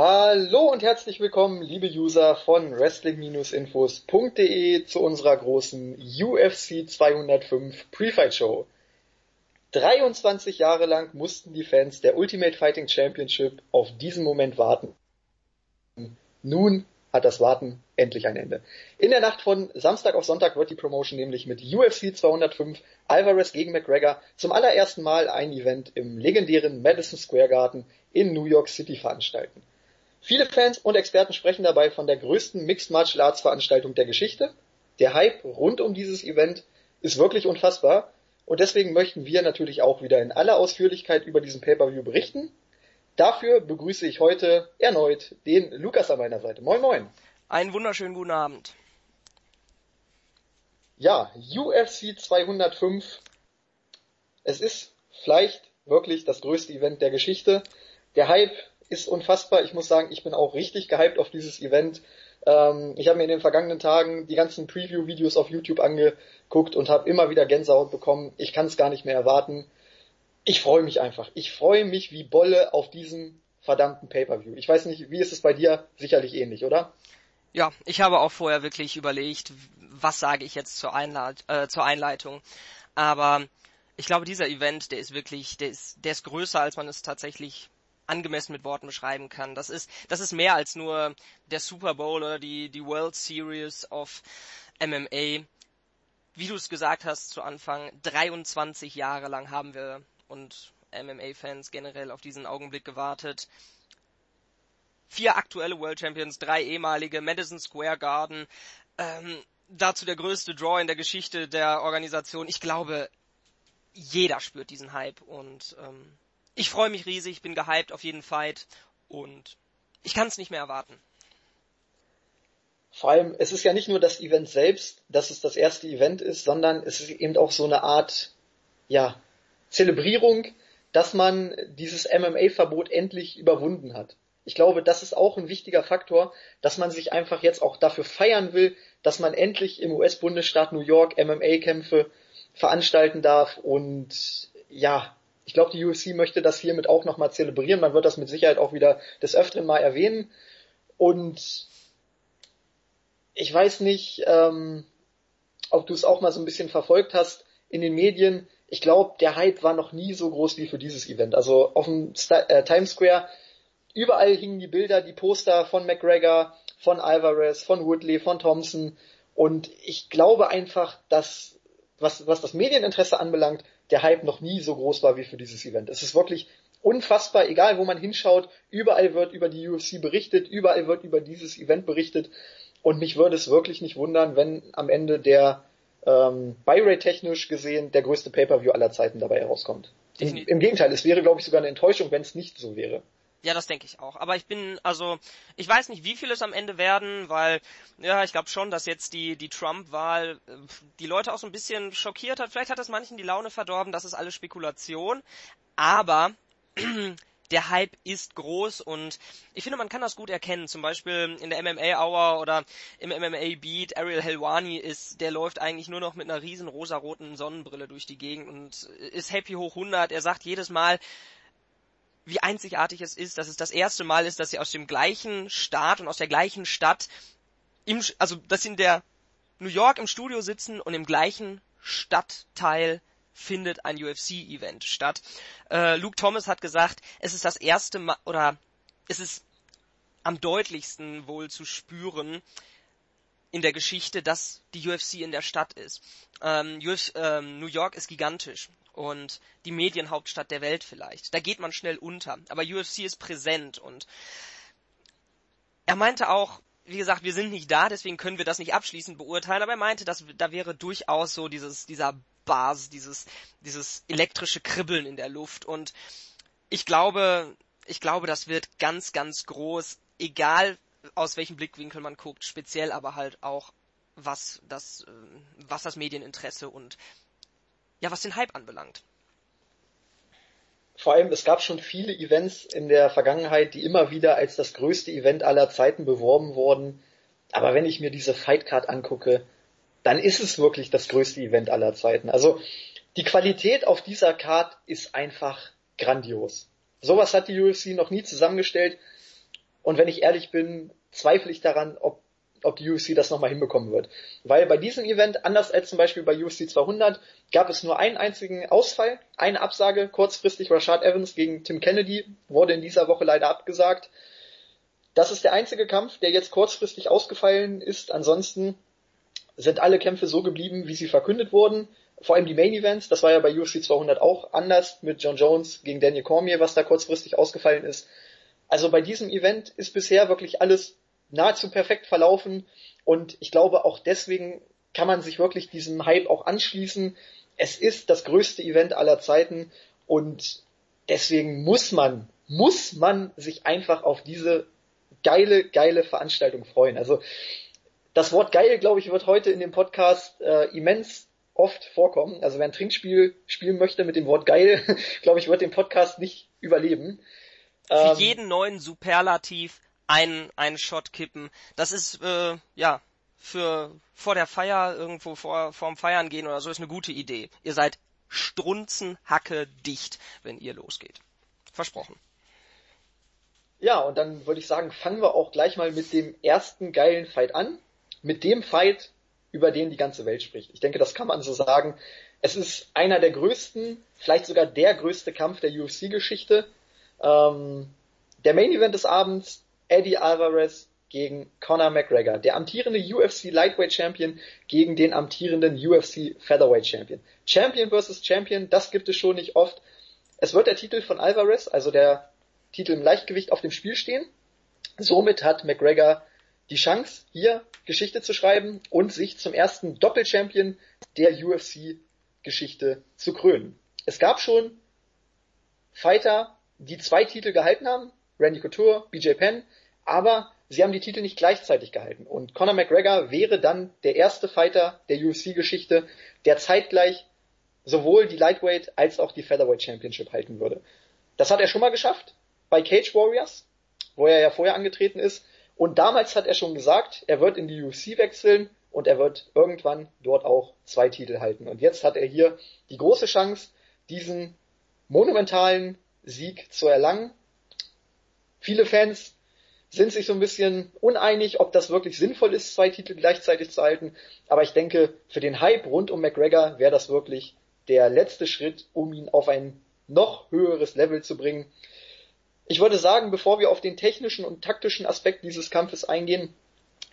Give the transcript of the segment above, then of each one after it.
Hallo und herzlich willkommen, liebe User von Wrestling-Infos.de zu unserer großen UFC 205 Pre-Fight Show. 23 Jahre lang mussten die Fans der Ultimate Fighting Championship auf diesen Moment warten. Nun hat das Warten endlich ein Ende. In der Nacht von Samstag auf Sonntag wird die Promotion nämlich mit UFC 205 Alvarez gegen McGregor zum allerersten Mal ein Event im legendären Madison Square Garden in New York City veranstalten. Viele Fans und Experten sprechen dabei von der größten Mixed Martial Arts Veranstaltung der Geschichte. Der Hype rund um dieses Event ist wirklich unfassbar und deswegen möchten wir natürlich auch wieder in aller Ausführlichkeit über diesen Pay-Per-View berichten. Dafür begrüße ich heute erneut den Lukas an meiner Seite. Moin moin. Einen wunderschönen guten Abend. Ja, UFC 205. Es ist vielleicht wirklich das größte Event der Geschichte. Der Hype ist unfassbar. Ich muss sagen, ich bin auch richtig gehypt auf dieses Event. Ähm, ich habe mir in den vergangenen Tagen die ganzen Preview-Videos auf YouTube angeguckt und habe immer wieder Gänsehaut bekommen. Ich kann es gar nicht mehr erwarten. Ich freue mich einfach. Ich freue mich wie Bolle auf diesen verdammten Pay-per-View. Ich weiß nicht, wie ist es bei dir? Sicherlich ähnlich, oder? Ja, ich habe auch vorher wirklich überlegt, was sage ich jetzt zur, Einleit äh, zur Einleitung. Aber ich glaube, dieser Event, der ist wirklich, der ist, der ist größer, als man es tatsächlich angemessen mit Worten beschreiben kann. Das ist, das ist mehr als nur der Super Bowl oder die, die World Series of MMA. Wie du es gesagt hast zu Anfang, 23 Jahre lang haben wir und MMA-Fans generell auf diesen Augenblick gewartet vier aktuelle World Champions, drei ehemalige, Madison Square Garden, ähm, dazu der größte Draw in der Geschichte der Organisation. Ich glaube, jeder spürt diesen Hype und ähm, ich freue mich riesig, bin gehypt auf jeden Fight und ich kann es nicht mehr erwarten. Vor allem, es ist ja nicht nur das Event selbst, dass es das erste Event ist, sondern es ist eben auch so eine Art, ja, Zelebrierung, dass man dieses MMA-Verbot endlich überwunden hat ich glaube, das ist auch ein wichtiger Faktor, dass man sich einfach jetzt auch dafür feiern will, dass man endlich im US-Bundesstaat New York MMA-Kämpfe veranstalten darf und ja, ich glaube, die UFC möchte das hiermit auch nochmal zelebrieren. Man wird das mit Sicherheit auch wieder des Öfteren mal erwähnen. Und ich weiß nicht, ähm, ob du es auch mal so ein bisschen verfolgt hast in den Medien. Ich glaube, der Hype war noch nie so groß wie für dieses Event. Also auf dem St äh, Times Square Überall hingen die Bilder, die Poster von McGregor, von Alvarez, von Woodley, von Thompson. Und ich glaube einfach, dass, was, was das Medieninteresse anbelangt, der Hype noch nie so groß war wie für dieses Event. Es ist wirklich unfassbar, egal wo man hinschaut, überall wird über die UFC berichtet, überall wird über dieses Event berichtet. Und mich würde es wirklich nicht wundern, wenn am Ende der ähm, Buy-Rate technisch gesehen der größte Pay-Per-View aller Zeiten dabei herauskommt. Im, Im Gegenteil, es wäre, glaube ich, sogar eine Enttäuschung, wenn es nicht so wäre. Ja, das denke ich auch. Aber ich bin, also, ich weiß nicht, wie viele es am Ende werden, weil, ja, ich glaube schon, dass jetzt die, die Trump-Wahl äh, die Leute auch so ein bisschen schockiert hat. Vielleicht hat das manchen die Laune verdorben, das ist alles Spekulation. Aber der Hype ist groß und ich finde, man kann das gut erkennen. Zum Beispiel in der MMA Hour oder im MMA Beat, Ariel Helwani ist, der läuft eigentlich nur noch mit einer riesen rosaroten Sonnenbrille durch die Gegend und ist happy hoch 100. Er sagt jedes Mal, wie einzigartig es ist, dass es das erste Mal ist, dass sie aus dem gleichen Staat und aus der gleichen Stadt, im, also dass sie in der New York im Studio sitzen und im gleichen Stadtteil findet ein UFC-Event statt. Äh, Luke Thomas hat gesagt, es ist das erste Mal, oder es ist am deutlichsten wohl zu spüren in der Geschichte, dass die UFC in der Stadt ist. Ähm, Uf, ähm, New York ist gigantisch und die Medienhauptstadt der Welt vielleicht. Da geht man schnell unter. Aber UFC ist präsent und er meinte auch, wie gesagt, wir sind nicht da, deswegen können wir das nicht abschließend beurteilen, aber er meinte, dass da wäre durchaus so dieses, dieser Bas, dieses, dieses elektrische Kribbeln in der Luft und ich glaube, ich glaube, das wird ganz, ganz groß, egal aus welchem Blickwinkel man guckt, speziell aber halt auch was das, äh, was das Medieninteresse und ja, was den Hype anbelangt. Vor allem, es gab schon viele Events in der Vergangenheit, die immer wieder als das größte Event aller Zeiten beworben wurden. Aber wenn ich mir diese Fightcard angucke, dann ist es wirklich das größte Event aller Zeiten. Also die Qualität auf dieser Card ist einfach grandios. Sowas hat die UFC noch nie zusammengestellt. Und wenn ich ehrlich bin, zweifle ich daran, ob ob die UFC das nochmal hinbekommen wird. Weil bei diesem Event, anders als zum Beispiel bei UFC 200, gab es nur einen einzigen Ausfall, eine Absage, kurzfristig Rashad Evans gegen Tim Kennedy, wurde in dieser Woche leider abgesagt. Das ist der einzige Kampf, der jetzt kurzfristig ausgefallen ist. Ansonsten sind alle Kämpfe so geblieben, wie sie verkündet wurden. Vor allem die Main Events, das war ja bei UFC 200 auch anders mit John Jones gegen Daniel Cormier, was da kurzfristig ausgefallen ist. Also bei diesem Event ist bisher wirklich alles nahezu perfekt verlaufen und ich glaube auch deswegen kann man sich wirklich diesem Hype auch anschließen. Es ist das größte Event aller Zeiten und deswegen muss man, muss man sich einfach auf diese geile, geile Veranstaltung freuen. Also das Wort geil, glaube ich, wird heute in dem Podcast äh, immens oft vorkommen. Also wer ein Trinkspiel spielen möchte mit dem Wort geil, glaube ich, wird den Podcast nicht überleben. Für ähm, jeden neuen Superlativ einen, einen Shot kippen. Das ist, äh, ja, für vor der Feier irgendwo vor vorm Feiern gehen oder so ist eine gute Idee. Ihr seid strunzenhacke dicht, wenn ihr losgeht. Versprochen. Ja, und dann würde ich sagen, fangen wir auch gleich mal mit dem ersten geilen Fight an. Mit dem Fight, über den die ganze Welt spricht. Ich denke, das kann man so sagen. Es ist einer der größten, vielleicht sogar der größte Kampf der UFC-Geschichte. Ähm, der Main Event des Abends, Eddie Alvarez gegen Conor McGregor, der amtierende UFC Lightweight Champion gegen den amtierenden UFC Featherweight Champion. Champion versus Champion, das gibt es schon nicht oft. Es wird der Titel von Alvarez, also der Titel im Leichtgewicht auf dem Spiel stehen. Somit hat McGregor die Chance, hier Geschichte zu schreiben und sich zum ersten Doppelchampion der UFC-Geschichte zu krönen. Es gab schon Fighter, die zwei Titel gehalten haben, Randy Couture, BJ Penn, aber sie haben die Titel nicht gleichzeitig gehalten. Und Conor McGregor wäre dann der erste Fighter der UFC-Geschichte, der zeitgleich sowohl die Lightweight als auch die Featherweight Championship halten würde. Das hat er schon mal geschafft bei Cage Warriors, wo er ja vorher angetreten ist. Und damals hat er schon gesagt, er wird in die UFC wechseln und er wird irgendwann dort auch zwei Titel halten. Und jetzt hat er hier die große Chance, diesen monumentalen Sieg zu erlangen. Viele Fans sind sich so ein bisschen uneinig, ob das wirklich sinnvoll ist, zwei Titel gleichzeitig zu halten. Aber ich denke, für den Hype rund um McGregor wäre das wirklich der letzte Schritt, um ihn auf ein noch höheres Level zu bringen. Ich würde sagen, bevor wir auf den technischen und taktischen Aspekt dieses Kampfes eingehen,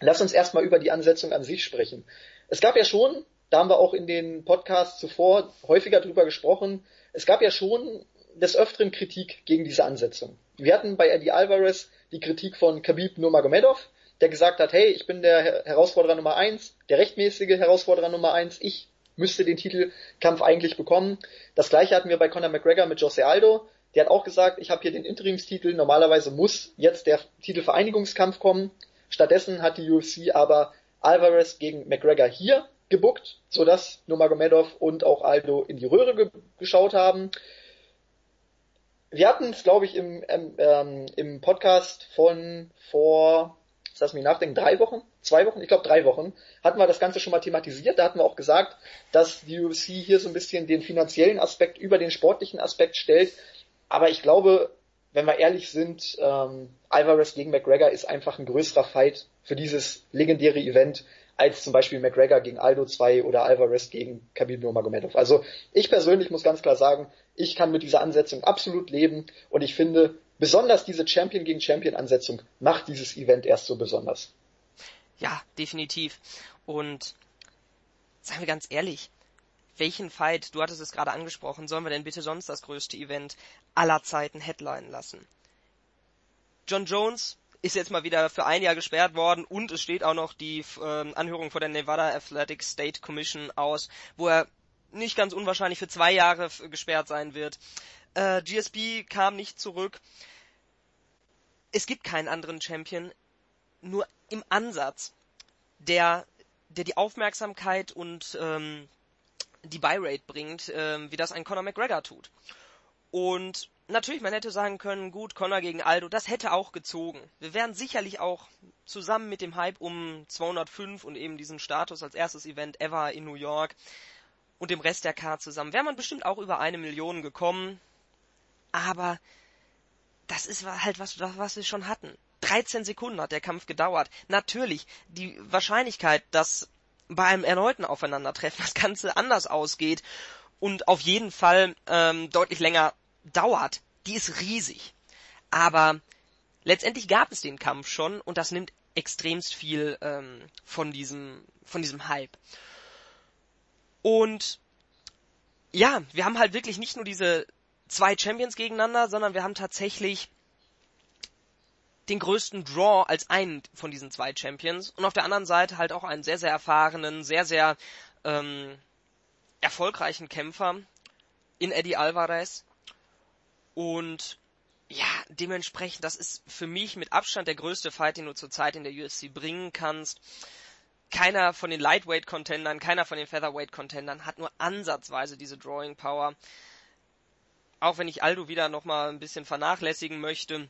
lass uns erstmal über die Ansetzung an sich sprechen. Es gab ja schon, da haben wir auch in den Podcasts zuvor häufiger drüber gesprochen, es gab ja schon des Öfteren Kritik gegen diese Ansetzung. Wir hatten bei Eddie Alvarez die Kritik von Khabib Nurmagomedov, der gesagt hat, hey, ich bin der Herausforderer Nummer eins, der rechtmäßige Herausforderer Nummer eins, ich müsste den Titelkampf eigentlich bekommen. Das gleiche hatten wir bei Conor McGregor mit Jose Aldo. Der hat auch gesagt, ich habe hier den Interimstitel, normalerweise muss jetzt der Titelvereinigungskampf kommen. Stattdessen hat die UFC aber Alvarez gegen McGregor hier gebuckt, sodass Nurmagomedov und auch Aldo in die Röhre ge geschaut haben wir hatten es, glaube ich, im, ähm, im Podcast von vor, lass mich nachdenken, drei Wochen, zwei Wochen, ich glaube drei Wochen, hatten wir das Ganze schon mal thematisiert. Da hatten wir auch gesagt, dass die UFC hier so ein bisschen den finanziellen Aspekt über den sportlichen Aspekt stellt. Aber ich glaube, wenn wir ehrlich sind, ähm, Alvarez gegen McGregor ist einfach ein größerer Fight für dieses legendäre Event als zum Beispiel McGregor gegen Aldo 2 oder Alvarez gegen Khabib Nurmagomedov. Also ich persönlich muss ganz klar sagen, ich kann mit dieser Ansetzung absolut leben und ich finde, besonders diese Champion gegen Champion Ansetzung macht dieses Event erst so besonders. Ja, definitiv. Und seien wir ganz ehrlich, welchen Fight, du hattest es gerade angesprochen, sollen wir denn bitte sonst das größte Event aller Zeiten headlinen lassen? John Jones ist jetzt mal wieder für ein Jahr gesperrt worden und es steht auch noch die äh, Anhörung vor der Nevada Athletic State Commission aus, wo er nicht ganz unwahrscheinlich für zwei Jahre gesperrt sein wird. Äh, GSP kam nicht zurück. Es gibt keinen anderen Champion, nur im Ansatz, der, der die Aufmerksamkeit und ähm, die Buy-Rate bringt, ähm, wie das ein Conor McGregor tut. Und natürlich, man hätte sagen können, gut, Conor gegen Aldo, das hätte auch gezogen. Wir wären sicherlich auch zusammen mit dem Hype um 205 und eben diesen Status als erstes Event ever in New York und dem Rest der Card zusammen, wäre man bestimmt auch über eine Million gekommen. Aber das ist halt was, was wir schon hatten. 13 Sekunden hat der Kampf gedauert. Natürlich, die Wahrscheinlichkeit, dass bei einem erneuten Aufeinandertreffen das Ganze anders ausgeht und auf jeden Fall ähm, deutlich länger dauert, die ist riesig. Aber letztendlich gab es den Kampf schon und das nimmt extremst viel ähm, von diesem von diesem Hype. Und ja, wir haben halt wirklich nicht nur diese zwei Champions gegeneinander, sondern wir haben tatsächlich den größten Draw als einen von diesen zwei Champions und auf der anderen Seite halt auch einen sehr, sehr erfahrenen, sehr, sehr ähm, erfolgreichen Kämpfer in Eddie Alvarez. Und ja, dementsprechend, das ist für mich mit Abstand der größte Fight, den du zurzeit in der UFC bringen kannst. Keiner von den Lightweight-Contendern, keiner von den Featherweight-Contendern hat nur ansatzweise diese Drawing Power. Auch wenn ich Aldo wieder nochmal ein bisschen vernachlässigen möchte,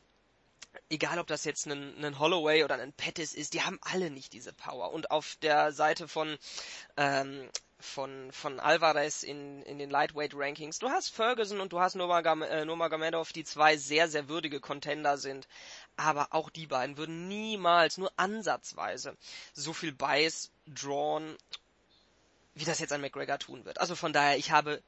egal ob das jetzt ein, ein Holloway oder ein Pettis ist, die haben alle nicht diese Power. Und auf der Seite von ähm, von von Alvarez in in den Lightweight Rankings, du hast Ferguson und du hast äh, Nurmagomedov, die zwei sehr sehr würdige Contender sind, aber auch die beiden würden niemals nur ansatzweise so viel Bias drawn, wie das jetzt ein McGregor tun wird. Also von daher, ich habe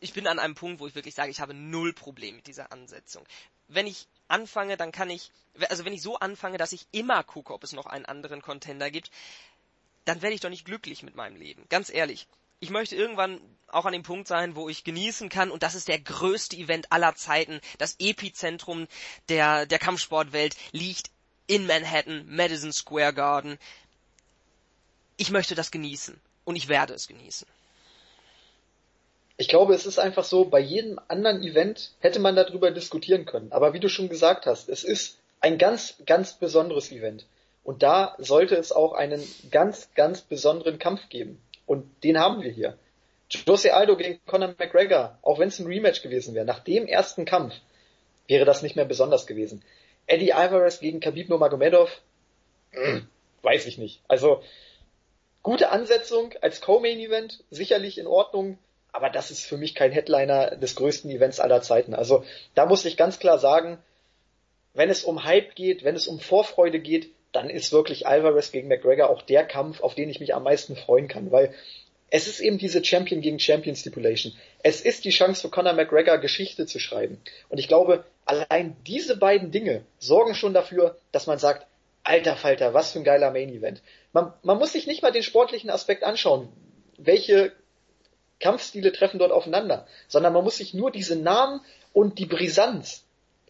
ich bin an einem Punkt, wo ich wirklich sage, ich habe null Problem mit dieser Ansetzung. Wenn ich anfange, dann kann ich, also wenn ich so anfange, dass ich immer gucke, ob es noch einen anderen Contender gibt, dann werde ich doch nicht glücklich mit meinem Leben. Ganz ehrlich. Ich möchte irgendwann auch an dem Punkt sein, wo ich genießen kann und das ist der größte Event aller Zeiten. Das Epizentrum der, der Kampfsportwelt liegt in Manhattan, Madison Square Garden. Ich möchte das genießen und ich werde es genießen. Ich glaube, es ist einfach so, bei jedem anderen Event hätte man darüber diskutieren können. Aber wie du schon gesagt hast, es ist ein ganz, ganz besonderes Event. Und da sollte es auch einen ganz, ganz besonderen Kampf geben. Und den haben wir hier. Jose Aldo gegen Conor McGregor, auch wenn es ein Rematch gewesen wäre, nach dem ersten Kampf wäre das nicht mehr besonders gewesen. Eddie Alvarez gegen Khabib Nurmagomedov, weiß ich nicht. Also gute Ansetzung als Co-Main Event, sicherlich in Ordnung aber das ist für mich kein Headliner des größten Events aller Zeiten. Also da muss ich ganz klar sagen, wenn es um Hype geht, wenn es um Vorfreude geht, dann ist wirklich Alvarez gegen McGregor auch der Kampf, auf den ich mich am meisten freuen kann, weil es ist eben diese Champion gegen Champion Stipulation. Es ist die Chance für Conor McGregor Geschichte zu schreiben. Und ich glaube, allein diese beiden Dinge sorgen schon dafür, dass man sagt, alter Falter, was für ein geiler Main Event. Man, man muss sich nicht mal den sportlichen Aspekt anschauen. Welche Kampfstile treffen dort aufeinander, sondern man muss sich nur diese Namen und die Brisanz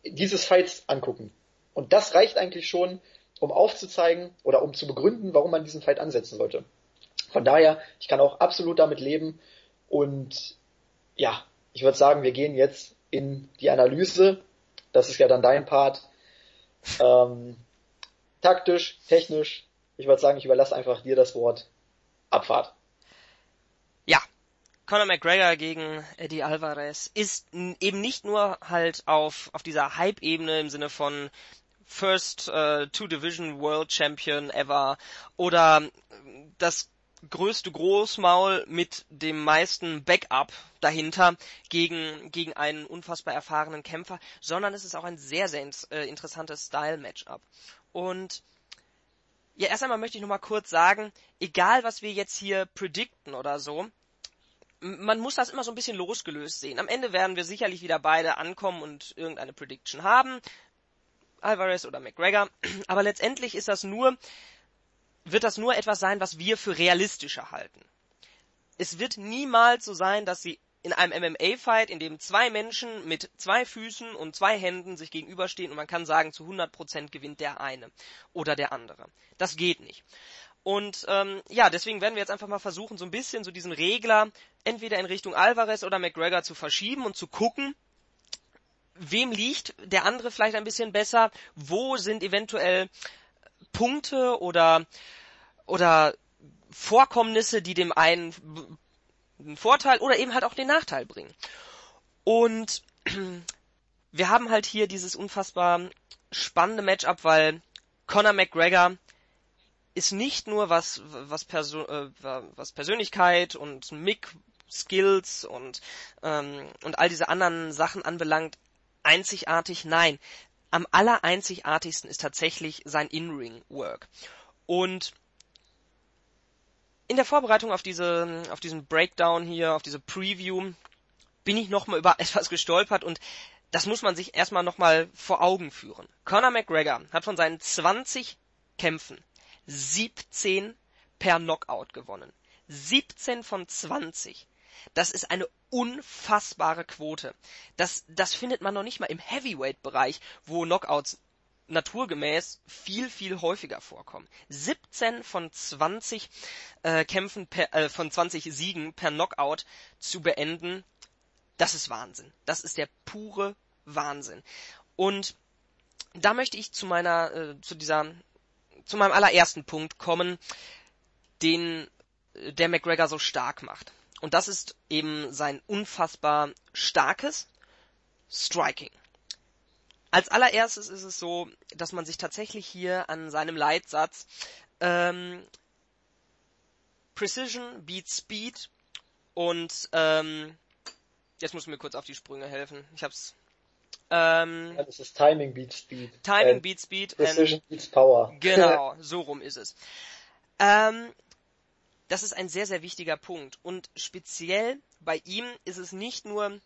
dieses Fights angucken. Und das reicht eigentlich schon, um aufzuzeigen oder um zu begründen, warum man diesen Fight ansetzen sollte. Von daher, ich kann auch absolut damit leben und ja, ich würde sagen, wir gehen jetzt in die Analyse. Das ist ja dann dein Part. Ähm, taktisch, technisch, ich würde sagen, ich überlasse einfach dir das Wort. Abfahrt. Conor McGregor gegen Eddie Alvarez ist eben nicht nur halt auf, auf dieser Hype-Ebene im Sinne von First uh, Two Division World Champion ever oder das größte Großmaul mit dem meisten Backup dahinter gegen, gegen einen unfassbar erfahrenen Kämpfer, sondern es ist auch ein sehr, sehr äh, interessantes Style-Matchup. Und ja, erst einmal möchte ich nochmal kurz sagen, egal was wir jetzt hier predikten oder so, man muss das immer so ein bisschen losgelöst sehen. Am Ende werden wir sicherlich wieder beide ankommen und irgendeine Prediction haben. Alvarez oder McGregor. Aber letztendlich ist das nur, wird das nur etwas sein, was wir für realistischer halten. Es wird niemals so sein, dass sie in einem MMA-Fight, in dem zwei Menschen mit zwei Füßen und zwei Händen sich gegenüberstehen und man kann sagen, zu 100% gewinnt der eine oder der andere. Das geht nicht. Und ähm, ja, deswegen werden wir jetzt einfach mal versuchen, so ein bisschen so diesen Regler entweder in Richtung Alvarez oder McGregor zu verschieben und zu gucken, wem liegt der andere vielleicht ein bisschen besser, wo sind eventuell Punkte oder oder Vorkommnisse, die dem einen einen Vorteil oder eben halt auch den Nachteil bringen. Und wir haben halt hier dieses unfassbar spannende Matchup, weil Conor McGregor ist nicht nur was was, Perso äh, was Persönlichkeit und Mick Skills und ähm, und all diese anderen Sachen anbelangt einzigartig. Nein, am allereinzigartigsten ist tatsächlich sein In-Ring-Work. Und in der Vorbereitung auf diese, auf diesen Breakdown hier, auf diese Preview, bin ich nochmal über etwas gestolpert und das muss man sich erstmal nochmal vor Augen führen. Conor McGregor hat von seinen 20 Kämpfen 17 per Knockout gewonnen. 17 von 20. Das ist eine unfassbare Quote. Das, das findet man noch nicht mal im Heavyweight-Bereich, wo Knockouts naturgemäß viel, viel häufiger vorkommen. 17 von 20 äh, Kämpfen per, äh, von 20 Siegen per Knockout zu beenden, das ist Wahnsinn. Das ist der pure Wahnsinn. Und da möchte ich zu meiner, äh, zu dieser, zu meinem allerersten Punkt kommen, den äh, der McGregor so stark macht. Und das ist eben sein unfassbar starkes Striking. Als allererstes ist es so, dass man sich tatsächlich hier an seinem Leitsatz ähm, Precision beats Speed und ähm, jetzt muss mir kurz auf die Sprünge helfen. Ich hab's. Ähm, ja, das ist Timing beats Speed. Timing beats Speed. Precision beats Power. Genau, so rum ist es. Ähm, das ist ein sehr, sehr wichtiger Punkt. Und speziell bei ihm ist es nicht nur,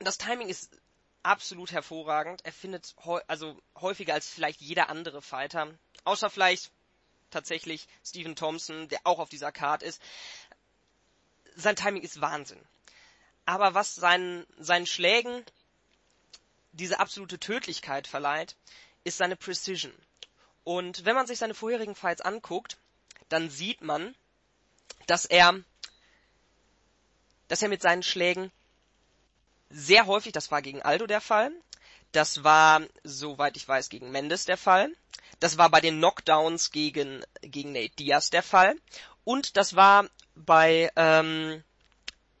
das Timing ist absolut hervorragend. Er findet also häufiger als vielleicht jeder andere Fighter, außer vielleicht tatsächlich Stephen Thompson, der auch auf dieser Card ist. Sein Timing ist Wahnsinn. Aber was seinen, seinen Schlägen diese absolute Tödlichkeit verleiht, ist seine Precision. Und wenn man sich seine vorherigen Fights anguckt, dann sieht man, dass er, dass er mit seinen Schlägen sehr häufig, das war gegen Aldo der Fall, das war, soweit ich weiß, gegen Mendes der Fall, das war bei den Knockdowns gegen, gegen Nate Diaz der Fall und das war bei, ähm,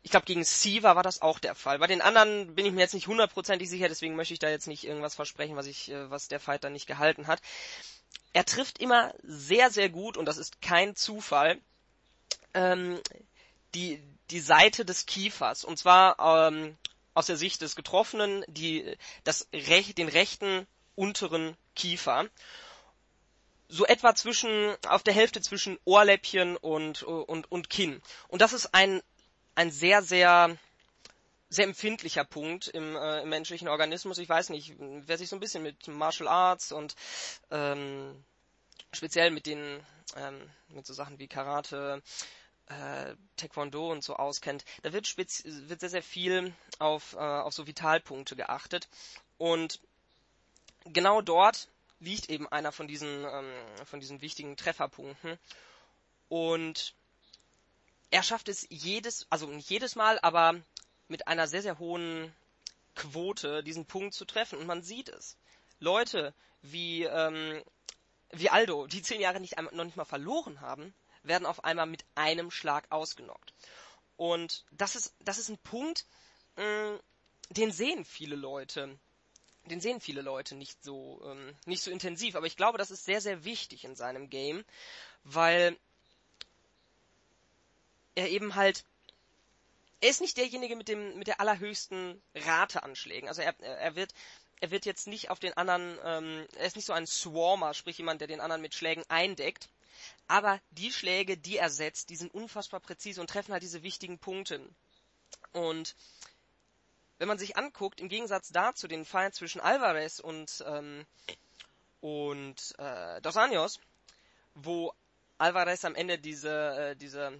ich glaube gegen Siva war das auch der Fall. Bei den anderen bin ich mir jetzt nicht hundertprozentig sicher, deswegen möchte ich da jetzt nicht irgendwas versprechen, was ich, äh, was der Fighter nicht gehalten hat. Er trifft immer sehr, sehr gut und das ist kein Zufall ähm, die, die Seite des Kiefers. Und zwar ähm, aus der Sicht des Getroffenen die, das, den rechten unteren Kiefer. So etwa zwischen, auf der Hälfte zwischen Ohrläppchen und, und, und Kinn. Und das ist ein, ein sehr, sehr, sehr empfindlicher Punkt im, äh, im menschlichen Organismus. Ich weiß nicht, wer sich so ein bisschen mit Martial Arts und ähm, speziell mit den ähm, mit so Sachen wie Karate, äh, Taekwondo und so auskennt, da wird, wird sehr, sehr viel auf, äh, auf so Vitalpunkte geachtet. Und genau dort liegt eben einer von diesen, ähm, von diesen wichtigen Trefferpunkten. Und er schafft es jedes, also nicht jedes Mal, aber mit einer sehr, sehr hohen Quote diesen Punkt zu treffen. Und man sieht es. Leute wie, ähm, wie Aldo, die zehn Jahre nicht, noch nicht mal verloren haben, werden auf einmal mit einem Schlag ausgenockt. Und das ist, das ist ein Punkt, mh, mm, den sehen viele Leute. Den sehen viele Leute nicht so, ähm, nicht so intensiv. Aber ich glaube, das ist sehr, sehr wichtig in seinem Game, weil er eben halt er ist nicht derjenige mit dem mit der allerhöchsten Rate Anschlägen. Also er, er wird er wird jetzt nicht auf den anderen, ähm, er ist nicht so ein Swarmer, sprich jemand, der den anderen mit Schlägen eindeckt, aber die Schläge, die er setzt, die sind unfassbar präzise und treffen halt diese wichtigen Punkte. Und wenn man sich anguckt, im Gegensatz dazu den Fall zwischen Alvarez und, ähm, und äh, Dos Anjos, wo Alvarez am Ende diese, äh, diese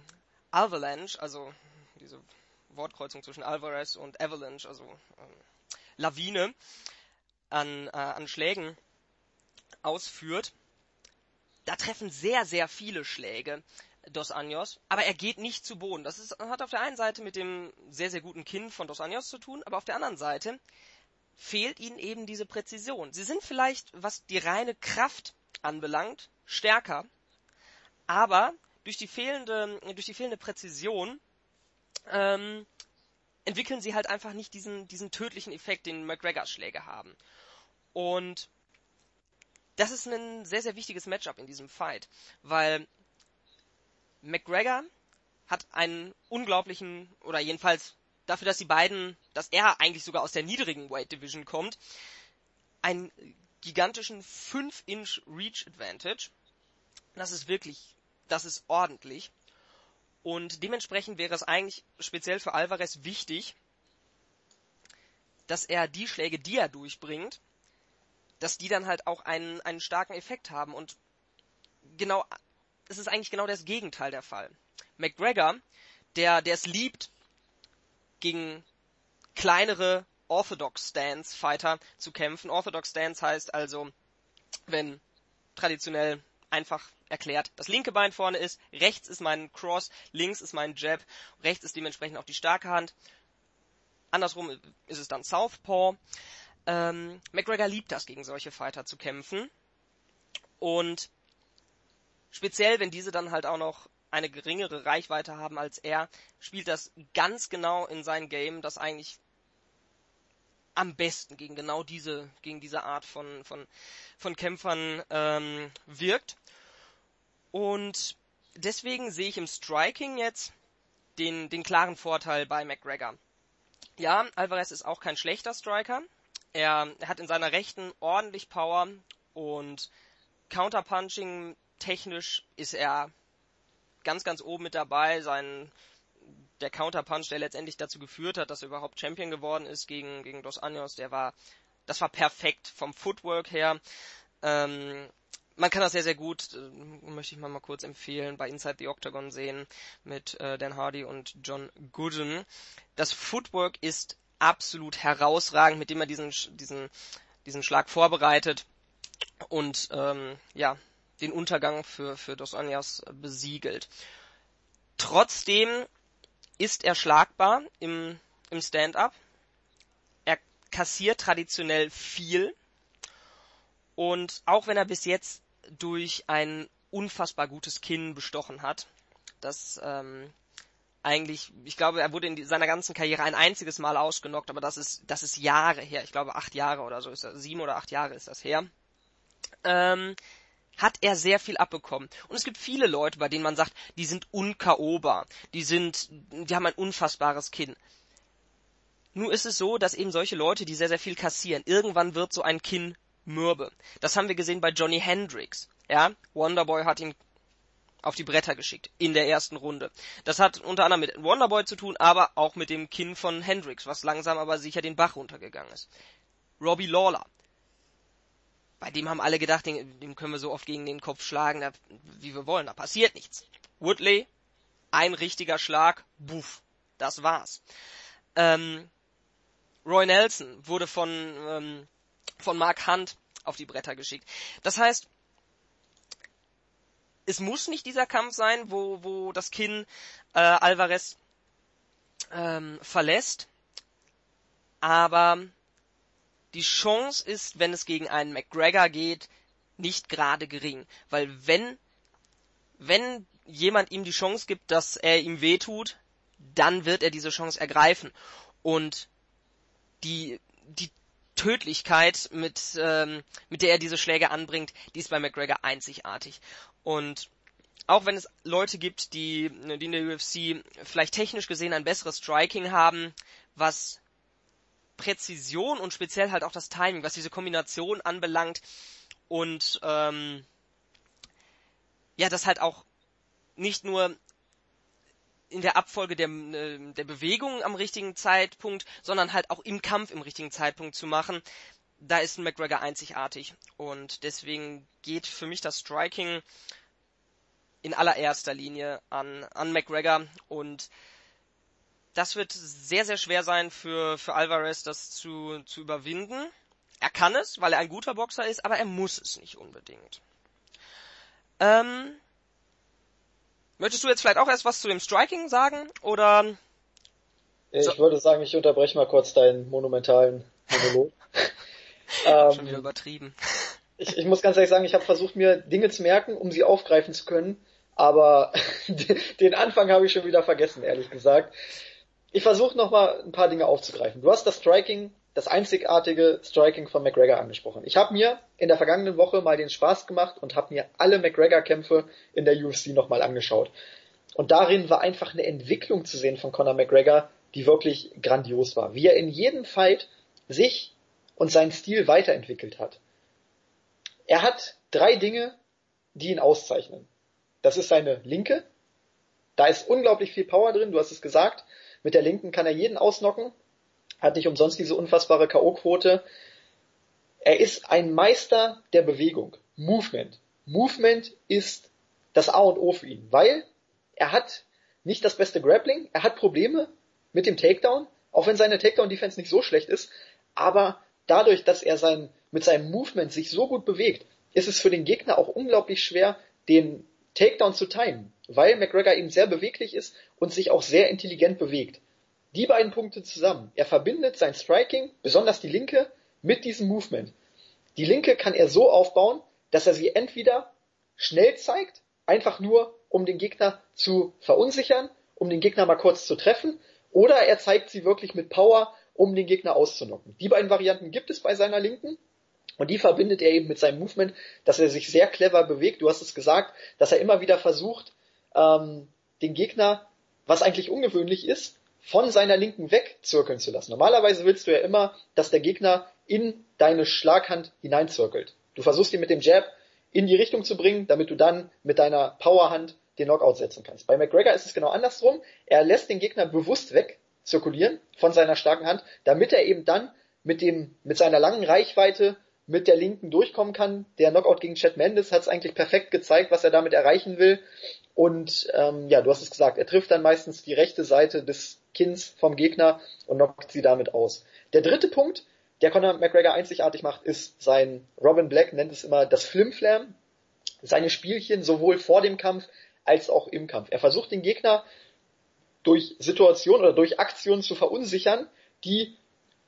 Avalanche, also diese Wortkreuzung zwischen Alvarez und Avalanche, also ähm, Lawine an, äh, an Schlägen ausführt, da treffen sehr, sehr viele Schläge Dos Anjos, aber er geht nicht zu Boden. Das ist, hat auf der einen Seite mit dem sehr, sehr guten Kinn von Dos Anjos zu tun, aber auf der anderen Seite fehlt ihnen eben diese Präzision. Sie sind vielleicht, was die reine Kraft anbelangt, stärker, aber durch die fehlende, durch die fehlende Präzision ähm, entwickeln sie halt einfach nicht diesen, diesen tödlichen Effekt, den McGregor-Schläge haben. Und das ist ein sehr, sehr wichtiges Matchup in diesem Fight, weil McGregor hat einen unglaublichen, oder jedenfalls dafür, dass die beiden, dass er eigentlich sogar aus der niedrigen Weight Division kommt, einen gigantischen 5-Inch Reach Advantage. Das ist wirklich, das ist ordentlich. Und dementsprechend wäre es eigentlich speziell für Alvarez wichtig, dass er die Schläge, die er durchbringt, dass die dann halt auch einen, einen starken Effekt haben. Und genau, es ist eigentlich genau das Gegenteil der Fall. McGregor, der, der es liebt, gegen kleinere Orthodox Stance Fighter zu kämpfen. Orthodox Stance heißt also, wenn traditionell einfach erklärt, das linke Bein vorne ist, rechts ist mein Cross, links ist mein Jab, rechts ist dementsprechend auch die starke Hand. Andersrum ist es dann Southpaw. Ähm, McGregor liebt das, gegen solche Fighter zu kämpfen. Und speziell, wenn diese dann halt auch noch eine geringere Reichweite haben als er, spielt das ganz genau in sein Game, das eigentlich am besten gegen genau diese, gegen diese Art von, von, von Kämpfern ähm, wirkt. Und deswegen sehe ich im Striking jetzt den, den klaren Vorteil bei McGregor. Ja, Alvarez ist auch kein schlechter Striker. Er, hat in seiner Rechten ordentlich Power und Counterpunching technisch ist er ganz, ganz oben mit dabei. Sein, der Counterpunch, der letztendlich dazu geführt hat, dass er überhaupt Champion geworden ist gegen, gegen Dos Anjos, der war, das war perfekt vom Footwork her. Ähm, man kann das sehr, sehr gut, äh, möchte ich mal, mal kurz empfehlen, bei Inside the Octagon sehen mit äh, Dan Hardy und John Gooden. Das Footwork ist absolut herausragend, mit dem er diesen, diesen, diesen Schlag vorbereitet und ähm, ja, den Untergang für, für Dos Anjos besiegelt. Trotzdem ist er schlagbar im, im Stand-up. Er kassiert traditionell viel. Und auch wenn er bis jetzt durch ein unfassbar gutes Kinn bestochen hat, das ähm, eigentlich, ich glaube, er wurde in seiner ganzen Karriere ein einziges Mal ausgenockt, aber das ist, das ist Jahre her. Ich glaube, acht Jahre oder so ist das, sieben oder acht Jahre ist das her. Ähm, hat er sehr viel abbekommen. Und es gibt viele Leute, bei denen man sagt, die sind unkaober, die sind, die haben ein unfassbares Kinn. Nur ist es so, dass eben solche Leute, die sehr, sehr viel kassieren, irgendwann wird so ein Kinn mürbe. Das haben wir gesehen bei Johnny Hendricks. Ja, Wonderboy hat ihn auf die Bretter geschickt in der ersten Runde. Das hat unter anderem mit Wonderboy zu tun, aber auch mit dem Kinn von Hendricks, was langsam aber sicher den Bach runtergegangen ist. Robbie Lawler bei dem haben alle gedacht, den, dem können wir so oft gegen den Kopf schlagen, da, wie wir wollen, da passiert nichts. Woodley, ein richtiger Schlag, buff, das war's. Ähm, Roy Nelson wurde von, ähm, von Mark Hunt auf die Bretter geschickt. Das heißt, es muss nicht dieser Kampf sein, wo, wo das Kinn äh, Alvarez ähm, verlässt, aber die Chance ist, wenn es gegen einen McGregor geht, nicht gerade gering. Weil wenn, wenn jemand ihm die Chance gibt, dass er ihm wehtut, dann wird er diese Chance ergreifen. Und die, die Tödlichkeit, mit, ähm, mit der er diese Schläge anbringt, die ist bei McGregor einzigartig. Und auch wenn es Leute gibt, die, die in der UFC vielleicht technisch gesehen ein besseres Striking haben, was Präzision und speziell halt auch das Timing, was diese Kombination anbelangt und ähm, ja, das halt auch nicht nur in der Abfolge der, äh, der Bewegung am richtigen Zeitpunkt, sondern halt auch im Kampf im richtigen Zeitpunkt zu machen. Da ist ein McGregor einzigartig und deswegen geht für mich das Striking in allererster Linie an, an McGregor und das wird sehr, sehr schwer sein für, für Alvarez, das zu, zu überwinden. Er kann es, weil er ein guter Boxer ist, aber er muss es nicht unbedingt. Ähm, möchtest du jetzt vielleicht auch erst was zu dem Striking sagen, oder? Ich so. würde sagen, ich unterbreche mal kurz deinen monumentalen Monolog. ähm, Schon wieder übertrieben. Ich, ich muss ganz ehrlich sagen, ich habe versucht, mir Dinge zu merken, um sie aufgreifen zu können, aber den Anfang habe ich schon wieder vergessen, ehrlich gesagt. Ich versuche nochmal ein paar Dinge aufzugreifen. Du hast das Striking, das einzigartige Striking von McGregor angesprochen. Ich habe mir in der vergangenen Woche mal den Spaß gemacht und habe mir alle McGregor-Kämpfe in der UFC nochmal angeschaut. Und darin war einfach eine Entwicklung zu sehen von Conor McGregor, die wirklich grandios war. Wie er in jedem Fight sich und seinen Stil weiterentwickelt hat. Er hat drei Dinge, die ihn auszeichnen. Das ist seine linke. Da ist unglaublich viel Power drin, du hast es gesagt. Mit der linken kann er jeden ausnocken. Hat nicht umsonst diese unfassbare K.O.-Quote. Er ist ein Meister der Bewegung. Movement. Movement ist das A und O für ihn, weil er hat nicht das beste Grappling, er hat Probleme mit dem Takedown, auch wenn seine Takedown-Defense nicht so schlecht ist, aber dadurch, dass er sein, mit seinem Movement sich so gut bewegt, ist es für den Gegner auch unglaublich schwer, den Takedown zu timen, weil McGregor eben sehr beweglich ist und sich auch sehr intelligent bewegt. Die beiden Punkte zusammen. Er verbindet sein Striking, besonders die linke, mit diesem Movement. Die linke kann er so aufbauen, dass er sie entweder schnell zeigt, einfach nur um den Gegner zu verunsichern, um den Gegner mal kurz zu treffen, oder er zeigt sie wirklich mit Power, um den Gegner auszunocken. Die beiden Varianten gibt es bei seiner Linken. Und die verbindet er eben mit seinem Movement, dass er sich sehr clever bewegt. Du hast es gesagt, dass er immer wieder versucht, ähm, den Gegner, was eigentlich ungewöhnlich ist, von seiner Linken wegzirkeln zu lassen. Normalerweise willst du ja immer, dass der Gegner in deine Schlaghand hineinzirkelt. Du versuchst ihn mit dem Jab in die Richtung zu bringen, damit du dann mit deiner Powerhand den Knockout setzen kannst. Bei McGregor ist es genau andersrum. Er lässt den Gegner bewusst wegzirkulieren von seiner starken Hand, damit er eben dann mit dem, mit seiner langen Reichweite mit der Linken durchkommen kann. Der Knockout gegen Chad Mendes hat es eigentlich perfekt gezeigt, was er damit erreichen will. Und ähm, ja, du hast es gesagt, er trifft dann meistens die rechte Seite des Kinns vom Gegner und knockt sie damit aus. Der dritte Punkt, der Conor McGregor einzigartig macht, ist sein, Robin Black nennt es immer das Flimflam, seine Spielchen sowohl vor dem Kampf als auch im Kampf. Er versucht den Gegner durch Situationen oder durch Aktionen zu verunsichern, die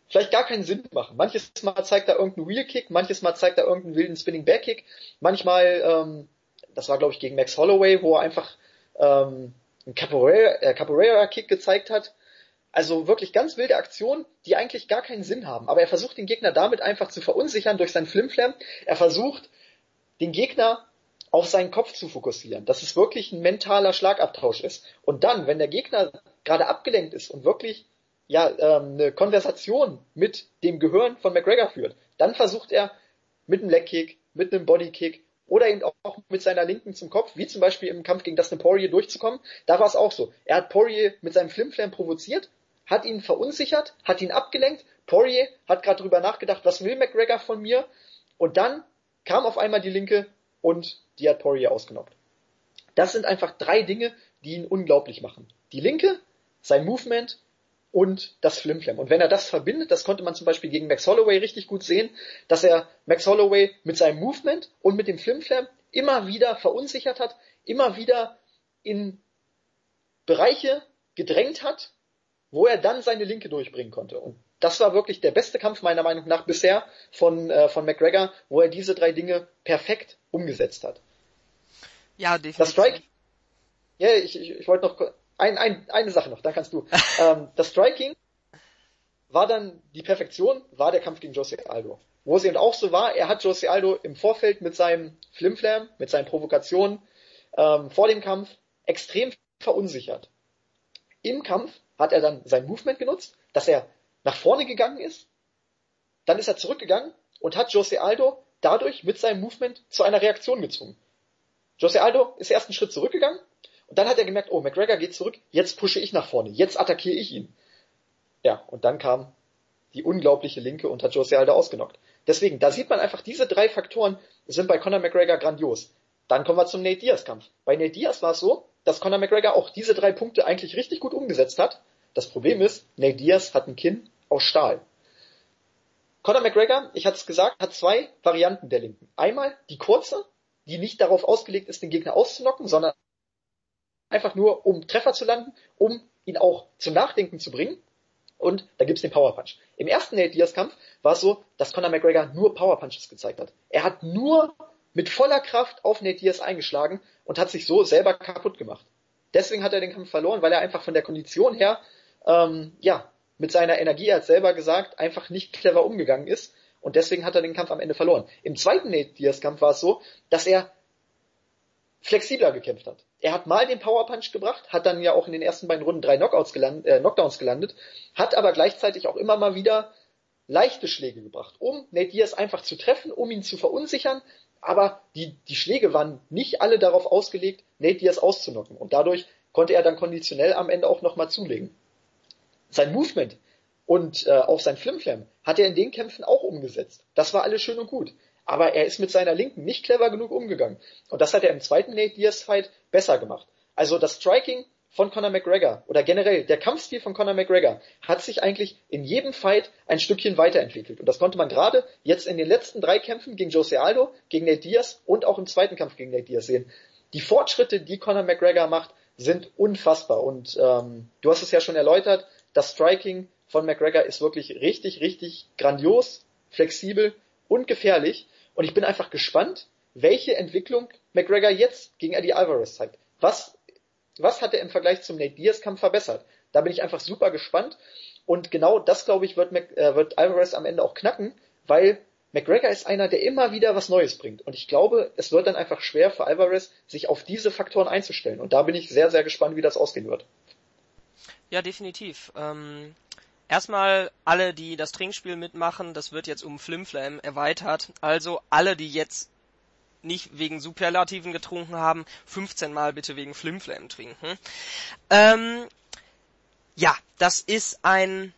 vielleicht gar keinen Sinn machen. Manches Mal zeigt er irgendeinen Wheelkick, manches Mal zeigt er irgendeinen wilden Spinning Backkick, manchmal, ähm, das war glaube ich gegen Max Holloway, wo er einfach ähm, einen Capoeira, äh, gezeigt hat. Also wirklich ganz wilde Aktionen, die eigentlich gar keinen Sinn haben. Aber er versucht den Gegner damit einfach zu verunsichern durch seinen Flimflam. Er versucht den Gegner auf seinen Kopf zu fokussieren, dass es wirklich ein mentaler Schlagabtausch ist. Und dann, wenn der Gegner gerade abgelenkt ist und wirklich ja, ähm, eine Konversation mit dem Gehirn von McGregor führt, dann versucht er mit einem Legkick, mit einem Bodykick oder eben auch mit seiner Linken zum Kopf, wie zum Beispiel im Kampf gegen Dustin Poirier durchzukommen. Da war es auch so. Er hat Poirier mit seinem Flimflam provoziert, hat ihn verunsichert, hat ihn abgelenkt. Poirier hat gerade drüber nachgedacht, was will McGregor von mir? Und dann kam auf einmal die Linke und die hat Poirier ausgenockt. Das sind einfach drei Dinge, die ihn unglaublich machen. Die Linke, sein Movement und das Flimflam. Und wenn er das verbindet, das konnte man zum Beispiel gegen Max Holloway richtig gut sehen, dass er Max Holloway mit seinem Movement und mit dem Flimflam immer wieder verunsichert hat, immer wieder in Bereiche gedrängt hat, wo er dann seine Linke durchbringen konnte. Und das war wirklich der beste Kampf meiner Meinung nach bisher von, äh, von McGregor, wo er diese drei Dinge perfekt umgesetzt hat. Ja, definitiv. Das Strike, ja, ich, ich, ich wollte noch ein, ein, eine Sache noch, da kannst du. ähm, das Striking war dann die Perfektion, war der Kampf gegen Jose Aldo. Wo es eben auch so war, er hat Jose Aldo im Vorfeld mit seinem Flimflam, mit seinen Provokationen ähm, vor dem Kampf extrem verunsichert. Im Kampf hat er dann sein Movement genutzt, dass er nach vorne gegangen ist, dann ist er zurückgegangen und hat Jose Aldo dadurch mit seinem Movement zu einer Reaktion gezwungen. Jose Aldo ist erst einen Schritt zurückgegangen, und dann hat er gemerkt, oh, McGregor geht zurück, jetzt pushe ich nach vorne, jetzt attackiere ich ihn. Ja, und dann kam die unglaubliche Linke und hat Jose Aldo ausgenockt. Deswegen, da sieht man einfach, diese drei Faktoren sind bei Conor McGregor grandios. Dann kommen wir zum Nate Diaz Kampf. Bei Nate Diaz war es so, dass Conor McGregor auch diese drei Punkte eigentlich richtig gut umgesetzt hat. Das Problem ist, Nate Diaz hat ein Kinn aus Stahl. Conor McGregor, ich hatte es gesagt, hat zwei Varianten der Linken. Einmal die kurze, die nicht darauf ausgelegt ist, den Gegner auszunocken, sondern einfach nur, um Treffer zu landen, um ihn auch zum Nachdenken zu bringen. Und da gibt's den Power Punch. Im ersten Nate Diaz Kampf war es so, dass Conor McGregor nur Power Punches gezeigt hat. Er hat nur mit voller Kraft auf Nate Diaz eingeschlagen und hat sich so selber kaputt gemacht. Deswegen hat er den Kampf verloren, weil er einfach von der Kondition her, ähm, ja, mit seiner Energie, er hat selber gesagt, einfach nicht clever umgegangen ist. Und deswegen hat er den Kampf am Ende verloren. Im zweiten Nate Diaz Kampf war es so, dass er flexibler gekämpft hat. Er hat mal den Power Punch gebracht, hat dann ja auch in den ersten beiden Runden drei Knockouts gelandet, äh, Knockdowns gelandet, hat aber gleichzeitig auch immer mal wieder leichte Schläge gebracht, um Nate Diaz einfach zu treffen, um ihn zu verunsichern, aber die, die Schläge waren nicht alle darauf ausgelegt, Nate Diaz auszunocken. Und dadurch konnte er dann konditionell am Ende auch nochmal zulegen. Sein Movement und äh, auch sein Flimflam hat er in den Kämpfen auch umgesetzt. Das war alles schön und gut. Aber er ist mit seiner Linken nicht clever genug umgegangen. Und das hat er im zweiten Nate Diaz Fight besser gemacht. Also das Striking von Conor McGregor oder generell der Kampfstil von Conor McGregor hat sich eigentlich in jedem Fight ein Stückchen weiterentwickelt. Und das konnte man gerade jetzt in den letzten drei Kämpfen gegen Jose Aldo, gegen Nate Diaz und auch im zweiten Kampf gegen Nate Diaz sehen. Die Fortschritte, die Conor McGregor macht, sind unfassbar. Und ähm, du hast es ja schon erläutert, das Striking von McGregor ist wirklich richtig, richtig grandios, flexibel und gefährlich. Und ich bin einfach gespannt, welche Entwicklung McGregor jetzt gegen Eddie Alvarez zeigt. Was was hat er im Vergleich zum Nate Diaz Kampf verbessert? Da bin ich einfach super gespannt. Und genau das, glaube ich, wird, Mac, äh, wird Alvarez am Ende auch knacken, weil McGregor ist einer, der immer wieder was Neues bringt. Und ich glaube, es wird dann einfach schwer für Alvarez, sich auf diese Faktoren einzustellen. Und da bin ich sehr, sehr gespannt, wie das ausgehen wird. Ja, definitiv. Ähm, erstmal alle, die das Trinkspiel mitmachen, das wird jetzt um Flimflam erweitert. Also alle, die jetzt nicht wegen Superlativen getrunken haben, 15 Mal bitte wegen Flimflam trinken. Ähm, ja, das ist ein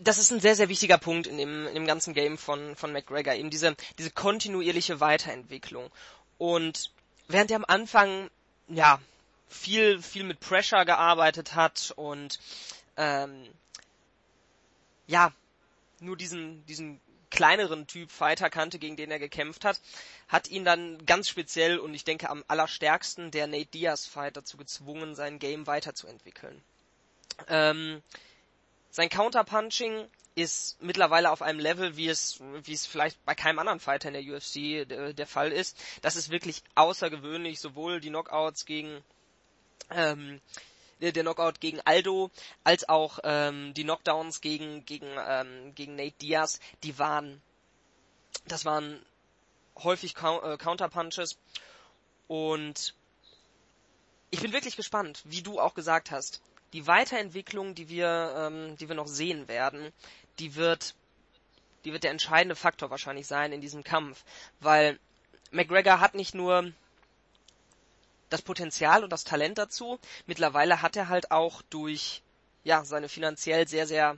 das ist ein sehr, sehr wichtiger Punkt in dem, in dem ganzen Game von, von McGregor, eben diese, diese kontinuierliche Weiterentwicklung. Und während er am Anfang, ja, viel, viel mit Pressure gearbeitet hat und, ähm, ja, nur diesen, diesen kleineren Typ Fighter kannte, gegen den er gekämpft hat, hat ihn dann ganz speziell und ich denke am allerstärksten der Nate Diaz Fight dazu gezwungen, sein Game weiterzuentwickeln. Ähm, sein Counterpunching ist mittlerweile auf einem Level, wie es, wie es vielleicht bei keinem anderen Fighter in der UFC der, der Fall ist. Das ist wirklich außergewöhnlich, sowohl die Knockouts gegen ähm, der, der Knockout gegen Aldo, als auch ähm, die Knockdowns gegen, gegen, ähm, gegen Nate Diaz, die waren, das waren häufig äh, Counterpunches und ich bin wirklich gespannt, wie du auch gesagt hast. Die Weiterentwicklung, die wir, ähm, die wir noch sehen werden, die wird, die wird der entscheidende Faktor wahrscheinlich sein in diesem Kampf, weil McGregor hat nicht nur das Potenzial und das Talent dazu. Mittlerweile hat er halt auch durch ja, seine finanziell sehr, sehr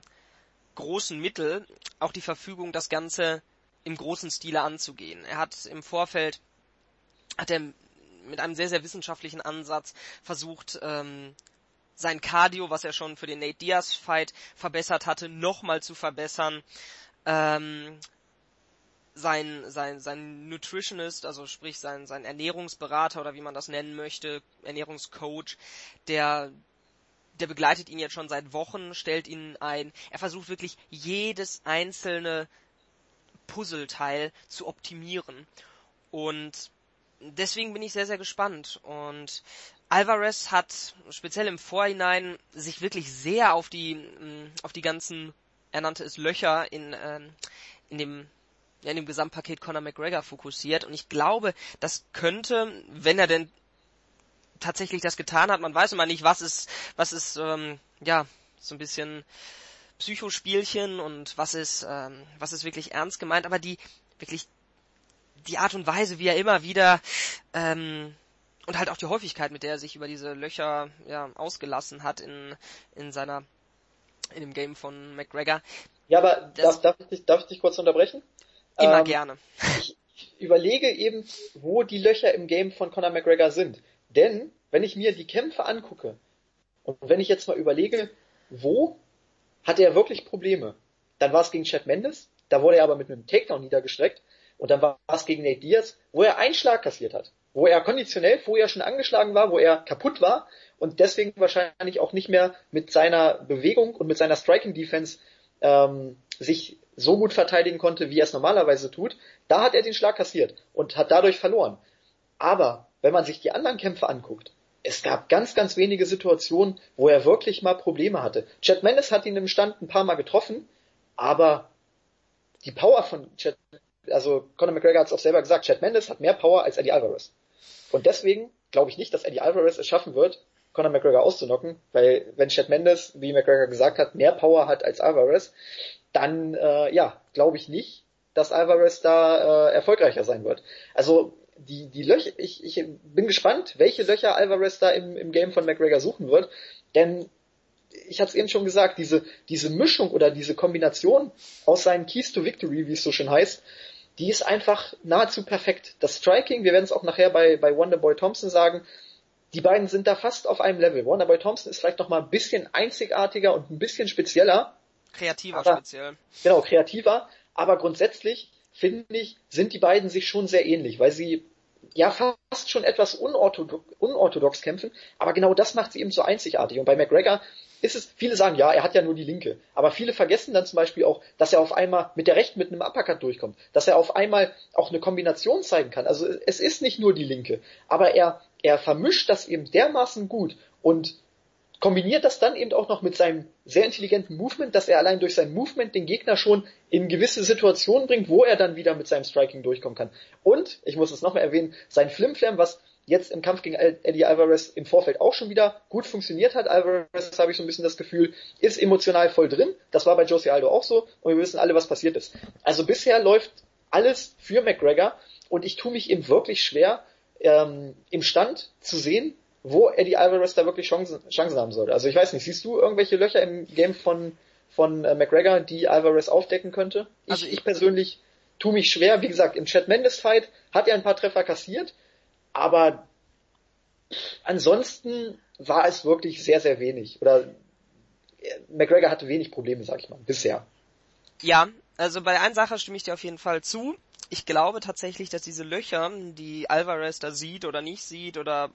großen Mittel auch die Verfügung, das Ganze im großen Stile anzugehen. Er hat im Vorfeld hat er mit einem sehr, sehr wissenschaftlichen Ansatz versucht, ähm, sein Cardio, was er schon für den Nate Diaz Fight verbessert hatte, nochmal zu verbessern. Ähm, sein, sein, sein Nutritionist, also sprich sein, sein Ernährungsberater oder wie man das nennen möchte, Ernährungscoach, der, der begleitet ihn jetzt schon seit Wochen, stellt ihn ein. Er versucht wirklich jedes einzelne Puzzleteil zu optimieren. Und deswegen bin ich sehr, sehr gespannt. Und Alvarez hat speziell im Vorhinein sich wirklich sehr auf die, auf die ganzen, er nannte es Löcher in, ähm, in dem in dem Gesamtpaket Conor McGregor fokussiert und ich glaube, das könnte, wenn er denn tatsächlich das getan hat, man weiß immer nicht, was ist, was ist, ähm, ja, so ein bisschen Psychospielchen und was ist, ähm, was ist wirklich ernst gemeint, aber die wirklich die Art und Weise, wie er immer wieder ähm, und halt auch die Häufigkeit, mit der er sich über diese Löcher ja, ausgelassen hat in, in seiner in dem Game von McGregor. Ja, aber darf, darf, ich dich, darf ich dich kurz unterbrechen? Immer ähm, gerne. Ich überlege eben, wo die Löcher im Game von Conor McGregor sind. Denn, wenn ich mir die Kämpfe angucke, und wenn ich jetzt mal überlege, wo hat er wirklich Probleme? Dann war es gegen Chad Mendes, da wurde er aber mit einem Takedown niedergestreckt. Und dann war es gegen Nate Diaz, wo er einen Schlag kassiert hat. Wo er konditionell vorher schon angeschlagen war, wo er kaputt war und deswegen wahrscheinlich auch nicht mehr mit seiner Bewegung und mit seiner Striking Defense ähm, sich so gut verteidigen konnte, wie er es normalerweise tut, da hat er den Schlag kassiert und hat dadurch verloren. Aber wenn man sich die anderen Kämpfe anguckt, es gab ganz, ganz wenige Situationen, wo er wirklich mal Probleme hatte. Chad Mendes hat ihn im Stand ein paar Mal getroffen, aber die Power von Chad, also Conor McGregor hat es auch selber gesagt, Chad Mendes hat mehr Power als Eddie Alvarez. Und deswegen glaube ich nicht, dass Eddie Alvarez es schaffen wird, Conor McGregor auszunocken, weil wenn Chad Mendes, wie McGregor gesagt hat, mehr Power hat als Alvarez, dann äh, ja, glaube ich nicht, dass Alvarez da äh, erfolgreicher sein wird. Also die, die Löcher, ich, ich bin gespannt, welche Löcher Alvarez da im, im Game von McGregor suchen wird, denn ich habe es eben schon gesagt, diese, diese Mischung oder diese Kombination aus seinen Keys to Victory, wie es so schön heißt, die ist einfach nahezu perfekt. Das Striking, wir werden es auch nachher bei, bei Wonderboy Thompson sagen, die beiden sind da fast auf einem Level. Wonderboy Thompson ist vielleicht noch mal ein bisschen einzigartiger und ein bisschen spezieller. Kreativer aber, speziell. Genau, kreativer. Aber grundsätzlich, finde ich, sind die beiden sich schon sehr ähnlich, weil sie ja fast schon etwas unorthodox, unorthodox kämpfen, aber genau das macht sie eben so einzigartig. Und bei McGregor ist es, viele sagen, ja, er hat ja nur die linke. Aber viele vergessen dann zum Beispiel auch, dass er auf einmal mit der rechten mit einem Uppercut durchkommt. Dass er auf einmal auch eine Kombination zeigen kann. Also es ist nicht nur die linke. Aber er, er vermischt das eben dermaßen gut und kombiniert das dann eben auch noch mit seinem sehr intelligenten Movement, dass er allein durch sein Movement den Gegner schon in gewisse Situationen bringt, wo er dann wieder mit seinem Striking durchkommen kann. Und, ich muss es nochmal erwähnen, sein Flimflam, was jetzt im Kampf gegen Eddie Alvarez im Vorfeld auch schon wieder gut funktioniert hat. Alvarez, habe ich so ein bisschen das Gefühl, ist emotional voll drin. Das war bei Jose Aldo auch so und wir wissen alle, was passiert ist. Also bisher läuft alles für McGregor und ich tue mich eben wirklich schwer, ähm, im Stand zu sehen, wo Eddie Alvarez da wirklich Chancen, Chancen haben sollte. Also ich weiß nicht, siehst du irgendwelche Löcher im Game von, von äh, McGregor, die Alvarez aufdecken könnte? Ich, also ich persönlich tue mich schwer. Wie gesagt, im Chad Mendes Fight hat er ein paar Treffer kassiert, aber ansonsten war es wirklich sehr, sehr wenig. Oder äh, McGregor hatte wenig Probleme, sag ich mal, bisher. Ja, also bei einer Sache stimme ich dir auf jeden Fall zu. Ich glaube tatsächlich, dass diese Löcher, die Alvarez da sieht oder nicht sieht oder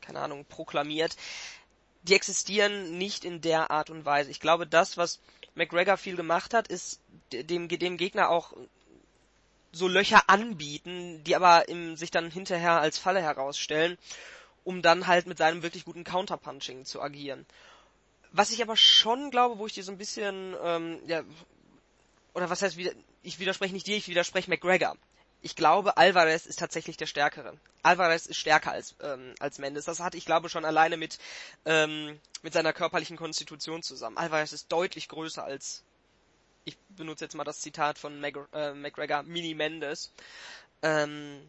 keine Ahnung, proklamiert, die existieren nicht in der Art und Weise. Ich glaube, das, was McGregor viel gemacht hat, ist dem, dem Gegner auch so Löcher anbieten, die aber im, sich dann hinterher als Falle herausstellen, um dann halt mit seinem wirklich guten Counterpunching zu agieren. Was ich aber schon glaube, wo ich dir so ein bisschen, ähm, ja, oder was heißt, ich widerspreche nicht dir, ich widerspreche McGregor ich glaube, Alvarez ist tatsächlich der Stärkere. Alvarez ist stärker als, ähm, als Mendes. Das hat, ich glaube, schon alleine mit, ähm, mit seiner körperlichen Konstitution zusammen. Alvarez ist deutlich größer als, ich benutze jetzt mal das Zitat von Mag äh, McGregor, Mini Mendes. Ähm,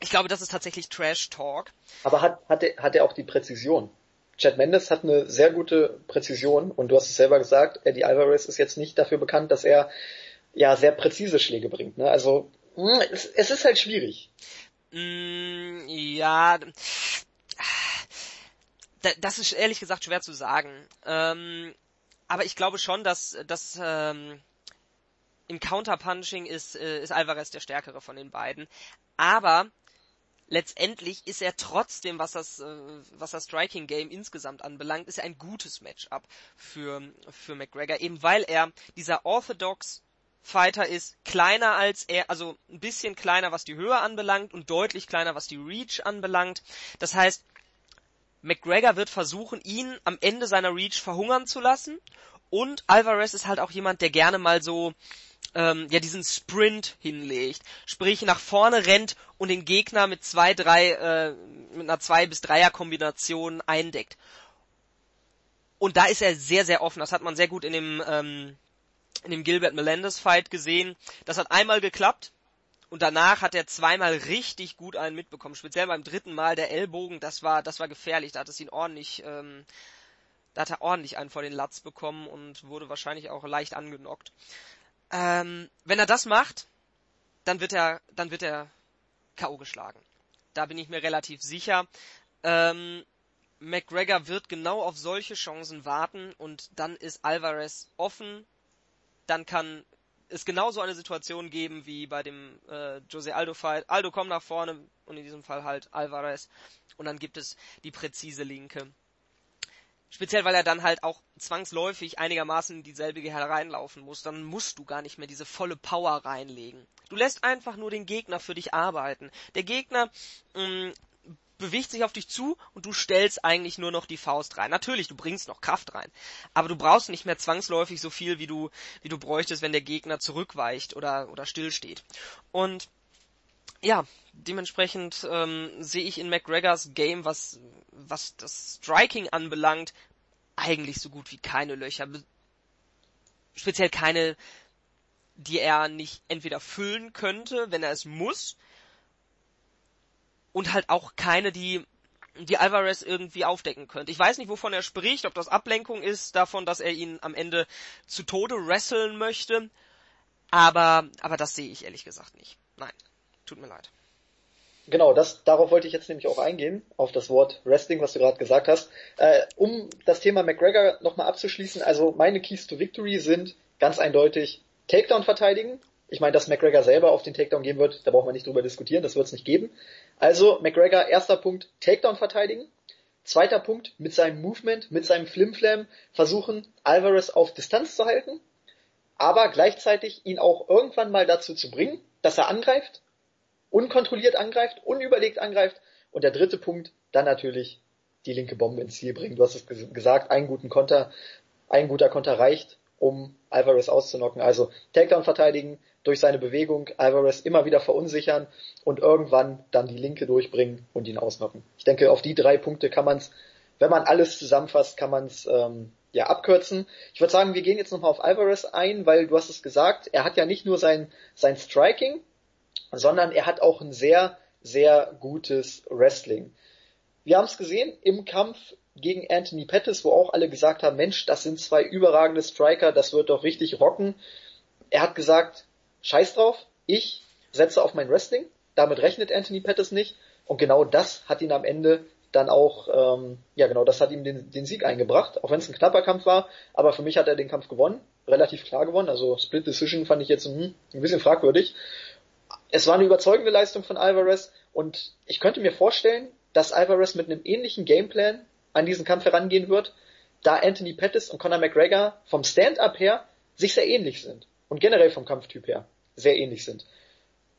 ich glaube, das ist tatsächlich Trash Talk. Aber hat, hat, er, hat er auch die Präzision? Chad Mendes hat eine sehr gute Präzision und du hast es selber gesagt, Eddie Alvarez ist jetzt nicht dafür bekannt, dass er ja sehr präzise Schläge bringt. Ne? Also es, es ist halt schwierig. Mm, ja, das ist ehrlich gesagt schwer zu sagen. Ähm, aber ich glaube schon, dass, dass ähm, im Counterpunching ist, äh, ist Alvarez der stärkere von den beiden. Aber letztendlich ist er trotzdem, was das, äh, was das Striking Game insgesamt anbelangt, ist er ein gutes Matchup für, für McGregor, eben weil er dieser orthodox Fighter ist kleiner als er, also ein bisschen kleiner, was die Höhe anbelangt und deutlich kleiner, was die Reach anbelangt. Das heißt, McGregor wird versuchen, ihn am Ende seiner Reach verhungern zu lassen. Und Alvarez ist halt auch jemand, der gerne mal so ähm, ja diesen Sprint hinlegt, sprich nach vorne rennt und den Gegner mit zwei, drei, äh, mit einer zwei bis dreier Kombination eindeckt. Und da ist er sehr, sehr offen. Das hat man sehr gut in dem ähm, in dem Gilbert Melendez Fight gesehen. Das hat einmal geklappt und danach hat er zweimal richtig gut einen mitbekommen. Speziell beim dritten Mal der Ellbogen, das war, das war gefährlich. Da hat es ihn ordentlich, ähm, da hat er ordentlich einen vor den Latz bekommen und wurde wahrscheinlich auch leicht angenockt. Ähm, wenn er das macht, dann wird er, dann wird er K.O. geschlagen. Da bin ich mir relativ sicher. Ähm, McGregor wird genau auf solche Chancen warten und dann ist Alvarez offen dann kann es genauso eine Situation geben wie bei dem äh, Jose Aldo Fight. Aldo kommt nach vorne und in diesem Fall halt Alvarez und dann gibt es die präzise Linke. Speziell, weil er dann halt auch zwangsläufig einigermaßen in dieselbige hereinlaufen muss. Dann musst du gar nicht mehr diese volle Power reinlegen. Du lässt einfach nur den Gegner für dich arbeiten. Der Gegner mh, mm, bewegt sich auf dich zu und du stellst eigentlich nur noch die Faust rein. Natürlich, du bringst noch Kraft rein, aber du brauchst nicht mehr zwangsläufig so viel, wie du, wie du bräuchtest, wenn der Gegner zurückweicht oder, oder stillsteht. Und ja, dementsprechend ähm, sehe ich in McGregors Game, was, was das Striking anbelangt, eigentlich so gut wie keine Löcher. Speziell keine die er nicht entweder füllen könnte, wenn er es muss, und halt auch keine, die die Alvarez irgendwie aufdecken könnte. Ich weiß nicht, wovon er spricht, ob das Ablenkung ist davon, dass er ihn am Ende zu Tode wresteln möchte, aber aber das sehe ich ehrlich gesagt nicht. Nein, tut mir leid. Genau, das, darauf wollte ich jetzt nämlich auch eingehen, auf das Wort Wrestling, was du gerade gesagt hast. Äh, um das Thema McGregor nochmal abzuschließen, also meine Keys to Victory sind ganz eindeutig Takedown verteidigen. Ich meine, dass McGregor selber auf den Takedown gehen wird, da braucht man nicht drüber diskutieren, das wird es nicht geben. Also McGregor, erster Punkt, Takedown verteidigen. Zweiter Punkt, mit seinem Movement, mit seinem Flimflam versuchen, Alvarez auf Distanz zu halten, aber gleichzeitig ihn auch irgendwann mal dazu zu bringen, dass er angreift unkontrolliert angreift, unüberlegt angreift. Und der dritte Punkt, dann natürlich die linke Bombe ins Ziel bringen. Du hast es gesagt, einen guten Konter, ein guter Konter reicht, um Alvarez auszunocken. Also Takedown verteidigen, durch seine Bewegung Alvarez immer wieder verunsichern und irgendwann dann die linke durchbringen und ihn ausnocken. Ich denke, auf die drei Punkte kann man es, wenn man alles zusammenfasst, kann man es ähm, ja abkürzen. Ich würde sagen, wir gehen jetzt nochmal auf Alvarez ein, weil du hast es gesagt, er hat ja nicht nur sein, sein Striking, sondern er hat auch ein sehr, sehr gutes Wrestling. Wir haben es gesehen im Kampf gegen Anthony Pettis, wo auch alle gesagt haben, Mensch, das sind zwei überragende Striker, das wird doch richtig rocken. Er hat gesagt, scheiß drauf, ich setze auf mein Wrestling, damit rechnet Anthony Pettis nicht. Und genau das hat ihn am Ende dann auch, ähm, ja genau, das hat ihm den, den Sieg eingebracht, auch wenn es ein knapper Kampf war, aber für mich hat er den Kampf gewonnen, relativ klar gewonnen, also Split Decision fand ich jetzt hm, ein bisschen fragwürdig. Es war eine überzeugende Leistung von Alvarez. Und ich könnte mir vorstellen, dass Alvarez mit einem ähnlichen Gameplan an diesen Kampf herangehen wird, da Anthony Pettis und Conor McGregor vom Stand-up her sich sehr ähnlich sind und generell vom Kampftyp her sehr ähnlich sind.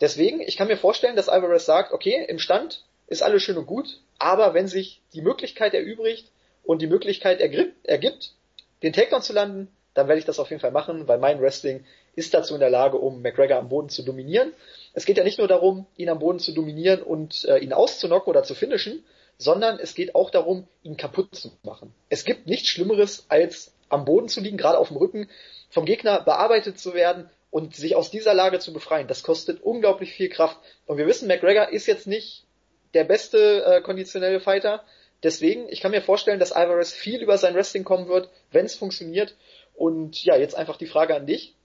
Deswegen, ich kann mir vorstellen, dass Alvarez sagt, okay, im Stand ist alles schön und gut, aber wenn sich die Möglichkeit erübrigt und die Möglichkeit ergibt, den Takedown zu landen, dann werde ich das auf jeden Fall machen, weil mein Wrestling ist dazu in der Lage, um McGregor am Boden zu dominieren es geht ja nicht nur darum, ihn am Boden zu dominieren und äh, ihn auszunocken oder zu finishen, sondern es geht auch darum, ihn kaputt zu machen. Es gibt nichts Schlimmeres, als am Boden zu liegen, gerade auf dem Rücken, vom Gegner bearbeitet zu werden und sich aus dieser Lage zu befreien. Das kostet unglaublich viel Kraft. Und wir wissen, McGregor ist jetzt nicht der beste äh, konditionelle Fighter. Deswegen, ich kann mir vorstellen, dass Alvarez viel über sein Wrestling kommen wird, wenn es funktioniert. Und ja, jetzt einfach die Frage an dich.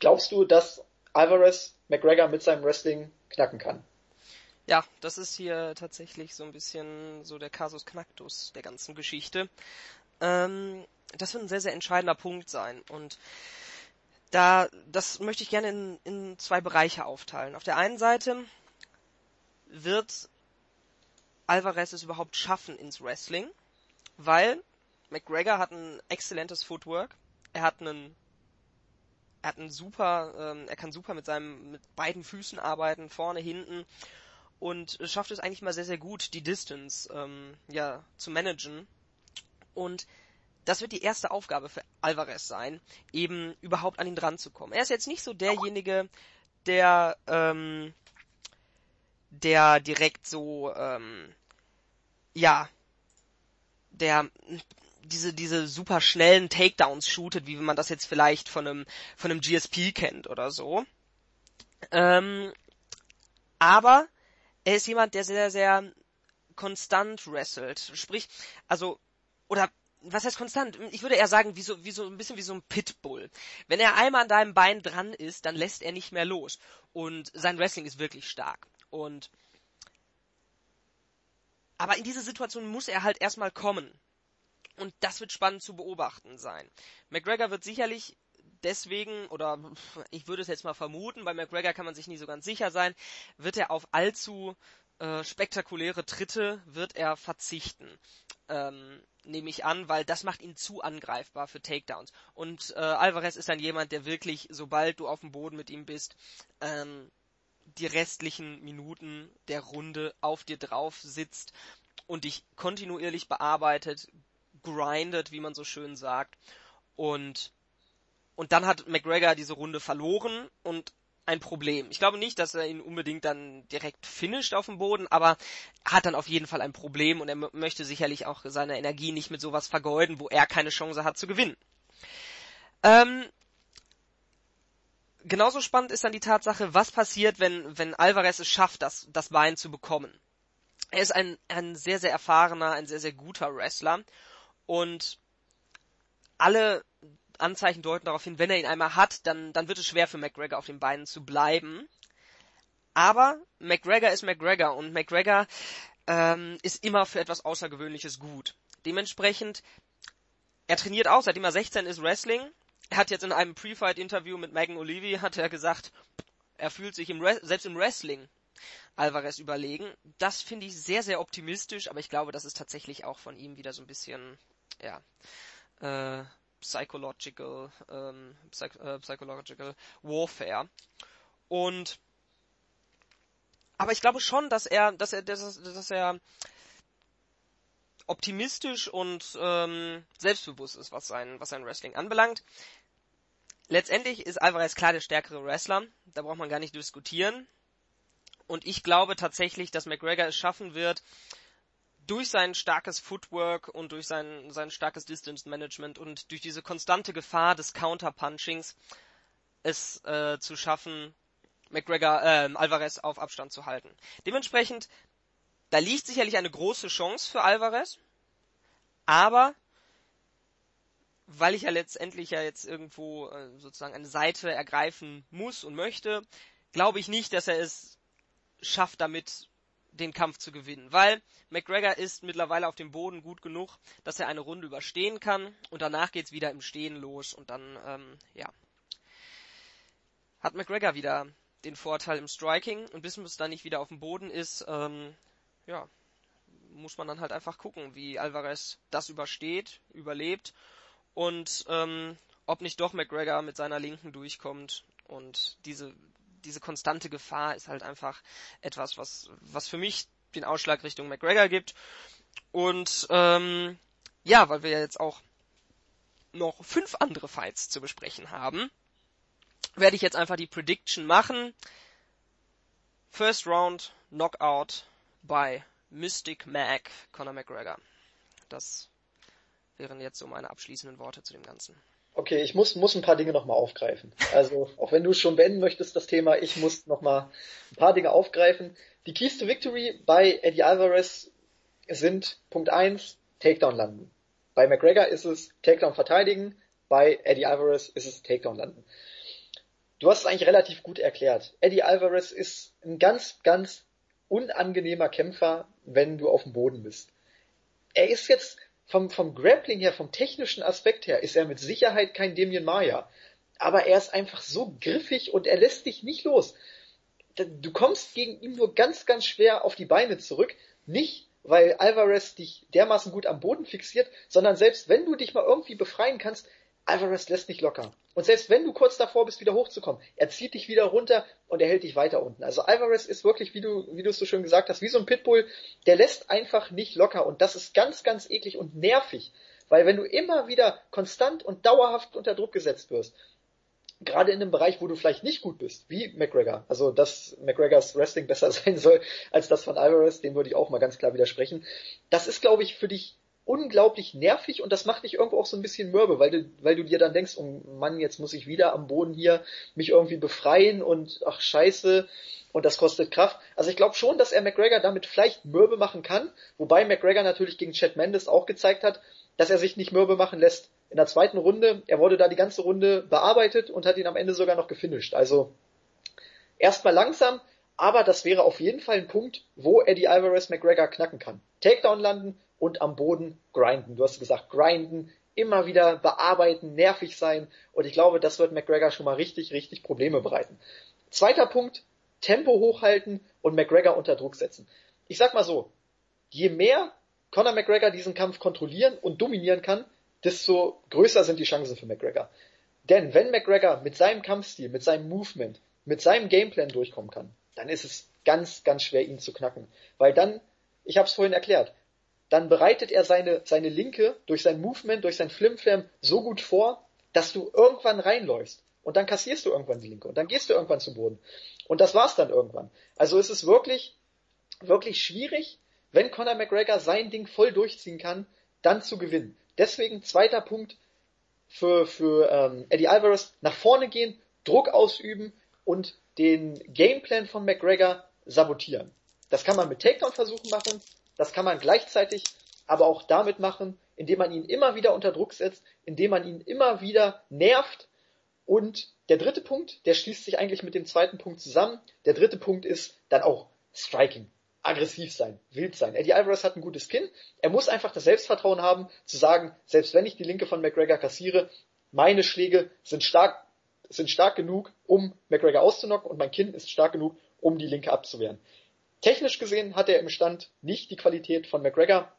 Glaubst du, dass Alvarez McGregor mit seinem Wrestling knacken kann. Ja, das ist hier tatsächlich so ein bisschen so der Kasus Knacktus der ganzen Geschichte. Ähm, das wird ein sehr, sehr entscheidender Punkt sein. Und da, das möchte ich gerne in, in zwei Bereiche aufteilen. Auf der einen Seite wird Alvarez es überhaupt schaffen ins Wrestling, weil McGregor hat ein exzellentes Footwork, er hat einen er hat einen super, ähm, er kann super mit seinem, mit beiden Füßen arbeiten, vorne, hinten und schafft es eigentlich mal sehr, sehr gut, die Distance ähm, ja zu managen. Und das wird die erste Aufgabe für Alvarez sein, eben überhaupt an ihn dran zu kommen. Er ist jetzt nicht so derjenige, der ähm, der direkt so ähm, ja der diese, diese super schnellen Takedowns shootet, wie man das jetzt vielleicht von einem, von einem GSP kennt oder so. Ähm, aber er ist jemand, der sehr, sehr konstant wrestelt. Sprich, also, oder was heißt konstant? Ich würde eher sagen, wie so, wie so ein bisschen wie so ein Pitbull. Wenn er einmal an deinem Bein dran ist, dann lässt er nicht mehr los. Und sein Wrestling ist wirklich stark. Und aber in diese Situation muss er halt erstmal kommen. Und das wird spannend zu beobachten sein. McGregor wird sicherlich deswegen, oder ich würde es jetzt mal vermuten, bei McGregor kann man sich nie so ganz sicher sein, wird er auf allzu äh, spektakuläre Tritte, wird er verzichten. Ähm, nehme ich an, weil das macht ihn zu angreifbar für Takedowns. Und äh, Alvarez ist dann jemand, der wirklich, sobald du auf dem Boden mit ihm bist, ähm, die restlichen Minuten der Runde auf dir drauf sitzt und dich kontinuierlich bearbeitet, grindet, wie man so schön sagt. Und, und dann hat McGregor diese Runde verloren und ein Problem. Ich glaube nicht, dass er ihn unbedingt dann direkt finisht auf dem Boden, aber hat dann auf jeden Fall ein Problem und er möchte sicherlich auch seine Energie nicht mit sowas vergeuden, wo er keine Chance hat zu gewinnen. Ähm, genauso spannend ist dann die Tatsache, was passiert, wenn, wenn Alvarez es schafft, das, das Bein zu bekommen. Er ist ein, ein sehr, sehr erfahrener, ein sehr, sehr guter Wrestler und alle Anzeichen deuten darauf hin, wenn er ihn einmal hat, dann, dann wird es schwer für McGregor auf den Beinen zu bleiben. Aber McGregor ist McGregor und McGregor ähm, ist immer für etwas Außergewöhnliches gut. Dementsprechend, er trainiert auch, seitdem er 16 ist, Wrestling. Er hat jetzt in einem Pre-Fight-Interview mit Megan O'Leary, hat er gesagt, er fühlt sich im selbst im Wrestling Alvarez überlegen. Das finde ich sehr, sehr optimistisch, aber ich glaube, das ist tatsächlich auch von ihm wieder so ein bisschen, ja, äh, psychological, ähm, psych äh, psychological warfare. Und aber ich glaube schon, dass er, dass er, dass, dass er optimistisch und ähm, selbstbewusst ist, was sein, was sein Wrestling anbelangt. Letztendlich ist Alvarez klar der stärkere Wrestler, da braucht man gar nicht diskutieren. Und ich glaube tatsächlich, dass McGregor es schaffen wird, durch sein starkes Footwork und durch sein, sein starkes Distance Management und durch diese konstante Gefahr des Counterpunchings es äh, zu schaffen, McGregor, äh, Alvarez auf Abstand zu halten. Dementsprechend, da liegt sicherlich eine große Chance für Alvarez, aber weil ich ja letztendlich ja jetzt irgendwo äh, sozusagen eine Seite ergreifen muss und möchte, glaube ich nicht, dass er es schafft, damit den Kampf zu gewinnen, weil McGregor ist mittlerweile auf dem Boden gut genug, dass er eine Runde überstehen kann. Und danach geht's wieder im Stehen los. Und dann, ähm, ja, hat McGregor wieder den Vorteil im Striking. Und bis es dann nicht wieder auf dem Boden ist, ähm, ja, muss man dann halt einfach gucken, wie Alvarez das übersteht, überlebt. Und ähm, ob nicht doch McGregor mit seiner Linken durchkommt und diese diese konstante Gefahr ist halt einfach etwas, was, was für mich den Ausschlag Richtung McGregor gibt. Und ähm, ja, weil wir ja jetzt auch noch fünf andere Fights zu besprechen haben, werde ich jetzt einfach die Prediction machen. First Round Knockout by Mystic Mac Conor McGregor. Das wären jetzt so meine abschließenden Worte zu dem Ganzen. Okay, ich muss, muss ein paar Dinge nochmal aufgreifen. Also, auch wenn du schon beenden möchtest, das Thema, ich muss nochmal ein paar Dinge aufgreifen. Die Keys to Victory bei Eddie Alvarez sind Punkt eins Takedown landen. Bei McGregor ist es Takedown verteidigen, bei Eddie Alvarez ist es Takedown landen. Du hast es eigentlich relativ gut erklärt. Eddie Alvarez ist ein ganz, ganz unangenehmer Kämpfer, wenn du auf dem Boden bist. Er ist jetzt vom, vom Grappling her, vom technischen Aspekt her, ist er mit Sicherheit kein Damien Maya. Aber er ist einfach so griffig und er lässt dich nicht los. Du kommst gegen ihn nur ganz, ganz schwer auf die Beine zurück. Nicht, weil Alvarez dich dermaßen gut am Boden fixiert, sondern selbst wenn du dich mal irgendwie befreien kannst, Alvarez lässt nicht locker. Und selbst wenn du kurz davor bist, wieder hochzukommen, er zieht dich wieder runter und er hält dich weiter unten. Also Alvarez ist wirklich, wie du, wie du es so schön gesagt hast, wie so ein Pitbull, der lässt einfach nicht locker. Und das ist ganz, ganz eklig und nervig. Weil wenn du immer wieder konstant und dauerhaft unter Druck gesetzt wirst, gerade in einem Bereich, wo du vielleicht nicht gut bist, wie McGregor, also dass McGregors Wrestling besser sein soll als das von Alvarez, dem würde ich auch mal ganz klar widersprechen. Das ist, glaube ich, für dich unglaublich nervig und das macht dich irgendwo auch so ein bisschen mürbe, weil du, weil du dir dann denkst, oh Mann, jetzt muss ich wieder am Boden hier mich irgendwie befreien und ach scheiße und das kostet Kraft. Also ich glaube schon, dass er McGregor damit vielleicht mürbe machen kann, wobei McGregor natürlich gegen Chad Mendes auch gezeigt hat, dass er sich nicht mürbe machen lässt. In der zweiten Runde, er wurde da die ganze Runde bearbeitet und hat ihn am Ende sogar noch gefinisht. Also erstmal langsam, aber das wäre auf jeden Fall ein Punkt, wo Eddie Alvarez McGregor knacken kann. Takedown landen, und am Boden grinden. Du hast gesagt, grinden, immer wieder bearbeiten, nervig sein und ich glaube, das wird McGregor schon mal richtig, richtig Probleme bereiten. Zweiter Punkt, Tempo hochhalten und McGregor unter Druck setzen. Ich sag mal so, je mehr Conor McGregor diesen Kampf kontrollieren und dominieren kann, desto größer sind die Chancen für McGregor. Denn wenn McGregor mit seinem Kampfstil, mit seinem Movement, mit seinem Gameplan durchkommen kann, dann ist es ganz, ganz schwer, ihn zu knacken. Weil dann, ich habe es vorhin erklärt, dann bereitet er seine, seine Linke durch sein Movement, durch sein Flimflam so gut vor, dass du irgendwann reinläufst. Und dann kassierst du irgendwann die Linke. Und dann gehst du irgendwann zu Boden. Und das war's dann irgendwann. Also es ist wirklich, wirklich schwierig, wenn Conor McGregor sein Ding voll durchziehen kann, dann zu gewinnen. Deswegen zweiter Punkt für, für ähm, Eddie Alvarez, nach vorne gehen, Druck ausüben und den Gameplan von McGregor sabotieren. Das kann man mit Takedown-Versuchen machen, das kann man gleichzeitig aber auch damit machen, indem man ihn immer wieder unter Druck setzt, indem man ihn immer wieder nervt. Und der dritte Punkt, der schließt sich eigentlich mit dem zweiten Punkt zusammen. Der dritte Punkt ist dann auch Striking. Aggressiv sein, wild sein. Eddie Alvarez hat ein gutes Kinn. Er muss einfach das Selbstvertrauen haben, zu sagen, selbst wenn ich die Linke von McGregor kassiere, meine Schläge sind stark, sind stark genug, um McGregor auszunocken und mein Kinn ist stark genug, um die Linke abzuwehren. Technisch gesehen hat er im Stand nicht die Qualität von McGregor,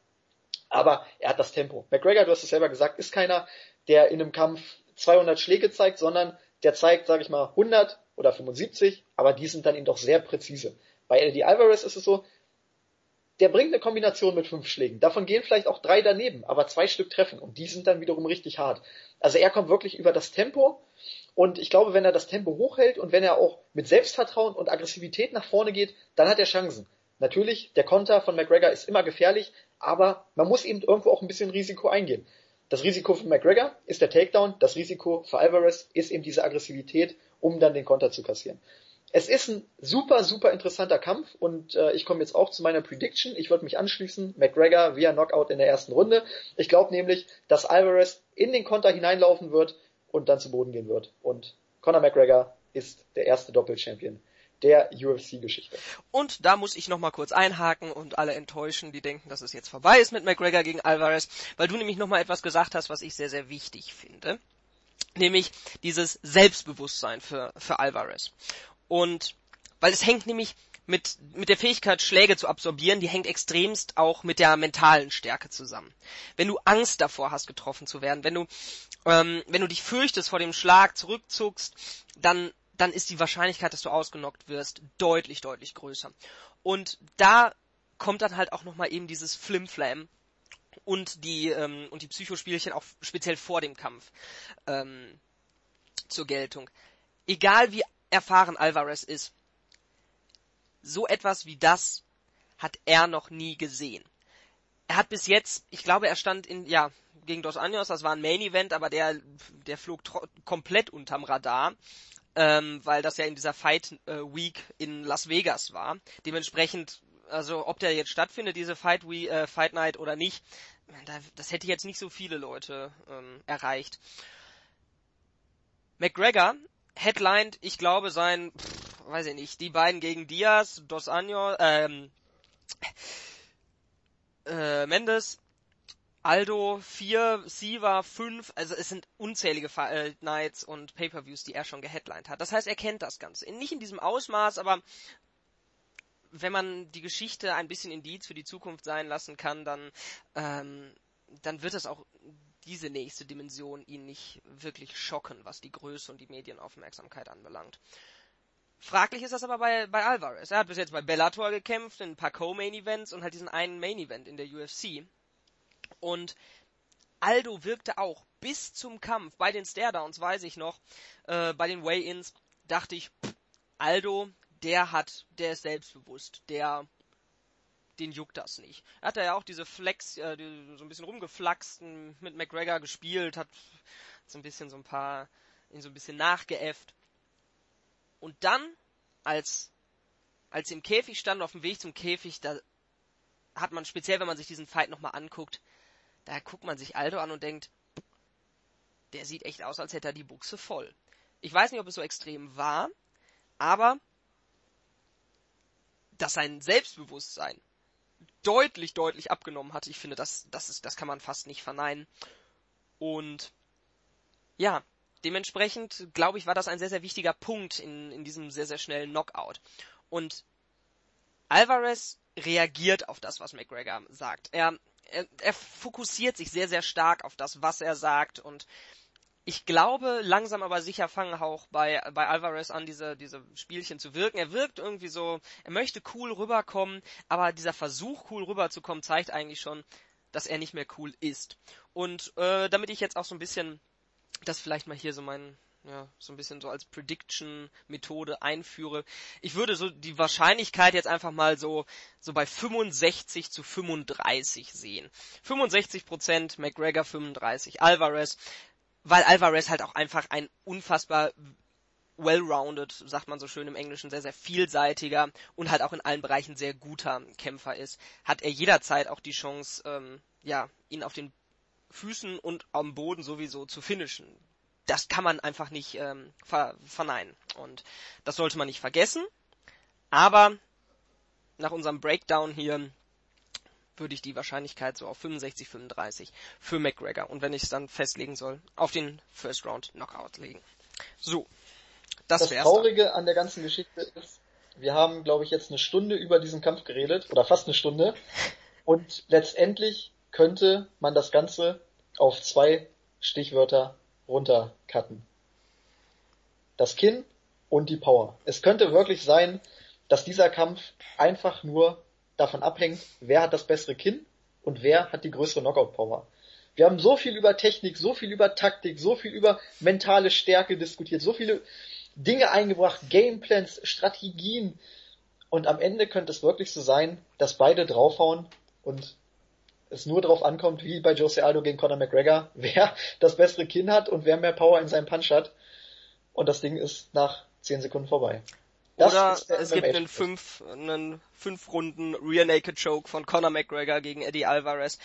aber er hat das Tempo. McGregor, du hast es selber gesagt, ist keiner, der in einem Kampf 200 Schläge zeigt, sondern der zeigt, sage ich mal, 100 oder 75, aber die sind dann eben doch sehr präzise. Bei Eddie Alvarez ist es so, der bringt eine Kombination mit fünf Schlägen. Davon gehen vielleicht auch drei daneben, aber zwei Stück treffen und die sind dann wiederum richtig hart. Also er kommt wirklich über das Tempo und ich glaube, wenn er das Tempo hochhält und wenn er auch mit Selbstvertrauen und Aggressivität nach vorne geht, dann hat er Chancen. Natürlich, der Konter von McGregor ist immer gefährlich, aber man muss eben irgendwo auch ein bisschen Risiko eingehen. Das Risiko für McGregor ist der Takedown, das Risiko für Alvarez ist eben diese Aggressivität, um dann den Konter zu kassieren. Es ist ein super, super interessanter Kampf und äh, ich komme jetzt auch zu meiner Prediction. Ich würde mich anschließen. McGregor via Knockout in der ersten Runde. Ich glaube nämlich, dass Alvarez in den Konter hineinlaufen wird und dann zu Boden gehen wird. Und Conor McGregor ist der erste Doppelchampion der UFC-Geschichte. Und da muss ich nochmal kurz einhaken und alle enttäuschen, die denken, dass es jetzt vorbei ist mit McGregor gegen Alvarez, weil du nämlich nochmal etwas gesagt hast, was ich sehr, sehr wichtig finde. Nämlich dieses Selbstbewusstsein für, für Alvarez. Und weil es hängt nämlich mit, mit der Fähigkeit, Schläge zu absorbieren, die hängt extremst auch mit der mentalen Stärke zusammen. Wenn du Angst davor hast, getroffen zu werden, wenn du, ähm, wenn du dich fürchtest vor dem Schlag, zurückzuckst, dann dann ist die Wahrscheinlichkeit, dass du ausgenockt wirst, deutlich, deutlich größer. Und da kommt dann halt auch nochmal eben dieses Flimflam und die, ähm, und die Psychospielchen auch speziell vor dem Kampf ähm, zur Geltung. Egal wie erfahren Alvarez ist, so etwas wie das hat er noch nie gesehen. Er hat bis jetzt, ich glaube, er stand in, ja, gegen Dos Anjos, das war ein Main Event, aber der, der flog komplett unterm Radar ähm, weil das ja in dieser Fight äh, Week in Las Vegas war. Dementsprechend, also ob der jetzt stattfindet, diese Fight, Week, äh, Fight Night oder nicht, das hätte jetzt nicht so viele Leute ähm, erreicht. McGregor headlined, ich glaube, sein, pff, weiß ich nicht, die beiden gegen Diaz, Dos Anjos, ähm, äh, Mendes Aldo 4, Siva 5, also es sind unzählige äh, Nights und Pay-per-Views, die er schon geheadlined hat. Das heißt, er kennt das Ganze. Nicht in diesem Ausmaß, aber wenn man die Geschichte ein bisschen Indiz für die Zukunft sein lassen kann, dann, ähm, dann wird es auch diese nächste Dimension ihn nicht wirklich schocken, was die Größe und die Medienaufmerksamkeit anbelangt. Fraglich ist das aber bei, bei Alvarez. Er hat bis jetzt bei Bellator gekämpft, in ein paar Co-Main-Events und halt diesen einen Main-Event in der UFC. Und Aldo wirkte auch bis zum Kampf bei den Staredowns, weiß ich noch, äh, bei den Weigh-ins, dachte ich, pff, Aldo, der hat, der ist selbstbewusst, der, den juckt das nicht. Er hat ja auch diese Flex, äh, die, so ein bisschen rumgeflaxt, mit McGregor gespielt, hat so ein bisschen so ein paar, ihn so ein bisschen nachgeäfft. Und dann, als, als sie im Käfig standen, auf dem Weg zum Käfig, da hat man speziell, wenn man sich diesen Fight nochmal anguckt, da guckt man sich Aldo an und denkt, der sieht echt aus, als hätte er die Buchse voll. Ich weiß nicht, ob es so extrem war, aber dass sein Selbstbewusstsein deutlich, deutlich abgenommen hat, ich finde, das, das ist, das kann man fast nicht verneinen. Und ja, dementsprechend glaube ich, war das ein sehr, sehr wichtiger Punkt in, in diesem sehr, sehr schnellen Knockout. Und Alvarez reagiert auf das, was McGregor sagt. Er er, er fokussiert sich sehr, sehr stark auf das, was er sagt und ich glaube, langsam aber sicher fangen auch bei, bei Alvarez an, diese, diese Spielchen zu wirken. Er wirkt irgendwie so, er möchte cool rüberkommen, aber dieser Versuch, cool rüberzukommen, zeigt eigentlich schon, dass er nicht mehr cool ist. Und äh, damit ich jetzt auch so ein bisschen das vielleicht mal hier so mein, ja, so ein bisschen so als Prediction-Methode einführe. Ich würde so die Wahrscheinlichkeit jetzt einfach mal so, so bei 65 zu 35 sehen. 65 Prozent, McGregor 35, Alvarez, weil Alvarez halt auch einfach ein unfassbar well-rounded, sagt man so schön im Englischen, sehr, sehr vielseitiger und halt auch in allen Bereichen sehr guter Kämpfer ist, hat er jederzeit auch die Chance, ähm, ja, ihn auf den Füßen und am Boden sowieso zu finishen. Das kann man einfach nicht ähm, ver verneinen. Und das sollte man nicht vergessen. Aber nach unserem Breakdown hier würde ich die Wahrscheinlichkeit so auf 65, 35 für McGregor. Und wenn ich es dann festlegen soll, auf den First Round Knockout legen. So. Das, das Traurige dann. an der ganzen Geschichte ist, wir haben, glaube ich, jetzt eine Stunde über diesen Kampf geredet, oder fast eine Stunde. Und letztendlich könnte man das Ganze auf zwei Stichwörter runtercutten. Das Kinn und die Power. Es könnte wirklich sein, dass dieser Kampf einfach nur davon abhängt, wer hat das bessere Kinn und wer hat die größere Knockout-Power. Wir haben so viel über Technik, so viel über Taktik, so viel über mentale Stärke diskutiert, so viele Dinge eingebracht, Gameplans, Strategien. Und am Ende könnte es wirklich so sein, dass beide draufhauen und es nur darauf ankommt, wie bei Jose Aldo gegen Conor McGregor, wer das bessere Kinn hat und wer mehr Power in seinem Punch hat. Und das Ding ist nach 10 Sekunden vorbei. Oder es gibt einen fünf, einen fünf Runden Rear Naked Choke von Conor McGregor gegen Eddie Alvarez.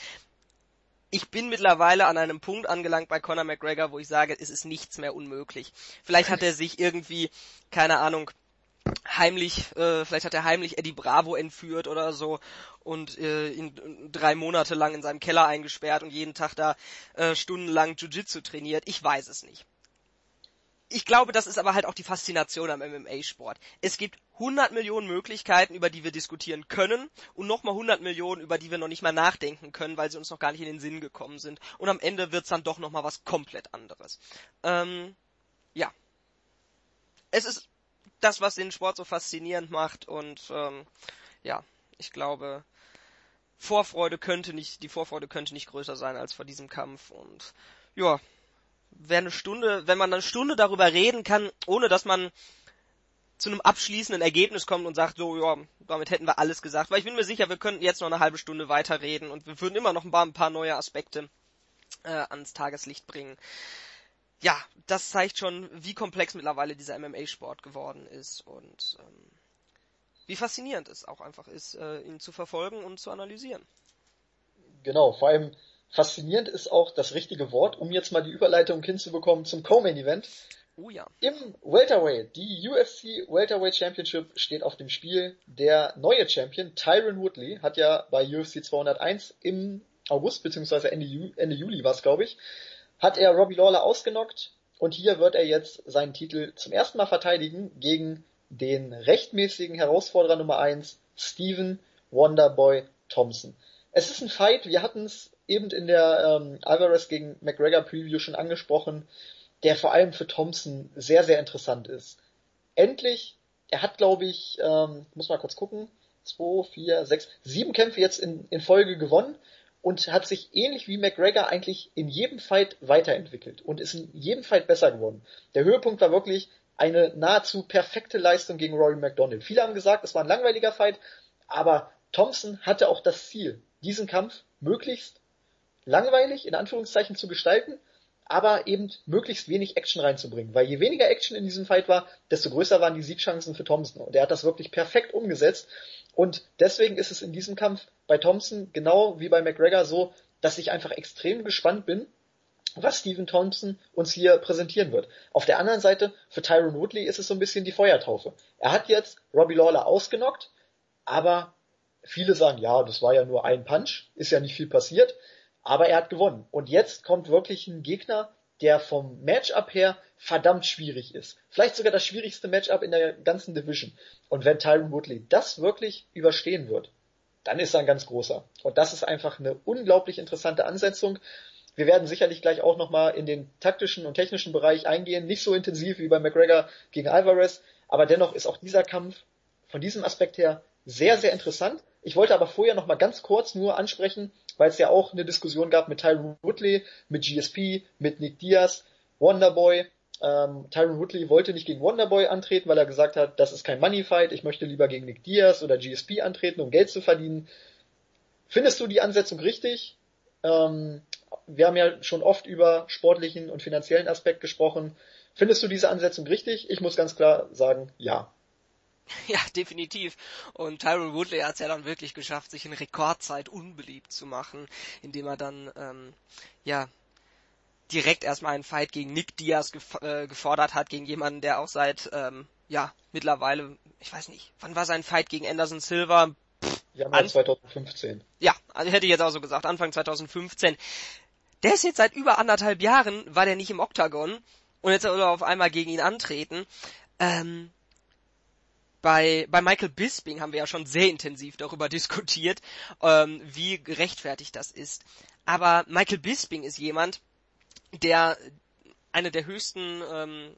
Ich bin mittlerweile an einem Punkt angelangt bei Conor McGregor, wo ich sage, es ist nichts mehr unmöglich. Vielleicht hat er sich irgendwie, keine Ahnung, heimlich, äh, vielleicht hat er heimlich Eddie Bravo entführt oder so und äh, ihn drei Monate lang in seinem Keller eingesperrt und jeden Tag da äh, stundenlang Jiu-Jitsu trainiert. Ich weiß es nicht ich glaube, das ist aber halt auch die Faszination am MMA-Sport. Es gibt 100 Millionen Möglichkeiten, über die wir diskutieren können und nochmal 100 Millionen, über die wir noch nicht mal nachdenken können, weil sie uns noch gar nicht in den Sinn gekommen sind. Und am Ende wird's dann doch nochmal was komplett anderes. Ähm, ja. Es ist das, was den Sport so faszinierend macht und ähm, ja, ich glaube, Vorfreude könnte nicht, die Vorfreude könnte nicht größer sein als vor diesem Kampf und ja, wäre eine Stunde, wenn man eine Stunde darüber reden kann, ohne dass man zu einem abschließenden Ergebnis kommt und sagt, so, ja, damit hätten wir alles gesagt. Weil ich bin mir sicher, wir könnten jetzt noch eine halbe Stunde weiterreden und wir würden immer noch ein paar, ein paar neue Aspekte äh, ans Tageslicht bringen. Ja, das zeigt schon, wie komplex mittlerweile dieser MMA-Sport geworden ist und ähm, wie faszinierend es auch einfach ist, äh, ihn zu verfolgen und zu analysieren. Genau, vor allem Faszinierend ist auch das richtige Wort, um jetzt mal die Überleitung hinzubekommen zum Co-Main Event. Oh ja. Im Welterweight, die UFC Welterweight Championship steht auf dem Spiel. Der neue Champion, Tyron Woodley, hat ja bei UFC 201 im August, beziehungsweise Ende, Ju Ende Juli war es, glaube ich, hat er Robbie Lawler ausgenockt und hier wird er jetzt seinen Titel zum ersten Mal verteidigen gegen den rechtmäßigen Herausforderer Nummer 1, Steven Wonderboy Thompson. Es ist ein Fight, wir hatten es eben in der ähm, Alvarez gegen McGregor Preview schon angesprochen, der vor allem für Thompson sehr, sehr interessant ist. Endlich, er hat glaube ich, ähm, muss mal kurz gucken, zwei, vier, sechs, sieben Kämpfe jetzt in, in Folge gewonnen und hat sich ähnlich wie McGregor eigentlich in jedem Fight weiterentwickelt und ist in jedem Fight besser geworden. Der Höhepunkt war wirklich eine nahezu perfekte Leistung gegen Rory McDonald. Viele haben gesagt, es war ein langweiliger Fight, aber Thompson hatte auch das Ziel, diesen Kampf möglichst langweilig, in Anführungszeichen, zu gestalten, aber eben möglichst wenig Action reinzubringen. Weil je weniger Action in diesem Fight war, desto größer waren die Siegchancen für Thompson. Und er hat das wirklich perfekt umgesetzt. Und deswegen ist es in diesem Kampf bei Thompson genau wie bei McGregor so, dass ich einfach extrem gespannt bin, was Stephen Thompson uns hier präsentieren wird. Auf der anderen Seite, für Tyron Woodley ist es so ein bisschen die Feuertaufe. Er hat jetzt Robbie Lawler ausgenockt, aber viele sagen, ja, das war ja nur ein Punch, ist ja nicht viel passiert. Aber er hat gewonnen. Und jetzt kommt wirklich ein Gegner, der vom Matchup her verdammt schwierig ist. Vielleicht sogar das schwierigste Matchup in der ganzen Division. Und wenn Tyron Woodley das wirklich überstehen wird, dann ist er ein ganz großer. Und das ist einfach eine unglaublich interessante Ansetzung. Wir werden sicherlich gleich auch nochmal in den taktischen und technischen Bereich eingehen. Nicht so intensiv wie bei McGregor gegen Alvarez. Aber dennoch ist auch dieser Kampf von diesem Aspekt her sehr, sehr interessant. Ich wollte aber vorher nochmal ganz kurz nur ansprechen, weil es ja auch eine Diskussion gab mit Tyron Woodley, mit GSP, mit Nick Diaz, Wonderboy. Ähm, Tyron Woodley wollte nicht gegen Wonderboy antreten, weil er gesagt hat, das ist kein Money Fight, ich möchte lieber gegen Nick Diaz oder GSP antreten, um Geld zu verdienen. Findest du die Ansetzung richtig? Ähm, wir haben ja schon oft über sportlichen und finanziellen Aspekt gesprochen. Findest du diese Ansetzung richtig? Ich muss ganz klar sagen, ja. Ja, definitiv. Und Tyrone Woodley hat es ja dann wirklich geschafft, sich in Rekordzeit unbeliebt zu machen, indem er dann ähm, ja direkt erstmal einen Fight gegen Nick Diaz gef äh, gefordert hat, gegen jemanden, der auch seit ähm, ja mittlerweile, ich weiß nicht, wann war sein Fight gegen Anderson Silva? Januar 2015. Ja, also hätte ich jetzt auch so gesagt, Anfang 2015. Der ist jetzt seit über anderthalb Jahren, war der nicht im Oktagon und jetzt soll er auf einmal gegen ihn antreten. Ähm, bei, bei Michael Bisping haben wir ja schon sehr intensiv darüber diskutiert, ähm, wie gerechtfertigt das ist. Aber Michael Bisping ist jemand, der eine der höchsten ähm,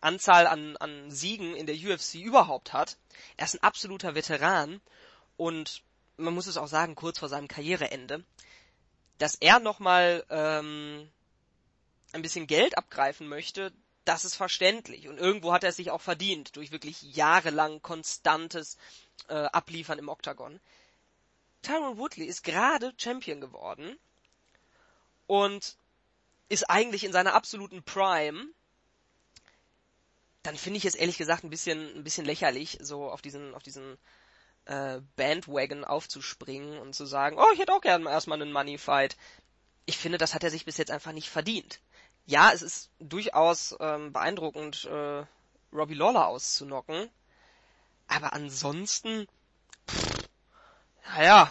Anzahl an, an Siegen in der UFC überhaupt hat. Er ist ein absoluter Veteran und man muss es auch sagen, kurz vor seinem Karriereende, dass er nochmal ähm, ein bisschen Geld abgreifen möchte, das ist verständlich. Und irgendwo hat er es sich auch verdient, durch wirklich jahrelang konstantes äh, Abliefern im Oktagon. Tyron Woodley ist gerade Champion geworden und ist eigentlich in seiner absoluten Prime dann finde ich es ehrlich gesagt ein bisschen, ein bisschen lächerlich, so auf diesen, auf diesen äh, Bandwagon aufzuspringen und zu sagen, oh, ich hätte auch gerne erstmal einen Money Fight. Ich finde, das hat er sich bis jetzt einfach nicht verdient. Ja, es ist durchaus ähm, beeindruckend, äh, Robbie Lawler auszunocken, aber ansonsten, pff, naja,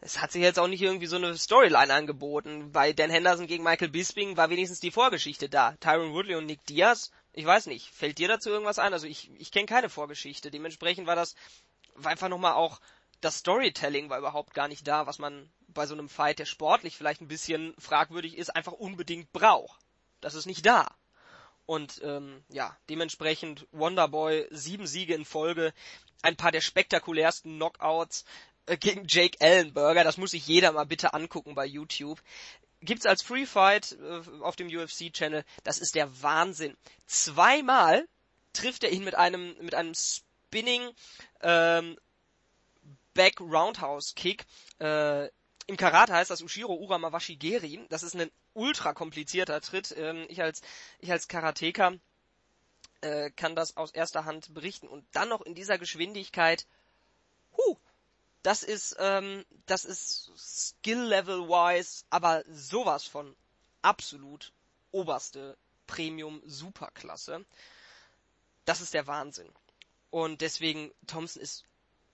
es hat sich jetzt auch nicht irgendwie so eine Storyline angeboten. Bei Dan Henderson gegen Michael Bisping war wenigstens die Vorgeschichte da. Tyron Woodley und Nick Diaz ich weiß nicht, fällt dir dazu irgendwas ein? Also ich, ich kenne keine Vorgeschichte. Dementsprechend war das war einfach nochmal auch das Storytelling war überhaupt gar nicht da, was man bei so einem Fight, der sportlich vielleicht ein bisschen fragwürdig ist, einfach unbedingt braucht. Das ist nicht da. Und ähm, ja, dementsprechend Wonderboy, sieben Siege in Folge, ein paar der spektakulärsten Knockouts äh, gegen Jake Ellenberger, das muss sich jeder mal bitte angucken bei YouTube gibt's als Free Fight äh, auf dem UFC Channel. Das ist der Wahnsinn. Zweimal trifft er ihn mit einem mit einem Spinning ähm, Back Roundhouse Kick. Äh, Im Karate heißt das Ushiro Uramawashi Geri. Das ist ein ultra komplizierter Tritt. Ähm, ich als ich als Karateka äh, kann das aus erster Hand berichten und dann noch in dieser Geschwindigkeit. Huh, das ist, ähm, das ist Skill-Level-wise, aber sowas von absolut oberste Premium-Superklasse. Das ist der Wahnsinn. Und deswegen, Thompson ist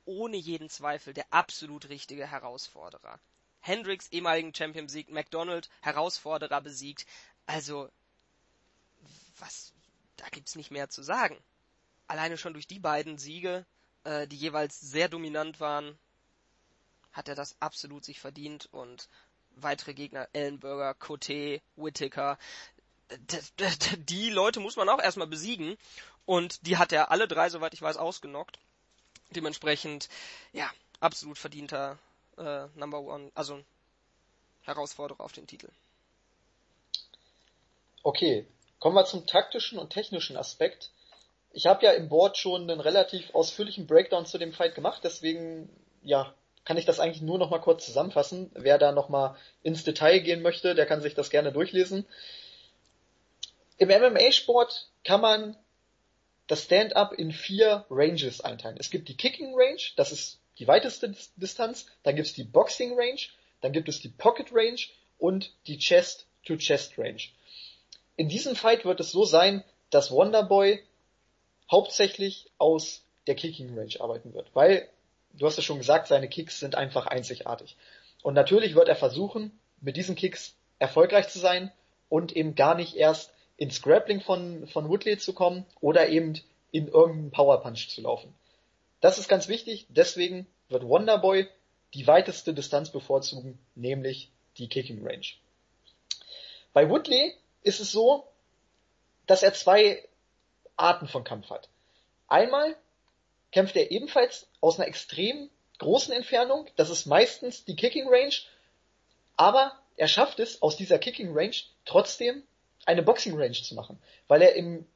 ohne jeden Zweifel der absolut richtige Herausforderer. Hendricks, ehemaligen Champion besiegt, McDonald, Herausforderer besiegt. Also, was, da gibt's nicht mehr zu sagen. Alleine schon durch die beiden Siege, äh, die jeweils sehr dominant waren, hat er das absolut sich verdient und weitere Gegner, Ellenberger, Cote, Whittaker, die Leute muss man auch erstmal besiegen und die hat er alle drei, soweit ich weiß, ausgenockt. Dementsprechend, ja, absolut verdienter äh, Number One, also Herausforderer auf den Titel. Okay, kommen wir zum taktischen und technischen Aspekt. Ich habe ja im Board schon einen relativ ausführlichen Breakdown zu dem Fight gemacht, deswegen ja, kann ich das eigentlich nur noch mal kurz zusammenfassen. Wer da noch mal ins Detail gehen möchte, der kann sich das gerne durchlesen. Im MMA-Sport kann man das Stand-up in vier Ranges einteilen. Es gibt die Kicking Range, das ist die weiteste Distanz, dann gibt es die Boxing Range, dann gibt es die Pocket Range und die Chest-to-Chest Range. In diesem Fight wird es so sein, dass Wonderboy hauptsächlich aus der Kicking Range arbeiten wird, weil du hast es schon gesagt, seine Kicks sind einfach einzigartig. Und natürlich wird er versuchen, mit diesen Kicks erfolgreich zu sein und eben gar nicht erst ins Grappling von, von Woodley zu kommen oder eben in irgendeinen Powerpunch zu laufen. Das ist ganz wichtig, deswegen wird Wonderboy die weiteste Distanz bevorzugen, nämlich die Kicking Range. Bei Woodley ist es so, dass er zwei Arten von Kampf hat. Einmal kämpft er ebenfalls aus einer extrem großen Entfernung. Das ist meistens die Kicking Range. Aber er schafft es, aus dieser Kicking Range trotzdem eine Boxing Range zu machen. Weil er im,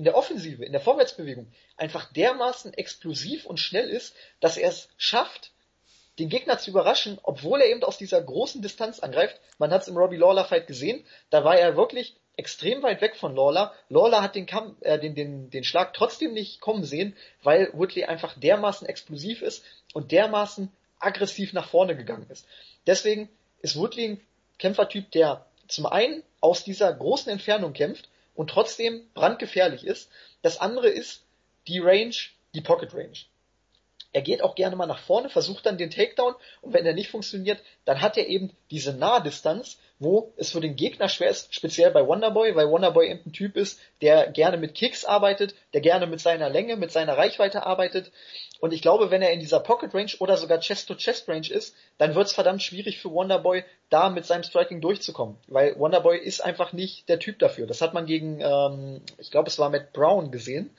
in der Offensive, in der Vorwärtsbewegung einfach dermaßen explosiv und schnell ist, dass er es schafft, den Gegner zu überraschen, obwohl er eben aus dieser großen Distanz angreift. Man hat es im Robbie Lawler Fight gesehen, da war er wirklich extrem weit weg von Lawler. Lawler hat den, Kampf, äh, den, den, den Schlag trotzdem nicht kommen sehen, weil Woodley einfach dermaßen explosiv ist und dermaßen aggressiv nach vorne gegangen ist. Deswegen ist Woodley ein Kämpfertyp, der zum einen aus dieser großen Entfernung kämpft und trotzdem brandgefährlich ist. Das andere ist die Range, die Pocket Range. Er geht auch gerne mal nach vorne, versucht dann den Takedown und wenn der nicht funktioniert, dann hat er eben diese Nahdistanz, wo es für den Gegner schwer ist, speziell bei Wonderboy, weil Wonderboy eben ein Typ ist, der gerne mit Kicks arbeitet, der gerne mit seiner Länge, mit seiner Reichweite arbeitet. Und ich glaube, wenn er in dieser Pocket Range oder sogar Chest-to-Chest Range ist, dann wird es verdammt schwierig für Wonderboy, da mit seinem Striking durchzukommen. Weil Wonderboy ist einfach nicht der Typ dafür. Das hat man gegen, ähm, ich glaube, es war Matt Brown gesehen.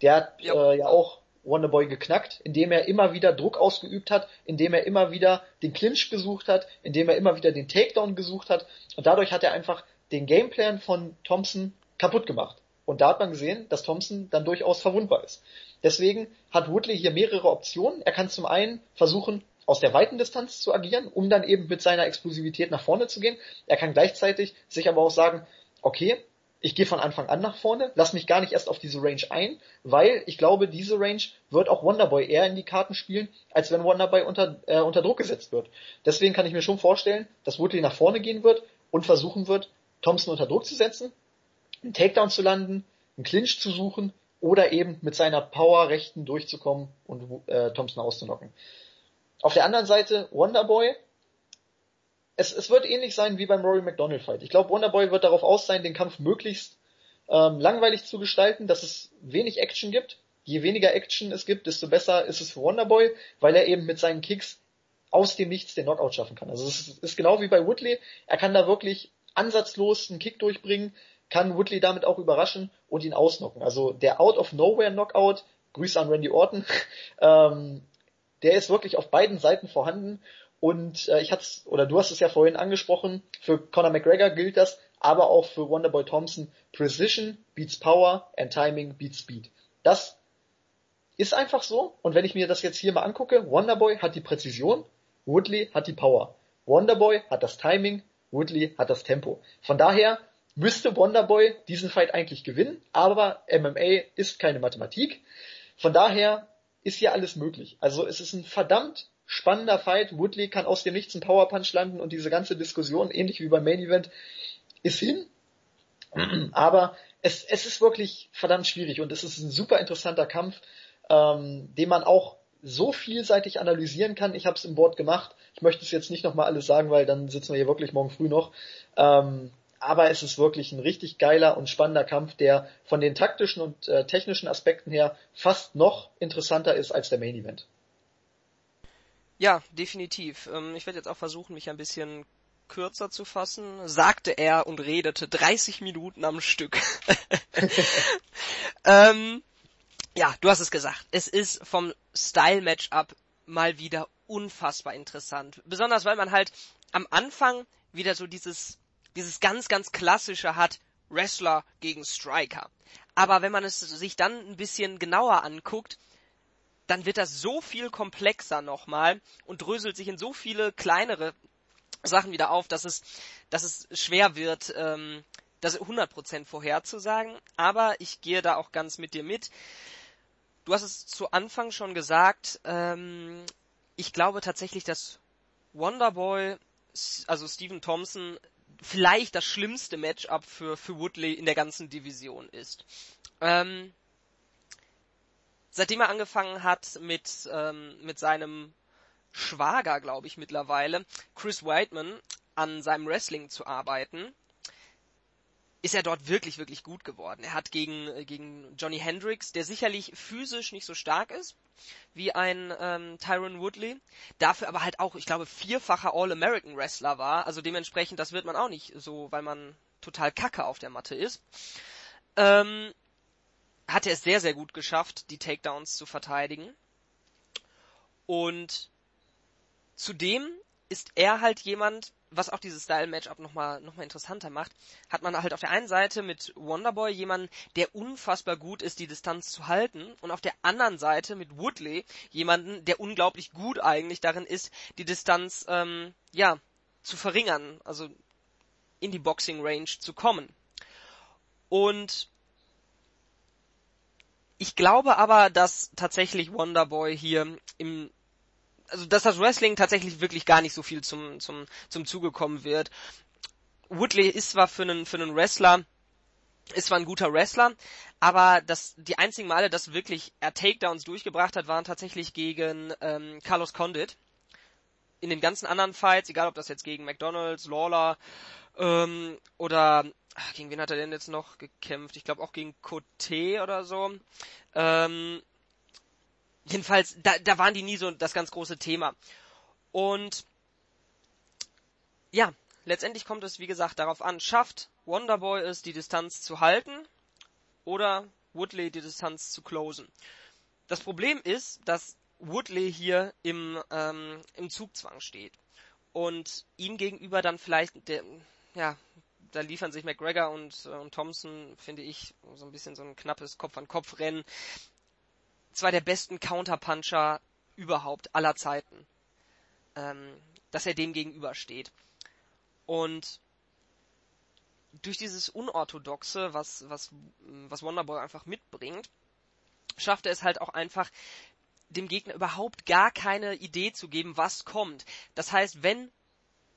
Der hat ja, äh, ja auch Wonderboy geknackt, indem er immer wieder Druck ausgeübt hat, indem er immer wieder den Clinch gesucht hat, indem er immer wieder den Takedown gesucht hat und dadurch hat er einfach den Gameplan von Thompson kaputt gemacht. Und da hat man gesehen, dass Thompson dann durchaus verwundbar ist. Deswegen hat Woodley hier mehrere Optionen. Er kann zum einen versuchen, aus der weiten Distanz zu agieren, um dann eben mit seiner Explosivität nach vorne zu gehen. Er kann gleichzeitig sich aber auch sagen, okay, ich gehe von Anfang an nach vorne, lass mich gar nicht erst auf diese Range ein, weil ich glaube, diese Range wird auch Wonderboy eher in die Karten spielen, als wenn Wonderboy unter, äh, unter Druck gesetzt wird. Deswegen kann ich mir schon vorstellen, dass Woodley nach vorne gehen wird und versuchen wird, Thompson unter Druck zu setzen, einen Takedown zu landen, einen Clinch zu suchen oder eben mit seiner Power rechten durchzukommen und äh, Thompson auszunocken. Auf der anderen Seite Wonderboy es, es wird ähnlich sein wie beim Rory McDonald Fight. Ich glaube, Wonderboy wird darauf aus sein, den Kampf möglichst ähm, langweilig zu gestalten, dass es wenig Action gibt. Je weniger Action es gibt, desto besser ist es für Wonderboy, weil er eben mit seinen Kicks aus dem Nichts den Knockout schaffen kann. Also es ist genau wie bei Woodley. Er kann da wirklich ansatzlos einen Kick durchbringen, kann Woodley damit auch überraschen und ihn ausnocken. Also der Out of Nowhere Knockout, Grüße an Randy Orton, ähm, der ist wirklich auf beiden Seiten vorhanden und äh, ich hatte oder du hast es ja vorhin angesprochen, für Conor McGregor gilt das, aber auch für Wonderboy Thompson, Precision beats Power and Timing beats Speed. Das ist einfach so. Und wenn ich mir das jetzt hier mal angucke, Wonderboy hat die Präzision, Woodley hat die Power. Wonderboy hat das Timing, Woodley hat das Tempo. Von daher müsste Wonderboy diesen Fight eigentlich gewinnen, aber MMA ist keine Mathematik. Von daher ist hier alles möglich. Also es ist ein verdammt spannender Fight. Woodley kann aus dem Nichts einen Powerpunch landen und diese ganze Diskussion, ähnlich wie beim Main Event, ist hin. Aber es, es ist wirklich verdammt schwierig und es ist ein super interessanter Kampf, ähm, den man auch so vielseitig analysieren kann. Ich habe es im Board gemacht. Ich möchte es jetzt nicht nochmal alles sagen, weil dann sitzen wir hier wirklich morgen früh noch. Ähm, aber es ist wirklich ein richtig geiler und spannender Kampf, der von den taktischen und äh, technischen Aspekten her fast noch interessanter ist als der Main Event. Ja, definitiv. Ähm, ich werde jetzt auch versuchen, mich ein bisschen kürzer zu fassen, sagte er und redete 30 Minuten am Stück. ähm, ja, du hast es gesagt. Es ist vom Style-Matchup mal wieder unfassbar interessant. Besonders weil man halt am Anfang wieder so dieses, dieses ganz, ganz klassische hat, Wrestler gegen Striker. Aber wenn man es sich dann ein bisschen genauer anguckt, dann wird das so viel komplexer nochmal und dröselt sich in so viele kleinere Sachen wieder auf, dass es, dass es schwer wird, ähm, das 100% vorherzusagen. Aber ich gehe da auch ganz mit dir mit. Du hast es zu Anfang schon gesagt. Ähm, ich glaube tatsächlich, dass Wonderboy, also Stephen Thompson, vielleicht das schlimmste Matchup für, für Woodley in der ganzen Division ist. Ähm, seitdem er angefangen hat mit, ähm, mit seinem Schwager, glaube ich mittlerweile, Chris Whiteman, an seinem Wrestling zu arbeiten, ist er dort wirklich, wirklich gut geworden. Er hat gegen, gegen Johnny Hendricks, der sicherlich physisch nicht so stark ist wie ein ähm, Tyron Woodley, dafür aber halt auch, ich glaube, vierfacher All-American Wrestler war. Also dementsprechend, das wird man auch nicht so, weil man total kacke auf der Matte ist. Ähm, hat er es sehr, sehr gut geschafft, die Takedowns zu verteidigen. Und zudem ist er halt jemand, was auch dieses Style-Matchup nochmal noch mal interessanter macht, hat man halt auf der einen Seite mit Wonderboy jemanden, der unfassbar gut ist, die Distanz zu halten, und auf der anderen Seite mit Woodley jemanden, der unglaublich gut eigentlich darin ist, die Distanz ähm, ja zu verringern, also in die Boxing Range zu kommen. Und ich glaube aber, dass tatsächlich Wonderboy hier im also dass das Wrestling tatsächlich wirklich gar nicht so viel zum zum zum Zuge kommen wird. Woodley ist zwar für einen für einen Wrestler ist zwar ein guter Wrestler, aber das, die einzigen Male, dass wirklich er Takedowns durchgebracht hat, waren tatsächlich gegen ähm, Carlos Condit. In den ganzen anderen Fights, egal ob das jetzt gegen McDonalds, Lawler ähm, oder gegen wen hat er denn jetzt noch gekämpft? Ich glaube auch gegen Cote oder so. Ähm, jedenfalls, da, da waren die nie so das ganz große Thema. Und ja, letztendlich kommt es, wie gesagt, darauf an, schafft Wonderboy es, die Distanz zu halten oder Woodley die Distanz zu closen. Das Problem ist, dass Woodley hier im, ähm, im Zugzwang steht und ihm gegenüber dann vielleicht der, ja, da liefern sich McGregor und, äh, und Thompson, finde ich, so ein bisschen so ein knappes Kopf-an-Kopf-Rennen. Zwei der besten Counterpuncher überhaupt aller Zeiten. Ähm, dass er dem gegenübersteht. Und durch dieses Unorthodoxe, was, was, was Wonderboy einfach mitbringt, schafft er es halt auch einfach, dem Gegner überhaupt gar keine Idee zu geben, was kommt. Das heißt, wenn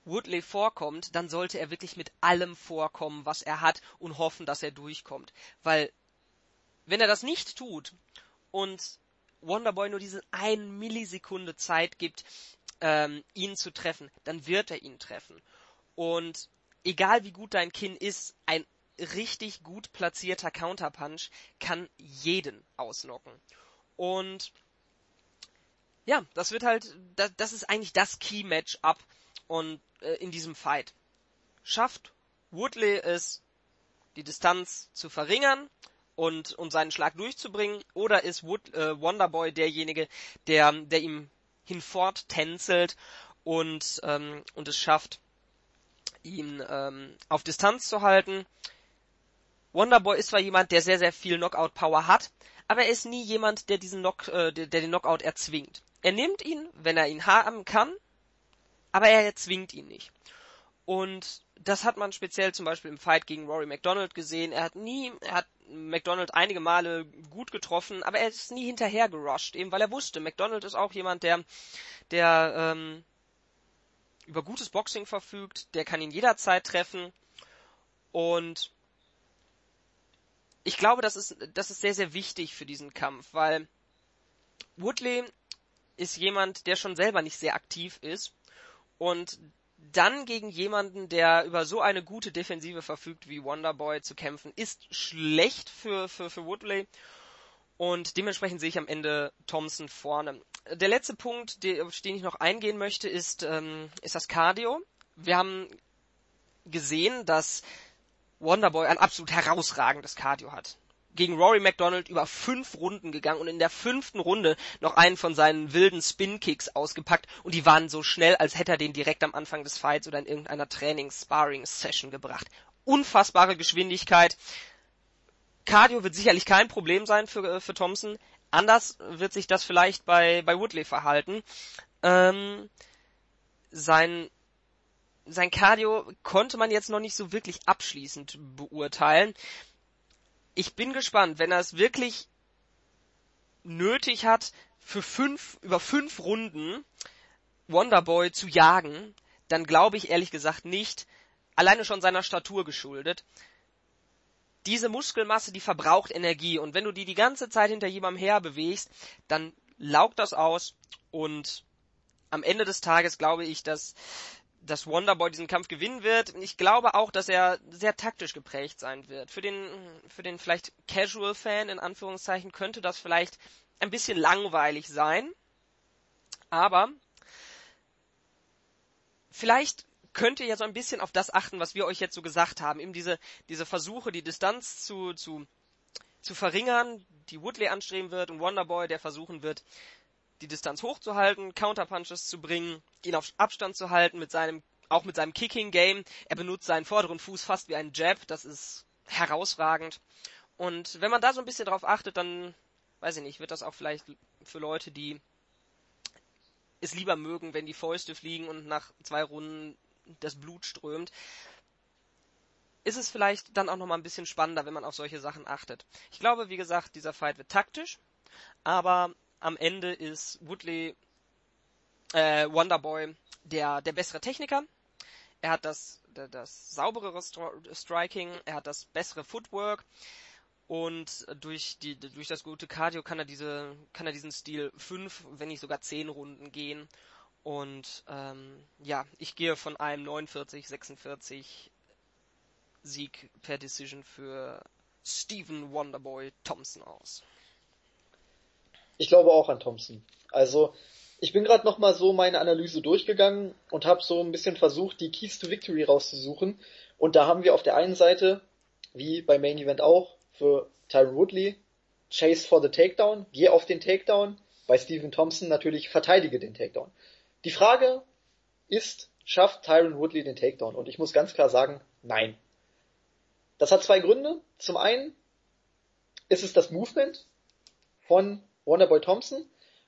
Woodley vorkommt, dann sollte er wirklich mit allem vorkommen, was er hat und hoffen, dass er durchkommt. Weil, wenn er das nicht tut und Wonderboy nur diese eine Millisekunde Zeit gibt, ähm, ihn zu treffen, dann wird er ihn treffen. Und egal wie gut dein Kinn ist, ein richtig gut platzierter Counterpunch kann jeden ausnocken. Und ja, das wird halt, das, das ist eigentlich das Key-Match-up und äh, in diesem Fight. Schafft Woodley es, die Distanz zu verringern und, und seinen Schlag durchzubringen, oder ist Wood, äh, Wonderboy derjenige, der, der ihm hinfort tänzelt und, ähm, und es schafft, ihn ähm, auf Distanz zu halten. Wonderboy ist zwar jemand, der sehr, sehr viel Knockout-Power hat, aber er ist nie jemand, der diesen Knock, äh, der, der den Knockout erzwingt. Er nimmt ihn, wenn er ihn haben kann, aber er erzwingt ihn nicht. Und das hat man speziell zum Beispiel im Fight gegen Rory McDonald gesehen. Er hat nie, er hat McDonald einige Male gut getroffen, aber er ist nie hinterher gerusht, eben weil er wusste, McDonald ist auch jemand, der, der ähm, über gutes Boxing verfügt, der kann ihn jederzeit treffen und ich glaube, das ist, das ist sehr, sehr wichtig für diesen Kampf, weil Woodley ist jemand, der schon selber nicht sehr aktiv ist und dann gegen jemanden, der über so eine gute Defensive verfügt wie Wonderboy zu kämpfen, ist schlecht für, für, für Woodley und dementsprechend sehe ich am Ende Thompson vorne. Der letzte Punkt, auf den ich noch eingehen möchte, ist, ähm, ist das Cardio. Wir haben gesehen, dass Wonderboy ein absolut herausragendes Cardio hat. Gegen Rory McDonald über fünf Runden gegangen und in der fünften Runde noch einen von seinen wilden Spin-Kicks ausgepackt und die waren so schnell, als hätte er den direkt am Anfang des Fights oder in irgendeiner Trainings-Sparring-Session gebracht. Unfassbare Geschwindigkeit. Cardio wird sicherlich kein Problem sein für, äh, für Thompson. Anders wird sich das vielleicht bei, bei Woodley verhalten. Ähm, sein, sein Cardio konnte man jetzt noch nicht so wirklich abschließend beurteilen. Ich bin gespannt, wenn er es wirklich nötig hat, für fünf, über fünf Runden Wonderboy zu jagen, dann glaube ich ehrlich gesagt nicht, alleine schon seiner Statur geschuldet, diese Muskelmasse, die verbraucht Energie. Und wenn du die die ganze Zeit hinter jemandem her bewegst, dann laugt das aus. Und am Ende des Tages glaube ich, dass dass Wonderboy diesen Kampf gewinnen wird. Ich glaube auch, dass er sehr taktisch geprägt sein wird. Für den, für den vielleicht Casual Fan in Anführungszeichen könnte das vielleicht ein bisschen langweilig sein. Aber vielleicht könnt ihr ja so ein bisschen auf das achten, was wir euch jetzt so gesagt haben. Eben diese, diese Versuche, die Distanz zu, zu, zu verringern, die Woodley anstreben wird und Wonderboy, der versuchen wird, die Distanz hochzuhalten, Counterpunches zu bringen, ihn auf Abstand zu halten mit seinem, auch mit seinem Kicking Game. Er benutzt seinen vorderen Fuß fast wie einen Jab, das ist herausragend. Und wenn man da so ein bisschen drauf achtet, dann, weiß ich nicht, wird das auch vielleicht für Leute, die es lieber mögen, wenn die Fäuste fliegen und nach zwei Runden das Blut strömt. ist es vielleicht dann auch nochmal ein bisschen spannender, wenn man auf solche Sachen achtet. Ich glaube, wie gesagt, dieser Fight wird taktisch, aber am Ende ist Woodley, äh, Wonderboy der, der bessere Techniker. Er hat das, das, sauberere Striking, er hat das bessere Footwork und durch die, durch das gute Cardio kann er diese, kann er diesen Stil fünf, wenn nicht sogar zehn Runden gehen. Und ähm, ja, ich gehe von einem 49, 46 Sieg per Decision für Stephen Wonderboy Thompson aus. Ich glaube auch an Thompson. Also ich bin gerade noch mal so meine Analyse durchgegangen und habe so ein bisschen versucht, die Keys to Victory rauszusuchen. Und da haben wir auf der einen Seite, wie beim Main Event auch, für Tyron Woodley, Chase for the Takedown, geh auf den Takedown. Bei Stephen Thompson natürlich verteidige den Takedown. Die Frage ist, schafft Tyron Woodley den Takedown? Und ich muss ganz klar sagen, nein. Das hat zwei Gründe. Zum einen ist es das Movement von Wonderboy Thompson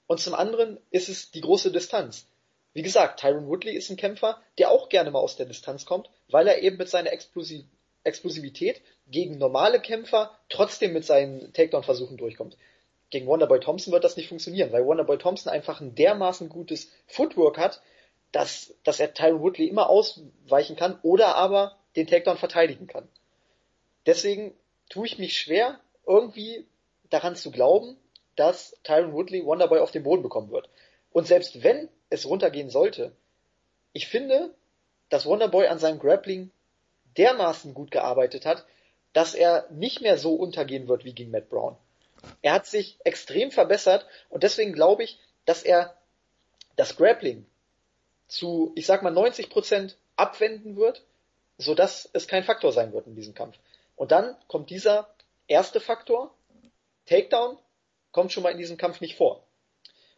und zum anderen ist es die große Distanz. Wie gesagt, Tyron Woodley ist ein Kämpfer, der auch gerne mal aus der Distanz kommt, weil er eben mit seiner Explosi Explosivität gegen normale Kämpfer trotzdem mit seinen Takedown-Versuchen durchkommt. Gegen Wonderboy Thompson wird das nicht funktionieren, weil Wonderboy Thompson einfach ein dermaßen gutes Footwork hat, dass, dass er Tyron Woodley immer ausweichen kann oder aber den Takedown verteidigen kann. Deswegen tue ich mich schwer, irgendwie daran zu glauben, dass Tyron Woodley Wonderboy auf den Boden bekommen wird. Und selbst wenn es runtergehen sollte, ich finde, dass Wonderboy an seinem Grappling dermaßen gut gearbeitet hat, dass er nicht mehr so untergehen wird wie gegen Matt Brown. Er hat sich extrem verbessert und deswegen glaube ich, dass er das Grappling zu, ich sag mal, 90 Prozent abwenden wird, sodass es kein Faktor sein wird in diesem Kampf. Und dann kommt dieser erste Faktor, Takedown, kommt schon mal in diesem Kampf nicht vor.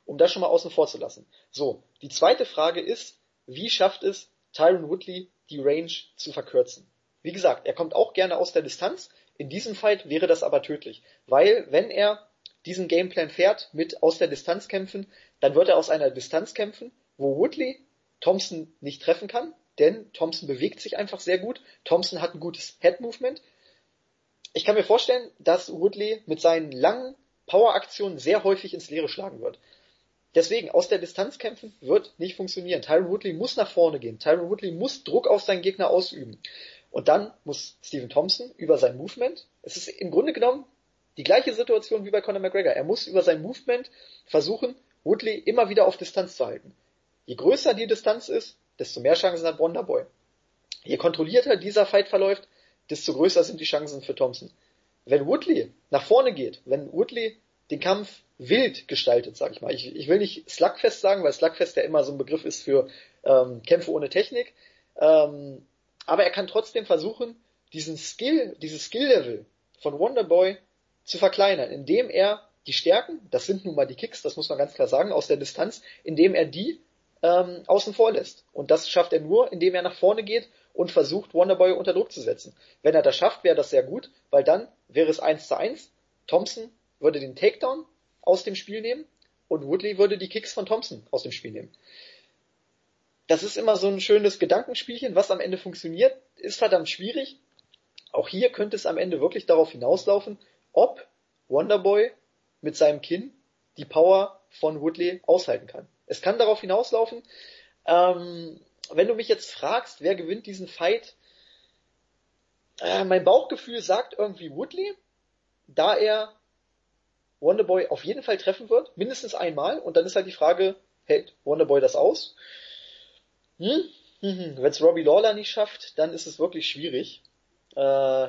Um das schon mal außen vor zu lassen. So, die zweite Frage ist, wie schafft es Tyron Woodley, die Range zu verkürzen? Wie gesagt, er kommt auch gerne aus der Distanz. In diesem Fight wäre das aber tödlich, weil wenn er diesen Gameplan fährt mit aus der Distanz kämpfen, dann wird er aus einer Distanz kämpfen, wo Woodley Thompson nicht treffen kann, denn Thompson bewegt sich einfach sehr gut. Thompson hat ein gutes Head Movement. Ich kann mir vorstellen, dass Woodley mit seinen langen Power-Aktionen sehr häufig ins Leere schlagen wird. Deswegen, aus der Distanz kämpfen wird nicht funktionieren. Tyron Woodley muss nach vorne gehen. Tyron Woodley muss Druck auf seinen Gegner ausüben. Und dann muss Stephen Thompson über sein Movement, es ist im Grunde genommen die gleiche Situation wie bei Conor McGregor. Er muss über sein Movement versuchen, Woodley immer wieder auf Distanz zu halten. Je größer die Distanz ist, desto mehr Chancen hat Wonderboy. Je kontrollierter dieser Fight verläuft, desto größer sind die Chancen für Thompson. Wenn Woodley nach vorne geht, wenn Woodley den Kampf wild gestaltet, sag ich mal. Ich, ich will nicht Slugfest sagen, weil Slugfest ja immer so ein Begriff ist für ähm, Kämpfe ohne Technik. Ähm, aber er kann trotzdem versuchen, diesen Skill, dieses Skill-Level von Wonderboy zu verkleinern, indem er die Stärken, das sind nun mal die Kicks, das muss man ganz klar sagen, aus der Distanz, indem er die ähm, außen vor lässt. Und das schafft er nur, indem er nach vorne geht und versucht, Wonderboy unter Druck zu setzen. Wenn er das schafft, wäre das sehr gut, weil dann wäre es eins zu eins. Thompson würde den Takedown aus dem Spiel nehmen und Woodley würde die Kicks von Thompson aus dem Spiel nehmen das ist immer so ein schönes Gedankenspielchen, was am Ende funktioniert, ist verdammt schwierig. Auch hier könnte es am Ende wirklich darauf hinauslaufen, ob Wonderboy mit seinem Kinn die Power von Woodley aushalten kann. Es kann darauf hinauslaufen, ähm, wenn du mich jetzt fragst, wer gewinnt diesen Fight, äh, mein Bauchgefühl sagt irgendwie Woodley, da er Wonderboy auf jeden Fall treffen wird, mindestens einmal, und dann ist halt die Frage, hält Wonderboy das aus? Hm? Hm, Wenn es Robbie Lawler nicht schafft, dann ist es wirklich schwierig. Äh,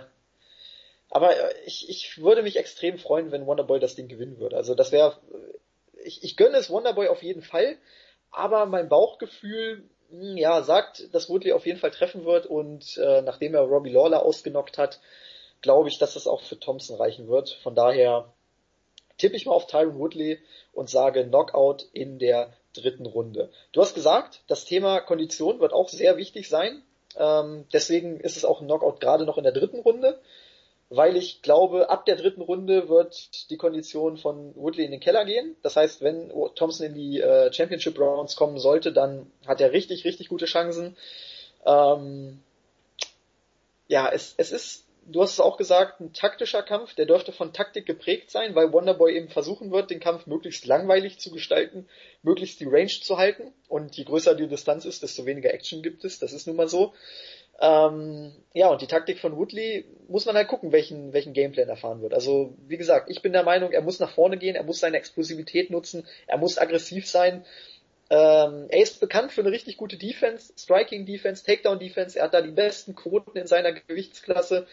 aber ich, ich würde mich extrem freuen, wenn Wonderboy das Ding gewinnen würde. Also das wäre, ich, ich gönne es Wonderboy auf jeden Fall, aber mein Bauchgefühl, hm, ja, sagt, dass Woodley auf jeden Fall treffen wird und äh, nachdem er Robbie Lawler ausgenockt hat, glaube ich, dass das auch für Thompson reichen wird. Von daher tippe ich mal auf Tyron Woodley und sage Knockout in der dritten Runde. Du hast gesagt, das Thema Kondition wird auch sehr wichtig sein. Ähm, deswegen ist es auch ein Knockout gerade noch in der dritten Runde, weil ich glaube, ab der dritten Runde wird die Kondition von Woodley in den Keller gehen. Das heißt, wenn Thompson in die äh, Championship Rounds kommen sollte, dann hat er richtig, richtig gute Chancen. Ähm, ja, es, es ist, du hast es auch gesagt, ein taktischer Kampf, der dürfte von Taktik geprägt sein, weil Wonderboy eben versuchen wird, den Kampf möglichst langweilig zu gestalten, möglichst die Range zu halten. Und je größer die Distanz ist, desto weniger Action gibt es. Das ist nun mal so. Ähm, ja, und die Taktik von Woodley muss man halt gucken, welchen, welchen Gameplan er fahren wird. Also, wie gesagt, ich bin der Meinung, er muss nach vorne gehen, er muss seine Explosivität nutzen, er muss aggressiv sein. Ähm, er ist bekannt für eine richtig gute Defense, Striking Defense, Takedown Defense, er hat da die besten Quoten in seiner Gewichtsklasse,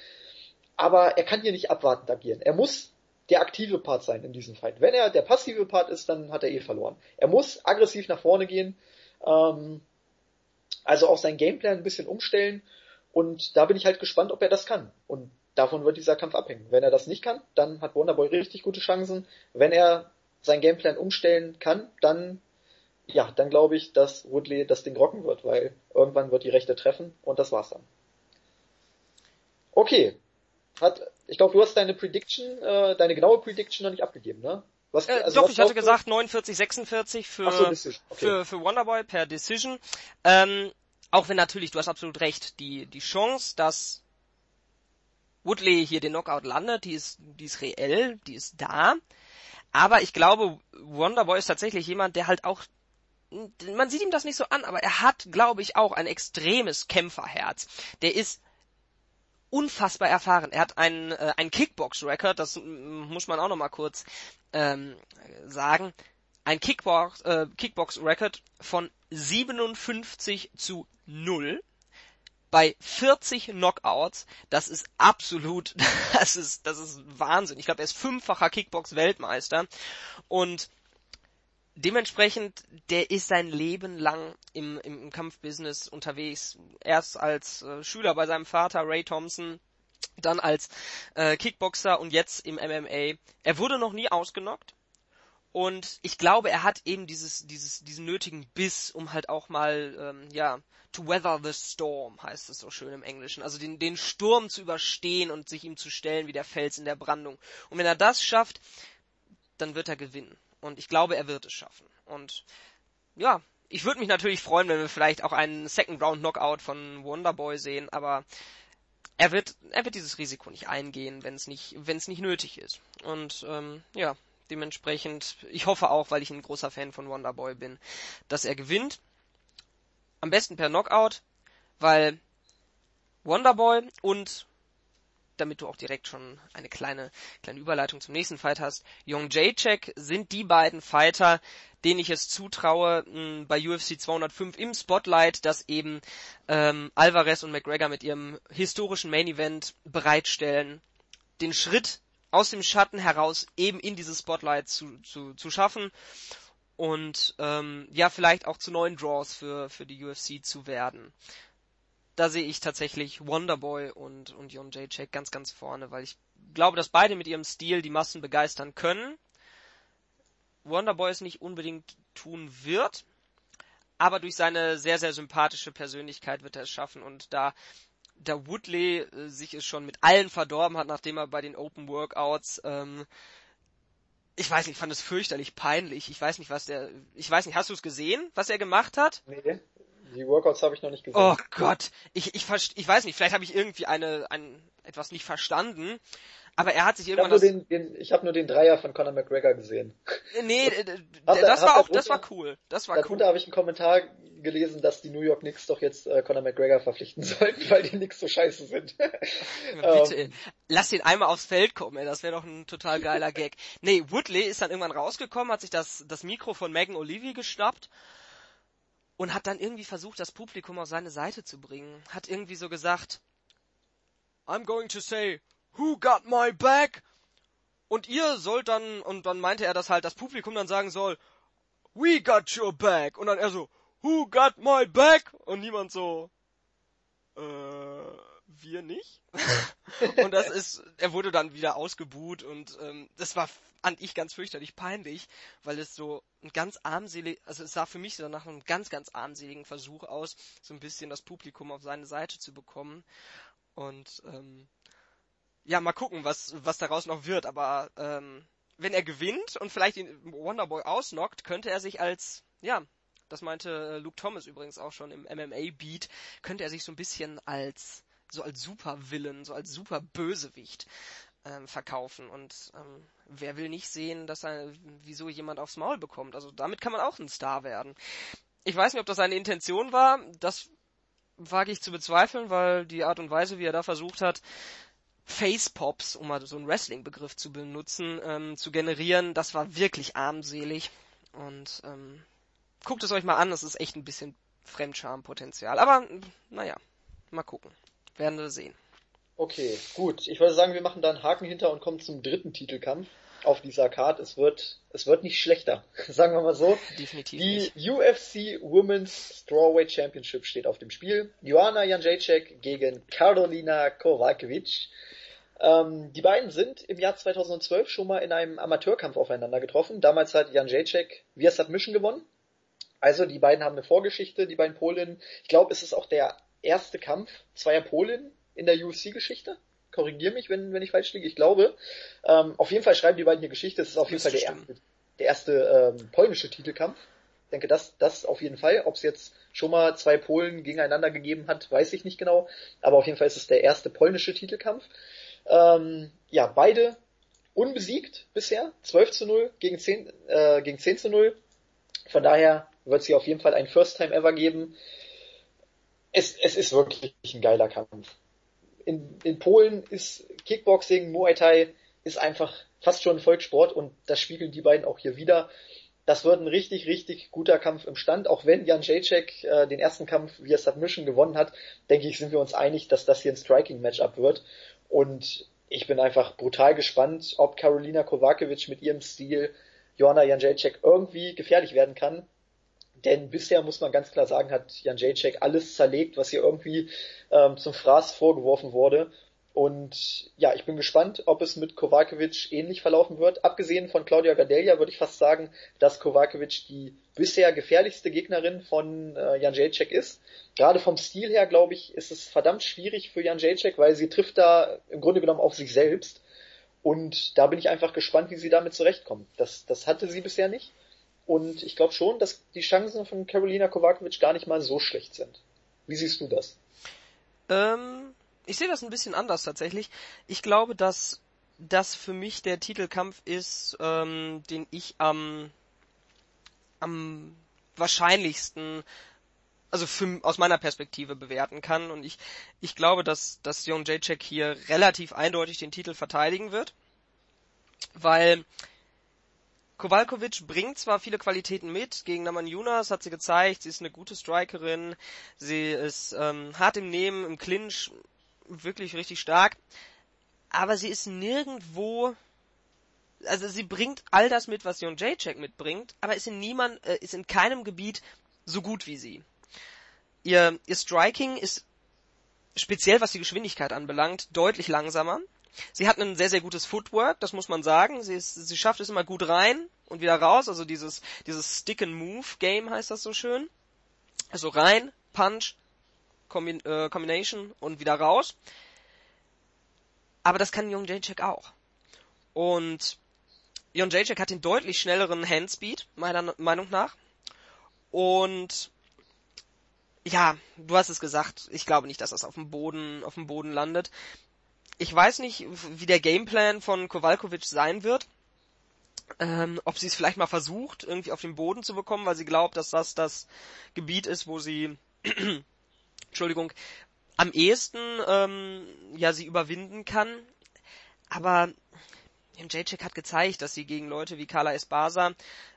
aber er kann hier nicht abwartend agieren. Er muss der aktive Part sein in diesem Fight. Wenn er der passive Part ist, dann hat er eh verloren. Er muss aggressiv nach vorne gehen, ähm, also auch sein Gameplan ein bisschen umstellen und da bin ich halt gespannt, ob er das kann. Und davon wird dieser Kampf abhängen. Wenn er das nicht kann, dann hat Wonderboy richtig gute Chancen. Wenn er sein Gameplan umstellen kann, dann ja, dann glaube ich, dass Woodley das Ding rocken wird, weil irgendwann wird die Rechte treffen und das war's dann. Okay. Hat, ich glaube, du hast deine Prediction, äh, deine genaue Prediction noch nicht abgegeben, ne? Was, äh, also doch, ich hatte gesagt 49, 46 für, so, okay. für, für Wonderboy per Decision. Ähm, auch wenn natürlich, du hast absolut recht, die, die Chance, dass Woodley hier den Knockout landet, die ist, die ist reell, die ist da. Aber ich glaube, Wonderboy ist tatsächlich jemand, der halt auch, man sieht ihm das nicht so an, aber er hat, glaube ich, auch ein extremes Kämpferherz. Der ist unfassbar erfahren. Er hat einen, äh, einen Kickbox-Record, das muss man auch noch mal kurz ähm, sagen. Ein Kickbox, äh, Kickbox-Record von 57 zu 0 bei 40 Knockouts, das ist absolut, das ist, das ist Wahnsinn. Ich glaube, er ist fünffacher Kickbox-Weltmeister und dementsprechend, der ist sein Leben lang im, im Kampfbusiness unterwegs. Erst als äh, Schüler bei seinem Vater Ray Thompson, dann als äh, Kickboxer und jetzt im MMA. Er wurde noch nie ausgenockt. Und ich glaube, er hat eben dieses, dieses, diesen nötigen Biss, um halt auch mal, ähm, ja, to weather the storm, heißt es so schön im Englischen. Also den, den Sturm zu überstehen und sich ihm zu stellen wie der Fels in der Brandung. Und wenn er das schafft, dann wird er gewinnen. Und ich glaube, er wird es schaffen. Und ja, ich würde mich natürlich freuen, wenn wir vielleicht auch einen Second Round Knockout von Wonderboy sehen, aber er wird, er wird dieses Risiko nicht eingehen, wenn es nicht, wenn es nicht nötig ist. Und ähm, ja, dementsprechend, ich hoffe auch, weil ich ein großer Fan von Wonderboy bin, dass er gewinnt. Am besten per Knockout, weil Wonderboy und damit du auch direkt schon eine kleine, kleine Überleitung zum nächsten Fight hast. Young Jacek sind die beiden Fighter, denen ich es zutraue, bei UFC 205 im Spotlight, dass eben ähm, Alvarez und McGregor mit ihrem historischen Main Event bereitstellen, den Schritt aus dem Schatten heraus eben in dieses Spotlight zu, zu, zu schaffen und ähm, ja vielleicht auch zu neuen Draws für, für die UFC zu werden da sehe ich tatsächlich Wonderboy und, und Jon Jacek ganz, ganz vorne, weil ich glaube, dass beide mit ihrem Stil die Massen begeistern können. Wonderboy es nicht unbedingt tun wird, aber durch seine sehr, sehr sympathische Persönlichkeit wird er es schaffen und da da Woodley äh, sich es schon mit allen verdorben hat, nachdem er bei den Open Workouts ähm, ich weiß nicht, ich fand es fürchterlich peinlich. Ich weiß nicht, was der, ich weiß nicht, hast du es gesehen, was er gemacht hat? Nee. Die Workouts habe ich noch nicht gesehen. Oh Gott, ich, ich, ich weiß nicht, vielleicht habe ich irgendwie eine, ein, etwas nicht verstanden, aber er hat sich irgendwann... Ich habe nur, den, den, hab nur den Dreier von Conor McGregor gesehen. Äh, nee, äh, das war auch, das war cool. Das war darunter cool. habe ich einen Kommentar gelesen, dass die New York Knicks doch jetzt äh, Conor McGregor verpflichten sollten, weil die Knicks so scheiße sind. Bitte, ähm, lass den einmal aufs Feld kommen, ey, das wäre doch ein total geiler Gag. Nee, Woodley ist dann irgendwann rausgekommen, hat sich das, das Mikro von Megan O'Leary geschnappt und hat dann irgendwie versucht, das Publikum auf seine Seite zu bringen. Hat irgendwie so gesagt, I'm going to say, who got my back? Und ihr sollt dann, und dann meinte er, dass halt das Publikum dann sagen soll, we got your back. Und dann er so, who got my back? Und niemand so, äh, wir nicht. und das ist, er wurde dann wieder ausgebuht und ähm, das war an ich ganz fürchterlich peinlich, weil es so ein ganz armselig, also es sah für mich so nach einem ganz, ganz armseligen Versuch aus, so ein bisschen das Publikum auf seine Seite zu bekommen. Und ähm, ja, mal gucken, was, was daraus noch wird, aber ähm, wenn er gewinnt und vielleicht den Wonderboy ausnockt, könnte er sich als, ja, das meinte Luke Thomas übrigens auch schon im MMA-Beat, könnte er sich so ein bisschen als so als Supervillain, so als super Bösewicht ähm, verkaufen. Und ähm, wer will nicht sehen, dass er, wieso jemand aufs Maul bekommt? Also damit kann man auch ein Star werden. Ich weiß nicht, ob das seine Intention war. Das wage ich zu bezweifeln, weil die Art und Weise, wie er da versucht hat, Facepops, um mal so einen Wrestling-Begriff zu benutzen, ähm, zu generieren, das war wirklich armselig. Und ähm, guckt es euch mal an, das ist echt ein bisschen Fremdscham-Potenzial. Aber naja, mal gucken. Werden wir sehen. Okay, gut. Ich würde sagen, wir machen da einen Haken hinter und kommen zum dritten Titelkampf auf dieser Card. Es wird, es wird nicht schlechter, sagen wir mal so. Definitiv Die nicht. UFC Women's Strawweight Championship steht auf dem Spiel. Joanna Janjacek gegen Karolina Kovacevic. Ähm, die beiden sind im Jahr 2012 schon mal in einem Amateurkampf aufeinander getroffen. Damals hat Janjacek via Submission gewonnen. Also die beiden haben eine Vorgeschichte, die beiden Polinnen. Ich glaube, es ist auch der erste Kampf zweier Polinnen in der UFC-Geschichte. Korrigier mich, wenn, wenn ich falsch liege. Ich glaube. Ähm, auf jeden Fall schreiben die beiden hier Geschichte. Es ist auf jeden Fall der erste, der erste ähm, polnische Titelkampf. Ich denke, das, das auf jeden Fall. Ob es jetzt schon mal zwei Polen gegeneinander gegeben hat, weiß ich nicht genau. Aber auf jeden Fall ist es der erste polnische Titelkampf. Ähm, ja, beide unbesiegt bisher. 12 zu 0 gegen 10, äh, gegen 10 zu 0. Von daher wird es hier auf jeden Fall ein First Time Ever geben. Es, es ist wirklich ein geiler Kampf in, in Polen ist Kickboxing, Muay Thai ist einfach fast schon ein Volkssport und das spiegeln die beiden auch hier wieder. Das wird ein richtig, richtig guter Kampf im Stand. Auch wenn Jan Jacek äh, den ersten Kampf via Submission gewonnen hat, denke ich, sind wir uns einig, dass das hier ein Striking-Matchup wird. Und ich bin einfach brutal gespannt, ob Karolina Kovacevic mit ihrem Stil Joanna Janjacek irgendwie gefährlich werden kann. Denn bisher muss man ganz klar sagen, hat Jan Jacek alles zerlegt, was hier irgendwie ähm, zum Fraß vorgeworfen wurde. Und ja, ich bin gespannt, ob es mit Kovacevic ähnlich verlaufen wird. Abgesehen von Claudia Gadelia würde ich fast sagen, dass Kovacevic die bisher gefährlichste Gegnerin von äh, Jan Jacek ist. Gerade vom Stil her, glaube ich, ist es verdammt schwierig für Jan Jacek, weil sie trifft da im Grunde genommen auf sich selbst. Und da bin ich einfach gespannt, wie sie damit zurechtkommt. Das, das hatte sie bisher nicht. Und ich glaube schon, dass die Chancen von Karolina Kovacevic gar nicht mal so schlecht sind. Wie siehst du das? Ähm, ich sehe das ein bisschen anders tatsächlich. Ich glaube, dass das für mich der Titelkampf ist, ähm, den ich am, am wahrscheinlichsten also für, aus meiner Perspektive bewerten kann. Und ich, ich glaube, dass, dass Jon Jacek hier relativ eindeutig den Titel verteidigen wird. Weil Kowalkovic bringt zwar viele Qualitäten mit, gegen Naman Yunas hat sie gezeigt, sie ist eine gute Strikerin, sie ist ähm, hart im Nehmen, im Clinch, wirklich richtig stark, aber sie ist nirgendwo, also sie bringt all das mit, was Jon Jacek mitbringt, aber ist in niemand, äh, ist in keinem Gebiet so gut wie sie. Ihr, ihr Striking ist speziell was die Geschwindigkeit anbelangt, deutlich langsamer. Sie hat ein sehr, sehr gutes Footwork, das muss man sagen. Sie, ist, sie schafft es immer gut rein und wieder raus. Also dieses, dieses Stick-and-Move-Game heißt das so schön. Also rein, Punch, Kombi äh, Combination und wieder raus. Aber das kann Young Jacek auch. Und Young Jacek hat den deutlich schnelleren Handspeed, meiner Meinung nach. Und ja, du hast es gesagt, ich glaube nicht, dass das auf dem Boden, auf dem Boden landet ich weiß nicht, wie der Gameplan von Kowalkovic sein wird. Ähm, ob sie es vielleicht mal versucht, irgendwie auf den Boden zu bekommen, weil sie glaubt, dass das das Gebiet ist, wo sie, Entschuldigung, am ehesten ähm, ja sie überwinden kann. Aber Jacek hat gezeigt, dass sie gegen Leute wie Carla Esparza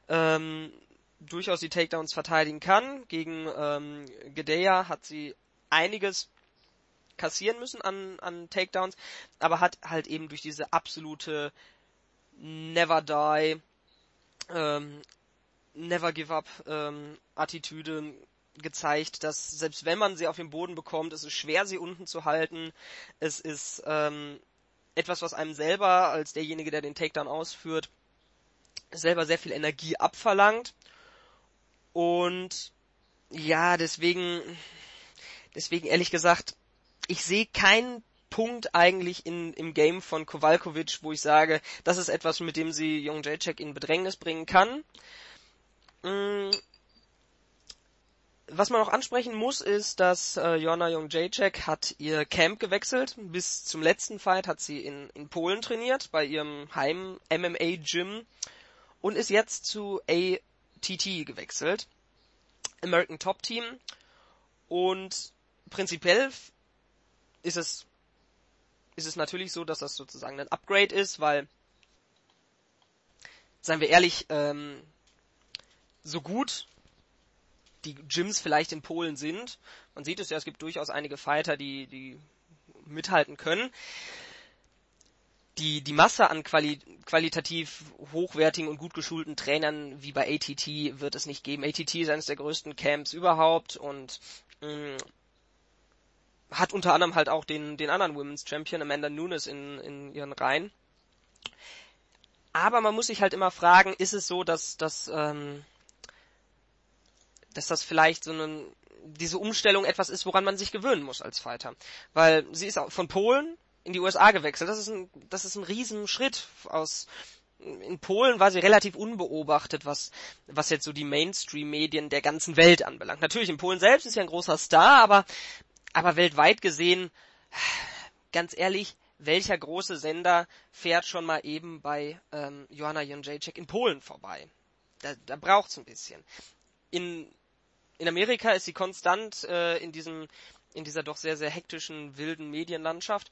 ähm, durchaus die Takedowns verteidigen kann. Gegen ähm, Gedeya hat sie einiges kassieren müssen an, an Takedowns, aber hat halt eben durch diese absolute Never Die, ähm, Never Give Up ähm, Attitüde gezeigt, dass selbst wenn man sie auf den Boden bekommt, es ist schwer, sie unten zu halten. Es ist ähm, etwas, was einem selber als derjenige, der den Takedown ausführt, selber sehr viel Energie abverlangt. Und ja, deswegen, deswegen ehrlich gesagt, ich sehe keinen Punkt eigentlich in, im Game von Kowalkovic, wo ich sage, das ist etwas, mit dem sie Jung Jacek in Bedrängnis bringen kann. Was man noch ansprechen muss, ist, dass äh, Joanna Jędrzejczyk hat ihr Camp gewechselt. Bis zum letzten Fight hat sie in, in Polen trainiert, bei ihrem Heim-MMA-Gym und ist jetzt zu ATT gewechselt, American Top Team. Und prinzipiell ist es, ist es natürlich so, dass das sozusagen ein Upgrade ist, weil, seien wir ehrlich, ähm, so gut die Gyms vielleicht in Polen sind. Man sieht es ja, es gibt durchaus einige Fighter, die, die mithalten können. Die, die Masse an quali qualitativ hochwertigen und gut geschulten Trainern wie bei ATT wird es nicht geben. ATT ist eines der größten Camps überhaupt und mh, mm, hat unter anderem halt auch den, den anderen Women's Champion Amanda Nunes in, in ihren Reihen. Aber man muss sich halt immer fragen, ist es so, dass, dass ähm, dass das vielleicht so eine, diese Umstellung etwas ist, woran man sich gewöhnen muss als Fighter. Weil sie ist von Polen in die USA gewechselt. Das ist ein, das ist ein Riesenschritt aus, in Polen war sie relativ unbeobachtet, was, was jetzt so die Mainstream-Medien der ganzen Welt anbelangt. Natürlich, in Polen selbst ist ja ein großer Star, aber, aber weltweit gesehen, ganz ehrlich, welcher große Sender fährt schon mal eben bei ähm, Joanna Jędrzejczyk in Polen vorbei? Da, da braucht's ein bisschen. In in Amerika ist sie konstant äh, in diesem in dieser doch sehr sehr hektischen wilden Medienlandschaft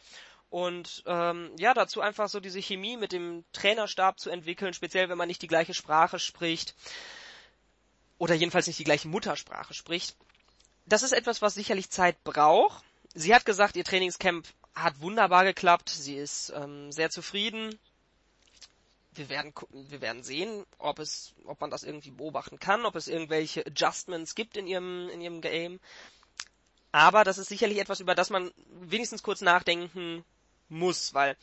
und ähm, ja dazu einfach so diese Chemie mit dem Trainerstab zu entwickeln, speziell wenn man nicht die gleiche Sprache spricht oder jedenfalls nicht die gleiche Muttersprache spricht. Das ist etwas, was sicherlich Zeit braucht. Sie hat gesagt, ihr Trainingscamp hat wunderbar geklappt. Sie ist ähm, sehr zufrieden wir werden wir werden sehen, ob es, ob man das irgendwie beobachten kann, ob es irgendwelche Adjustments gibt in ihrem in ihrem Game. Aber das ist sicherlich etwas, über das man wenigstens kurz nachdenken muss, weil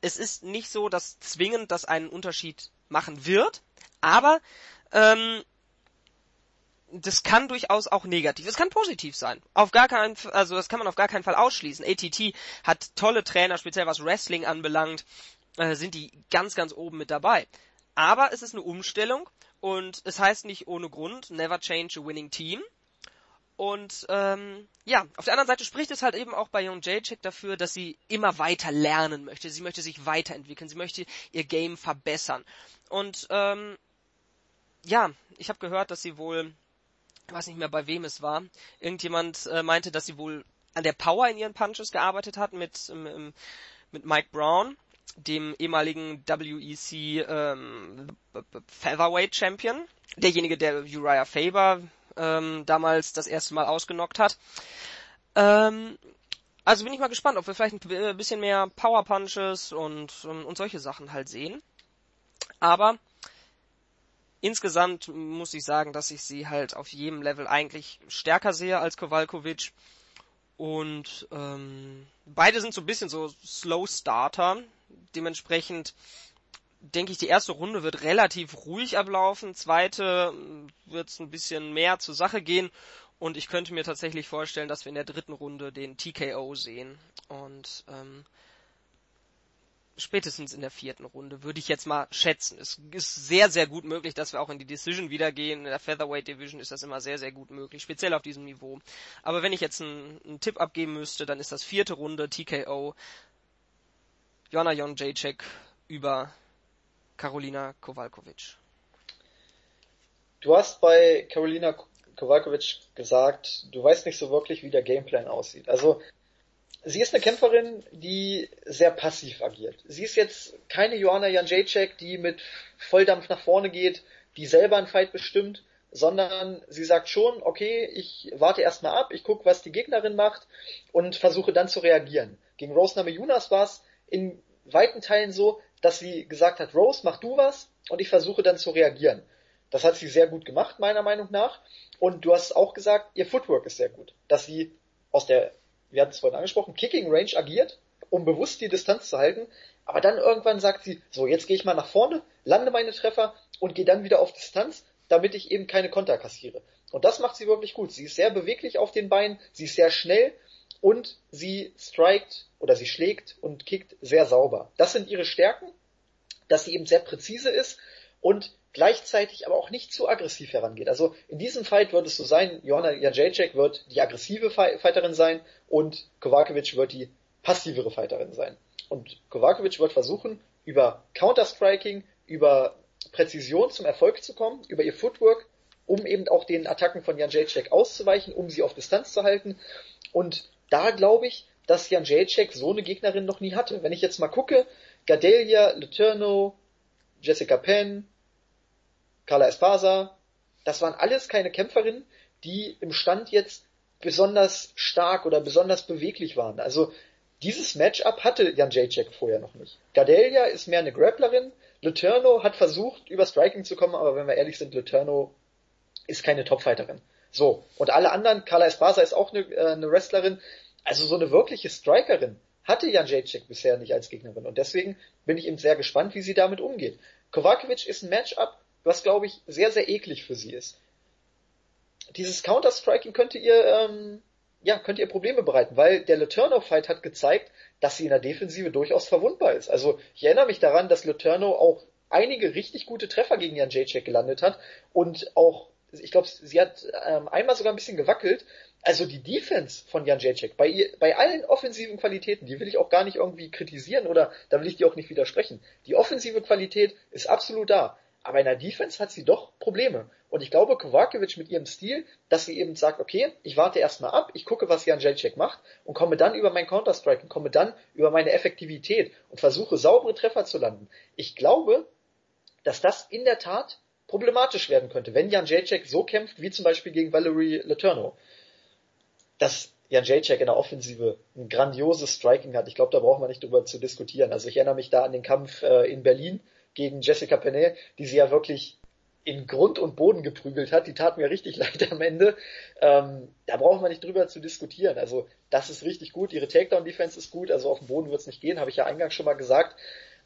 es ist nicht so, dass zwingend das einen Unterschied machen wird, aber ähm, das kann durchaus auch negativ. Es kann positiv sein. Auf gar keinen, also das kann man auf gar keinen Fall ausschließen. ATT hat tolle Trainer, speziell was Wrestling anbelangt äh, sind die ganz, ganz oben mit dabei. Aber es ist eine Umstellung und es heißt nicht ohne Grund, never change a winning team. Und ähm, ja, auf der anderen Seite spricht es halt eben auch bei Young Jacek dafür, dass sie immer weiter lernen möchte. Sie möchte sich weiterentwickeln, sie möchte ihr Game verbessern. Und ähm, ja, ich habe gehört, dass sie wohl, ich weiß nicht mehr bei wem es war, irgendjemand äh, meinte, dass sie wohl an der Power in ihren Punches gearbeitet hat mit, ähm, mit Mike Brown dem ehemaligen WEC ähm, Featherweight Champion, derjenige, der Uriah Faber ähm, damals das erste Mal ausgenockt hat. Ähm, also bin ich mal gespannt, ob wir vielleicht ein bisschen mehr Power Punches und, und, und solche Sachen halt sehen. Aber insgesamt muss ich sagen, dass ich sie halt auf jedem Level eigentlich stärker sehe als Kowalkovic. Und ähm, beide sind so ein bisschen so Slow Starter. Dementsprechend denke ich, die erste Runde wird relativ ruhig ablaufen. Zweite äh, wird es ein bisschen mehr zur Sache gehen. Und ich könnte mir tatsächlich vorstellen, dass wir in der dritten Runde den TKO sehen. Und ähm, spätestens in der vierten Runde, würde ich jetzt mal schätzen. Es ist sehr, sehr gut möglich, dass wir auch in die Decision wieder gehen. In der Featherweight Division ist das immer sehr, sehr gut möglich, speziell auf diesem Niveau. Aber wenn ich jetzt einen, einen Tipp abgeben müsste, dann ist das vierte Runde TKO Jona Jędrzejczyk über Karolina Kowalkovic. Du hast bei Karolina Kowalkovic gesagt, du weißt nicht so wirklich, wie der Gameplan aussieht. Also sie ist eine Kämpferin, die sehr passiv agiert. Sie ist jetzt keine Joanna Janjacek, die mit Volldampf nach vorne geht, die selber einen Fight bestimmt, sondern sie sagt schon, okay, ich warte erstmal ab, ich gucke, was die Gegnerin macht und versuche dann zu reagieren. Gegen Rose Namajunas war es in weiten Teilen so, dass sie gesagt hat, Rose, mach du was und ich versuche dann zu reagieren. Das hat sie sehr gut gemacht, meiner Meinung nach. Und du hast auch gesagt, ihr Footwork ist sehr gut. Dass sie aus der wir hatten es vorhin angesprochen, Kicking Range agiert, um bewusst die Distanz zu halten, aber dann irgendwann sagt sie, so, jetzt gehe ich mal nach vorne, lande meine Treffer und gehe dann wieder auf Distanz, damit ich eben keine Konter kassiere. Und das macht sie wirklich gut. Sie ist sehr beweglich auf den Beinen, sie ist sehr schnell und sie strikt oder sie schlägt und kickt sehr sauber. Das sind ihre Stärken, dass sie eben sehr präzise ist und gleichzeitig aber auch nicht zu aggressiv herangeht. Also in diesem Fight wird es so sein, Johanna Jacek wird die aggressive Fighterin sein und Kovacevic wird die passivere Fighterin sein. Und Kovacevic wird versuchen, über Counter-Striking, über Präzision zum Erfolg zu kommen, über ihr Footwork, um eben auch den Attacken von Jan auszuweichen, um sie auf Distanz zu halten. Und da glaube ich, dass Jan so eine Gegnerin noch nie hatte. Wenn ich jetzt mal gucke, Gadelia, Leturno, Jessica Penn, Carla Espasa, das waren alles keine Kämpferinnen, die im Stand jetzt besonders stark oder besonders beweglich waren. Also dieses Matchup hatte Jan Jacek vorher noch nicht. Gadelia ist mehr eine Grapplerin, Leturno hat versucht, über Striking zu kommen, aber wenn wir ehrlich sind, Leturno ist keine Topfighterin. So, und alle anderen, Carla Espasa ist auch eine, äh, eine Wrestlerin, also so eine wirkliche Strikerin hatte Jan Jacek bisher nicht als Gegnerin und deswegen bin ich eben sehr gespannt, wie sie damit umgeht. Kovacevic ist ein Matchup, was glaube ich sehr, sehr eklig für sie ist. Dieses Counter-Striking könnte ihr, ähm, ja, könnte ihr Probleme bereiten, weil der Leturno-Fight hat gezeigt, dass sie in der Defensive durchaus verwundbar ist. Also ich erinnere mich daran, dass Leturno auch einige richtig gute Treffer gegen Jan Jacek gelandet hat und auch, ich glaube, sie hat ähm, einmal sogar ein bisschen gewackelt. Also die Defense von Jan Jacek, bei, ihr, bei allen offensiven Qualitäten, die will ich auch gar nicht irgendwie kritisieren oder da will ich dir auch nicht widersprechen. Die offensive Qualität ist absolut da. Aber in der Defense hat sie doch Probleme. Und ich glaube, Kovacevic mit ihrem Stil, dass sie eben sagt, okay, ich warte erstmal ab, ich gucke, was Jan Jacek macht und komme dann über mein Counter-Strike und komme dann über meine Effektivität und versuche saubere Treffer zu landen. Ich glaube, dass das in der Tat problematisch werden könnte, wenn Jan Jacek so kämpft, wie zum Beispiel gegen Valerie Letourneau. Dass Jan Jacek in der Offensive ein grandioses Striking hat, ich glaube, da brauchen wir nicht drüber zu diskutieren. Also ich erinnere mich da an den Kampf äh, in Berlin, gegen Jessica Penney, die sie ja wirklich in Grund und Boden geprügelt hat. Die tat mir richtig leid am Ende. Ähm, da brauchen wir nicht drüber zu diskutieren. Also das ist richtig gut. Ihre Takedown-Defense ist gut. Also auf dem Boden wird es nicht gehen, habe ich ja eingangs schon mal gesagt.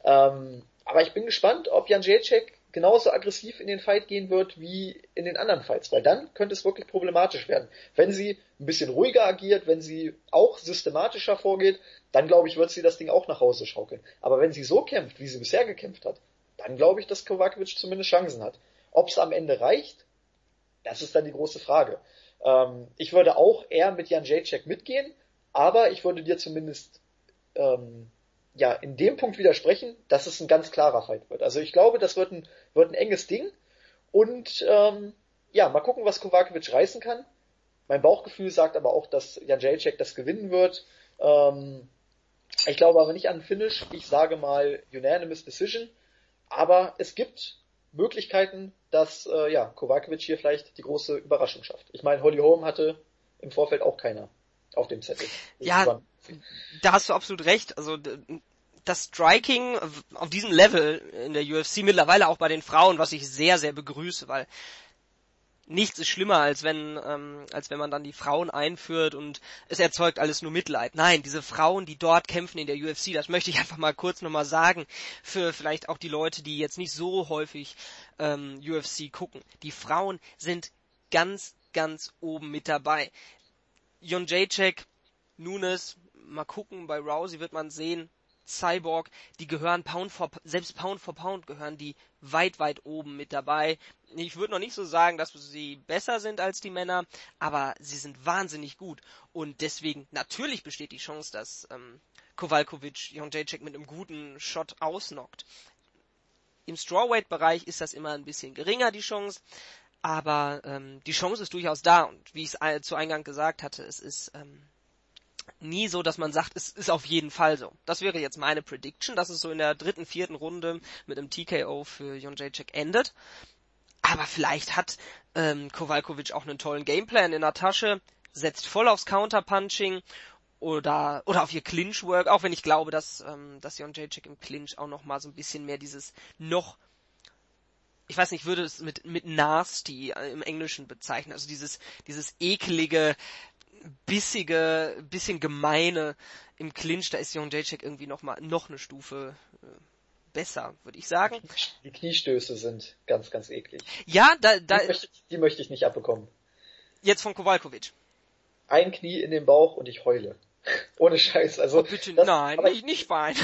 Ähm, aber ich bin gespannt, ob Jan Jacek genauso aggressiv in den Fight gehen wird wie in den anderen Fights, weil dann könnte es wirklich problematisch werden. Wenn sie ein bisschen ruhiger agiert, wenn sie auch systematischer vorgeht, dann glaube ich, wird sie das Ding auch nach Hause schaukeln. Aber wenn sie so kämpft, wie sie bisher gekämpft hat, dann glaube ich, dass Kovacevic zumindest Chancen hat. Ob es am Ende reicht, das ist dann die große Frage. Ähm, ich würde auch eher mit Jan Jacek mitgehen, aber ich würde dir zumindest ähm, ja in dem Punkt widersprechen, dass es ein ganz klarer Fight wird. Also ich glaube, das wird ein, wird ein enges Ding und ähm, ja, mal gucken, was Kovacevic reißen kann. Mein Bauchgefühl sagt aber auch, dass Jan Jacek das gewinnen wird. Ähm, ich glaube aber nicht an Finish. Ich sage mal Unanimous Decision. Aber es gibt Möglichkeiten, dass äh, ja, Kovacevic hier vielleicht die große Überraschung schafft. Ich meine, Holly Holm hatte im Vorfeld auch keiner auf dem Zettel. Ja, da hast du absolut recht. Also das Striking auf diesem Level in der UFC mittlerweile auch bei den Frauen, was ich sehr, sehr begrüße, weil nichts ist schlimmer, als wenn, ähm, als wenn man dann die Frauen einführt und es erzeugt alles nur Mitleid. Nein, diese Frauen, die dort kämpfen in der UFC, das möchte ich einfach mal kurz nochmal sagen, für vielleicht auch die Leute, die jetzt nicht so häufig ähm, UFC gucken. Die Frauen sind ganz, ganz oben mit dabei. Jon Jacek, Nunes, mal gucken, bei Rousey wird man sehen, Cyborg, die gehören Pound for, selbst Pound for Pound gehören die weit, weit oben mit dabei. Ich würde noch nicht so sagen, dass sie besser sind als die Männer, aber sie sind wahnsinnig gut. Und deswegen, natürlich besteht die Chance, dass ähm, Kowalkovic Jon Jacek mit einem guten Shot ausnockt. Im Strawweight-Bereich ist das immer ein bisschen geringer, die Chance. Aber ähm, die Chance ist durchaus da. Und wie ich es zu Eingang gesagt hatte, es ist ähm, nie so, dass man sagt, es ist auf jeden Fall so. Das wäre jetzt meine Prediction, dass es so in der dritten, vierten Runde mit einem TKO für Jon Jacek endet. Aber vielleicht hat ähm, Kowalkovic auch einen tollen Gameplan in der Tasche, setzt voll aufs Counterpunching oder oder auf ihr Clinchwork, auch wenn ich glaube, dass ähm, dass Jon Jacek im Clinch auch noch mal so ein bisschen mehr dieses noch ich weiß nicht, würde es mit mit nasty äh, im Englischen bezeichnen, also dieses dieses eklige bissige, bisschen gemeine im Clinch, da ist Jon Jacek irgendwie noch mal noch eine Stufe äh, besser, würde ich sagen. Die Kniestöße sind ganz, ganz eklig. Ja, da, da die, möchte, die möchte ich nicht abbekommen. Jetzt von Kowalkovic. Ein Knie in den Bauch und ich heule. Ohne Scheiß. Also, oh, bitte, das, nein, aber nicht, nicht weinen.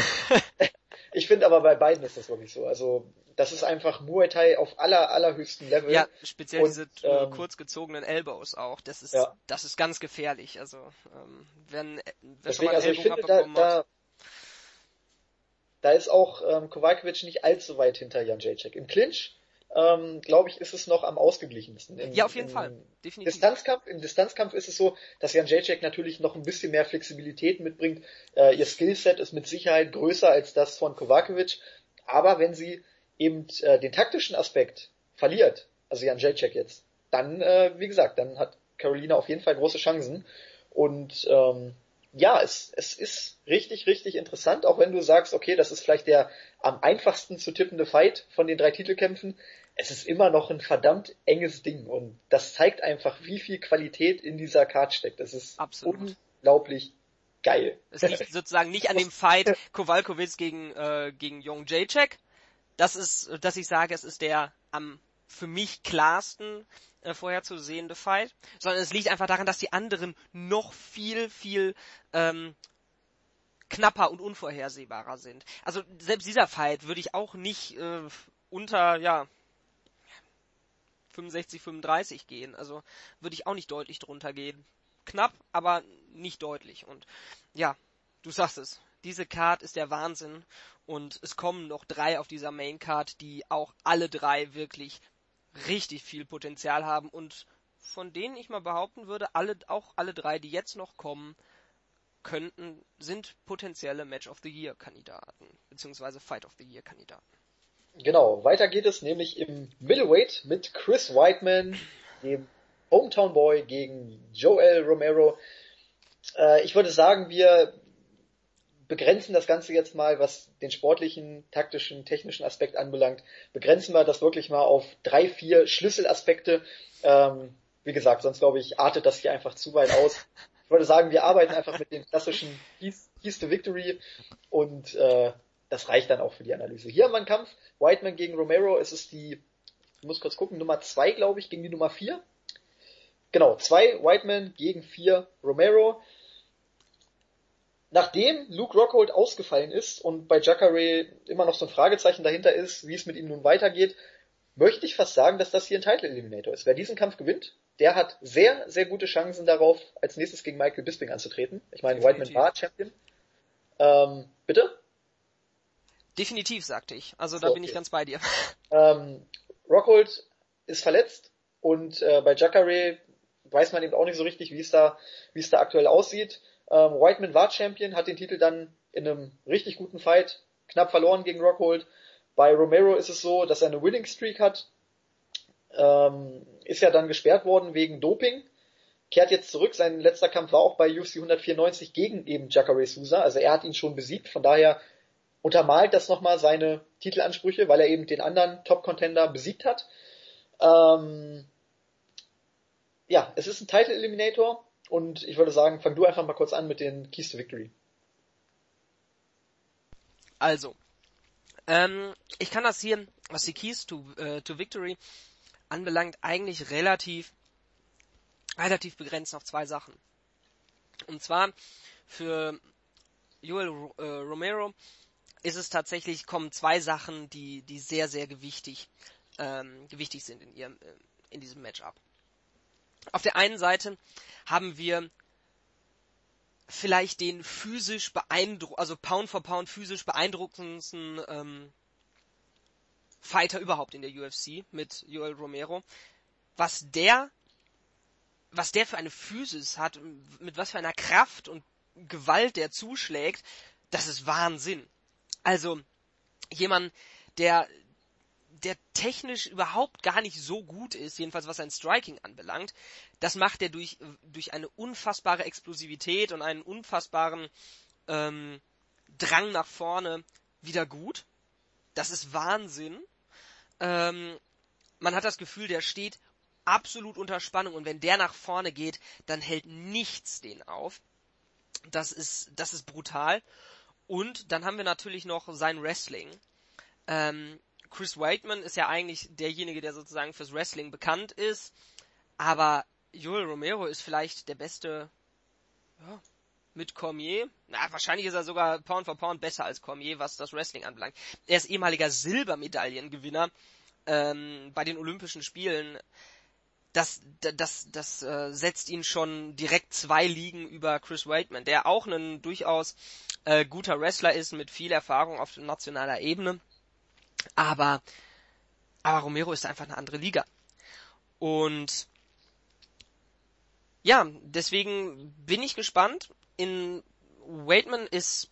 ich finde aber bei beiden ist das wirklich so. Also das ist einfach Muay Thai auf aller allerhöchstem Level. Ja, speziell und, diese äh, ähm, kurz gezogenen Elbows auch. Das ist ja. das ist ganz gefährlich. Also ähm, wenn wer Deswegen, schon mal also ich finde, da, da, da ist auch ähm, Kovacevic nicht allzu weit hinter Jan Jacek. Im Clinch ähm, glaube ich, ist es noch am ausgeglichensten. Im, ja, auf jeden Fall. Definitiv. Distanzkampf, Im Distanzkampf ist es so, dass Jan Jacek natürlich noch ein bisschen mehr Flexibilität mitbringt. Äh, ihr Skillset ist mit Sicherheit größer als das von Kovacevic. Aber wenn sie eben äh, den taktischen Aspekt verliert, also Jan Jacek jetzt, dann, äh, wie gesagt, dann hat Carolina auf jeden Fall große Chancen. Und ähm, ja, es, es ist richtig, richtig interessant, auch wenn du sagst, okay, das ist vielleicht der am einfachsten zu tippende Fight von den drei Titelkämpfen. Es ist immer noch ein verdammt enges Ding und das zeigt einfach, wie viel Qualität in dieser Card steckt. Das ist Absolut. unglaublich geil. Es liegt sozusagen nicht an dem Fight Kowalkowitz gegen, äh, gegen Young Jacek. Das ist, dass ich sage, es ist der am für mich klarsten äh, vorherzusehende Fight, sondern es liegt einfach daran, dass die anderen noch viel, viel ähm, knapper und unvorhersehbarer sind. Also selbst dieser Fight würde ich auch nicht äh, unter, ja, 65, 35 gehen. Also würde ich auch nicht deutlich drunter gehen. Knapp, aber nicht deutlich. Und ja, du sagst es. Diese Card ist der Wahnsinn. Und es kommen noch drei auf dieser Main Card, die auch alle drei wirklich richtig viel Potenzial haben und von denen ich mal behaupten würde, alle, auch alle drei, die jetzt noch kommen, könnten, sind potenzielle Match of the Year Kandidaten, beziehungsweise Fight of the Year Kandidaten. Genau, weiter geht es nämlich im Middleweight mit Chris Whiteman, dem Hometown Boy gegen Joel Romero. Äh, ich würde sagen, wir begrenzen das Ganze jetzt mal, was den sportlichen, taktischen, technischen Aspekt anbelangt, begrenzen wir das wirklich mal auf drei, vier Schlüsselaspekte. Ähm, wie gesagt, sonst glaube ich, artet das hier einfach zu weit aus. Ich würde sagen, wir arbeiten einfach mit den klassischen Keys to Victory und äh, das reicht dann auch für die Analyse. Hier haben wir einen Kampf, Whiteman gegen Romero, es ist die, ich muss kurz gucken, Nummer zwei, glaube ich, gegen die Nummer vier. Genau, zwei Whiteman gegen vier Romero nachdem Luke Rockhold ausgefallen ist und bei Jacare immer noch so ein Fragezeichen dahinter ist, wie es mit ihm nun weitergeht, möchte ich fast sagen, dass das hier ein Title Eliminator ist. Wer diesen Kampf gewinnt, der hat sehr, sehr gute Chancen darauf, als nächstes gegen Michael Bisping anzutreten. Ich meine, Whiteman war Champion. Ähm, bitte? Definitiv, sagte ich. Also da so, bin ich ganz bei dir. Ähm, Rockhold ist verletzt und äh, bei Jacare weiß man eben auch nicht so richtig, wie es da, wie es da aktuell aussieht. Ähm, Whiteman war Champion, hat den Titel dann in einem richtig guten Fight knapp verloren gegen Rockhold. Bei Romero ist es so, dass er eine Winning Streak hat. Ähm, ist ja dann gesperrt worden wegen Doping. Kehrt jetzt zurück. Sein letzter Kampf war auch bei UFC 194 gegen eben Jacare Souza. Also er hat ihn schon besiegt. Von daher untermalt das nochmal seine Titelansprüche, weil er eben den anderen Top-Contender besiegt hat. Ähm, ja, es ist ein Title Eliminator. Und ich würde sagen, fang du einfach mal kurz an mit den Keys to Victory. Also, ähm, ich kann das hier, was die Keys to, äh, to Victory anbelangt, eigentlich relativ, relativ begrenzt auf zwei Sachen. Und zwar für Joel äh, Romero ist es tatsächlich, kommen zwei Sachen, die, die sehr, sehr gewichtig, ähm, gewichtig sind in ihrem, äh, in diesem Matchup. Auf der einen Seite haben wir vielleicht den physisch beeindruck, also Pound for Pound physisch beeindruckendsten ähm, Fighter überhaupt in der UFC mit Joel Romero. Was der, was der für eine Physis hat, mit was für einer Kraft und Gewalt der zuschlägt, das ist Wahnsinn. Also jemand, der der technisch überhaupt gar nicht so gut ist, jedenfalls was sein Striking anbelangt. Das macht er durch, durch eine unfassbare Explosivität und einen unfassbaren ähm, Drang nach vorne wieder gut. Das ist Wahnsinn. Ähm, man hat das Gefühl, der steht absolut unter Spannung und wenn der nach vorne geht, dann hält nichts den auf. Das ist, das ist brutal. Und dann haben wir natürlich noch sein Wrestling. Ähm, Chris Waitman ist ja eigentlich derjenige, der sozusagen fürs Wrestling bekannt ist, aber Joel Romero ist vielleicht der beste, ja, mit Cormier. Na, wahrscheinlich ist er sogar Pound for Pound besser als Cormier, was das Wrestling anbelangt. Er ist ehemaliger Silbermedaillengewinner ähm, bei den Olympischen Spielen. Das, das, das, das äh, setzt ihn schon direkt zwei Ligen über Chris Waitman, der auch ein durchaus äh, guter Wrestler ist mit viel Erfahrung auf nationaler Ebene. Aber, aber Romero ist einfach eine andere Liga. Und ja, deswegen bin ich gespannt. In Waitman ist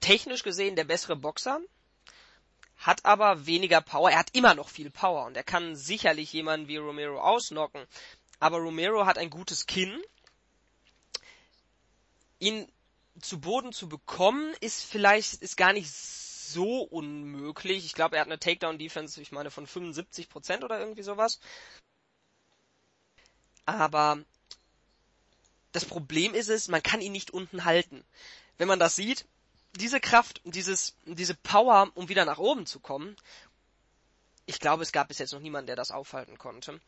technisch gesehen der bessere Boxer, hat aber weniger Power. Er hat immer noch viel Power und er kann sicherlich jemanden wie Romero ausnocken. Aber Romero hat ein gutes Kinn. Ihn zu Boden zu bekommen, ist vielleicht, ist gar nicht so unmöglich. Ich glaube, er hat eine Takedown-Defense, ich meine, von 75% oder irgendwie sowas. Aber das Problem ist es, man kann ihn nicht unten halten. Wenn man das sieht, diese Kraft, dieses, diese Power, um wieder nach oben zu kommen, ich glaube, es gab bis jetzt noch niemanden, der das aufhalten konnte.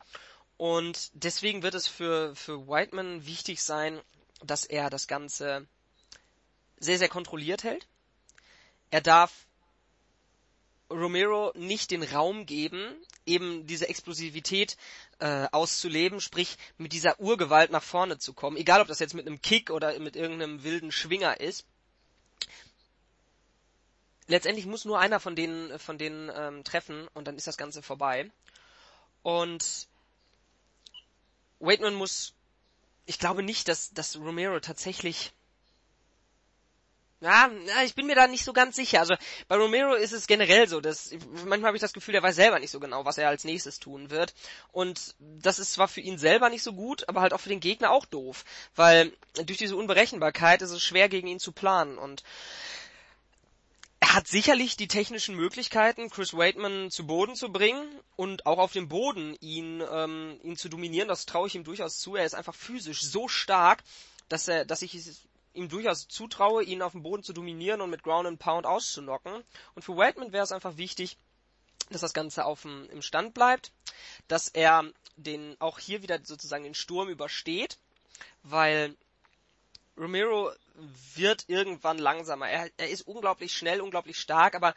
Und deswegen wird es für, für Whiteman wichtig sein, dass er das Ganze sehr, sehr kontrolliert hält. Er darf Romero nicht den Raum geben, eben diese Explosivität äh, auszuleben, sprich mit dieser Urgewalt nach vorne zu kommen, egal ob das jetzt mit einem Kick oder mit irgendeinem wilden Schwinger ist. Letztendlich muss nur einer von denen von denen ähm, treffen und dann ist das Ganze vorbei. Und Waitman muss, ich glaube nicht, dass dass Romero tatsächlich ja, ich bin mir da nicht so ganz sicher. Also bei Romero ist es generell so, dass manchmal habe ich das Gefühl, er weiß selber nicht so genau, was er als nächstes tun wird. Und das ist zwar für ihn selber nicht so gut, aber halt auch für den Gegner auch doof, weil durch diese Unberechenbarkeit ist es schwer gegen ihn zu planen und er hat sicherlich die technischen Möglichkeiten, Chris Waitman zu Boden zu bringen und auch auf dem Boden ihn, ähm, ihn zu dominieren. Das traue ich ihm durchaus zu. Er ist einfach physisch so stark, dass er, dass ich ihm durchaus zutraue, ihn auf dem Boden zu dominieren und mit Ground and Pound auszunocken. Und für Whiteman wäre es einfach wichtig, dass das Ganze auf dem, im Stand bleibt, dass er den auch hier wieder sozusagen den Sturm übersteht, weil Romero wird irgendwann langsamer. Er, er ist unglaublich schnell, unglaublich stark, aber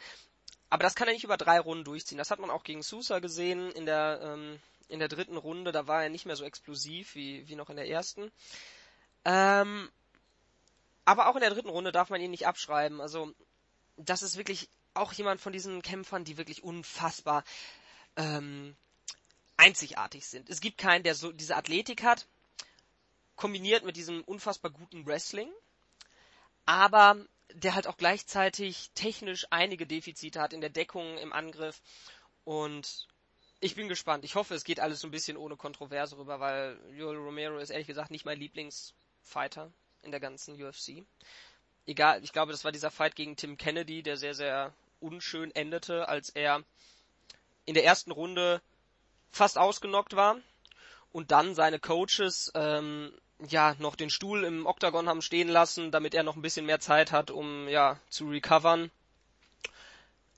aber das kann er nicht über drei Runden durchziehen. Das hat man auch gegen Sousa gesehen in der ähm, in der dritten Runde. Da war er nicht mehr so explosiv wie wie noch in der ersten. Ähm, aber auch in der dritten Runde darf man ihn nicht abschreiben. Also, das ist wirklich auch jemand von diesen Kämpfern, die wirklich unfassbar ähm, einzigartig sind. Es gibt keinen, der so diese Athletik hat, kombiniert mit diesem unfassbar guten Wrestling, aber der halt auch gleichzeitig technisch einige Defizite hat in der Deckung, im Angriff und ich bin gespannt. Ich hoffe, es geht alles so ein bisschen ohne Kontroverse rüber, weil Joel Romero ist ehrlich gesagt nicht mein Lieblingsfighter in der ganzen UFC. Egal, ich glaube, das war dieser Fight gegen Tim Kennedy, der sehr, sehr unschön endete, als er in der ersten Runde fast ausgenockt war und dann seine Coaches ähm, ja noch den Stuhl im Oktagon haben stehen lassen, damit er noch ein bisschen mehr Zeit hat, um ja zu recovern.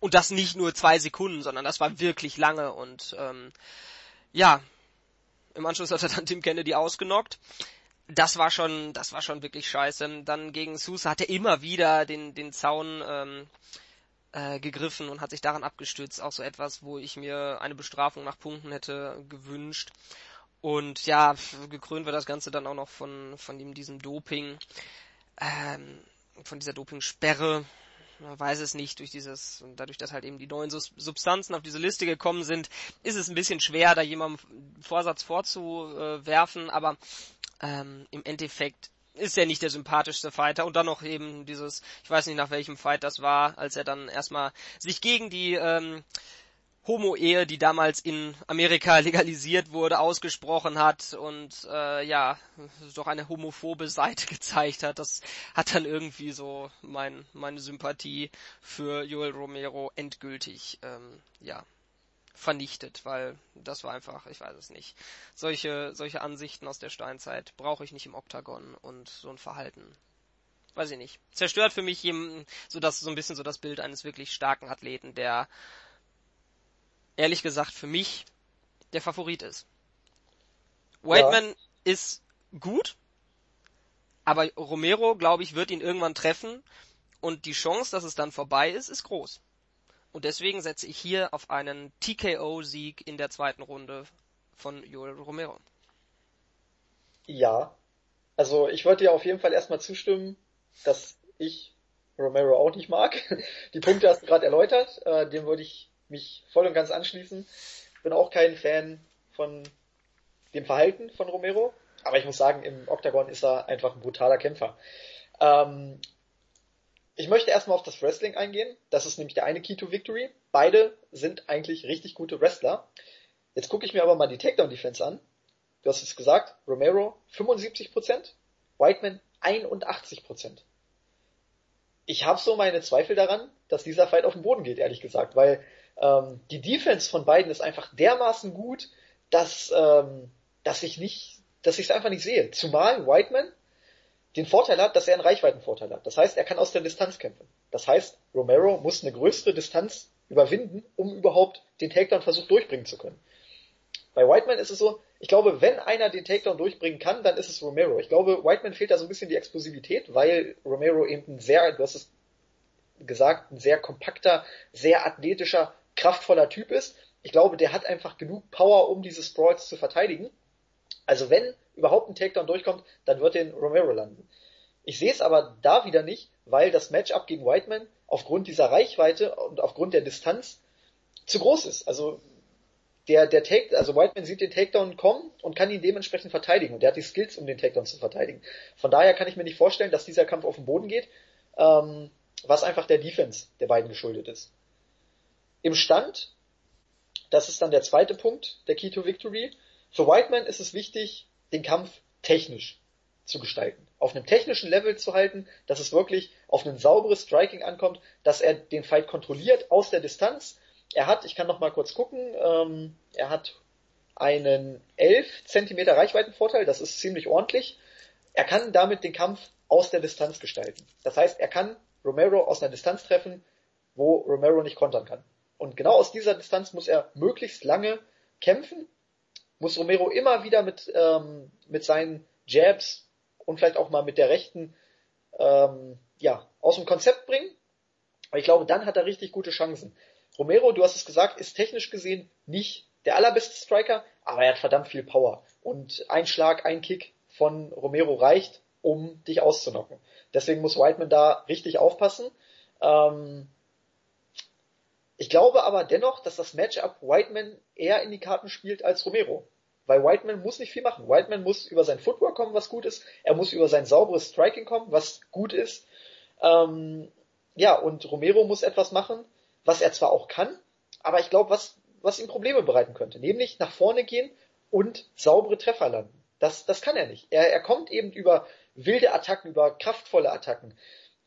Und das nicht nur zwei Sekunden, sondern das war wirklich lange und ähm, ja, im Anschluss hat er dann Tim Kennedy ausgenockt das war schon, das war schon wirklich scheiße. Dann gegen Sousa hat er immer wieder den, den Zaun ähm, äh, gegriffen und hat sich daran abgestützt. Auch so etwas, wo ich mir eine Bestrafung nach Punkten hätte gewünscht. Und ja, gekrönt wird das Ganze dann auch noch von, von ihm, diesem Doping, ähm, von dieser Dopingsperre. Man weiß es nicht, durch dieses, dadurch, dass halt eben die neuen Substanzen auf diese Liste gekommen sind, ist es ein bisschen schwer, da jemandem Vorsatz vorzuwerfen, aber ähm, im Endeffekt ist er nicht der sympathischste Fighter. Und dann noch eben dieses, ich weiß nicht nach welchem Fight das war, als er dann erstmal sich gegen die ähm, Homo-Ehe, die damals in Amerika legalisiert wurde, ausgesprochen hat und äh, ja, doch eine homophobe Seite gezeigt hat. Das hat dann irgendwie so mein, meine Sympathie für Joel Romero endgültig ähm, ja vernichtet, weil das war einfach, ich weiß es nicht. Solche, solche Ansichten aus der Steinzeit brauche ich nicht im Oktagon und so ein Verhalten. Weiß ich nicht. Zerstört für mich so das, so ein bisschen so das Bild eines wirklich starken Athleten, der ehrlich gesagt für mich der Favorit ist. Whiteman ja. ist gut, Aber Romero, glaube ich, wird ihn irgendwann treffen und die Chance, dass es dann vorbei ist, ist groß. Und deswegen setze ich hier auf einen TKO-Sieg in der zweiten Runde von Joel Romero. Ja, also ich würde dir auf jeden Fall erstmal zustimmen, dass ich Romero auch nicht mag. Die Punkte hast du gerade erläutert, äh, dem würde ich mich voll und ganz anschließen. Bin auch kein Fan von dem Verhalten von Romero, aber ich muss sagen, im Octagon ist er einfach ein brutaler Kämpfer. Ähm, ich möchte erstmal auf das Wrestling eingehen. Das ist nämlich der eine Key to Victory. Beide sind eigentlich richtig gute Wrestler. Jetzt gucke ich mir aber mal die Takedown Defense an. Du hast es gesagt, Romero 75%, Whiteman 81%. Ich habe so meine Zweifel daran, dass dieser Fight auf den Boden geht, ehrlich gesagt, weil ähm, die Defense von beiden ist einfach dermaßen gut, dass, ähm, dass ich nicht, dass ich es einfach nicht sehe. Zumal Whiteman den Vorteil hat, dass er einen Reichweitenvorteil hat. Das heißt, er kann aus der Distanz kämpfen. Das heißt, Romero muss eine größere Distanz überwinden, um überhaupt den Takedown-Versuch durchbringen zu können. Bei Whiteman ist es so, ich glaube, wenn einer den Takedown durchbringen kann, dann ist es Romero. Ich glaube, Whiteman fehlt da so ein bisschen die Explosivität, weil Romero eben ein sehr, du hast es gesagt, ein sehr kompakter, sehr athletischer, kraftvoller Typ ist. Ich glaube, der hat einfach genug Power, um diese Sprawls zu verteidigen. Also wenn überhaupt ein Takedown durchkommt, dann wird den Romero landen. Ich sehe es aber da wieder nicht, weil das Matchup gegen Whiteman aufgrund dieser Reichweite und aufgrund der Distanz zu groß ist. Also der, der Take, also Whiteman sieht den Takedown kommen und kann ihn dementsprechend verteidigen. Und der hat die Skills, um den Takedown zu verteidigen. Von daher kann ich mir nicht vorstellen, dass dieser Kampf auf den Boden geht, ähm, was einfach der Defense der beiden geschuldet ist. Im Stand, das ist dann der zweite Punkt der Key to Victory. Für Whiteman ist es wichtig, den Kampf technisch zu gestalten. Auf einem technischen Level zu halten, dass es wirklich auf ein sauberes Striking ankommt, dass er den Fight kontrolliert aus der Distanz. Er hat, ich kann noch mal kurz gucken, ähm, er hat einen 11 cm Reichweitenvorteil, das ist ziemlich ordentlich. Er kann damit den Kampf aus der Distanz gestalten. Das heißt, er kann Romero aus einer Distanz treffen, wo Romero nicht kontern kann. Und genau aus dieser Distanz muss er möglichst lange kämpfen muss Romero immer wieder mit, ähm, mit seinen Jabs und vielleicht auch mal mit der rechten ähm, ja, aus dem Konzept bringen. Aber ich glaube, dann hat er richtig gute Chancen. Romero, du hast es gesagt, ist technisch gesehen nicht der allerbeste Striker, aber er hat verdammt viel Power. Und ein Schlag, ein Kick von Romero reicht, um dich auszunocken. Deswegen muss Whiteman da richtig aufpassen. Ähm, ich glaube aber dennoch, dass das Matchup Whiteman eher in die Karten spielt als Romero. Weil Whiteman muss nicht viel machen. Whiteman muss über sein Footwork kommen, was gut ist. Er muss über sein sauberes Striking kommen, was gut ist. Ähm, ja, und Romero muss etwas machen, was er zwar auch kann, aber ich glaube, was, was ihm Probleme bereiten könnte. Nämlich nach vorne gehen und saubere Treffer landen. Das, das kann er nicht. Er, er kommt eben über wilde Attacken, über kraftvolle Attacken.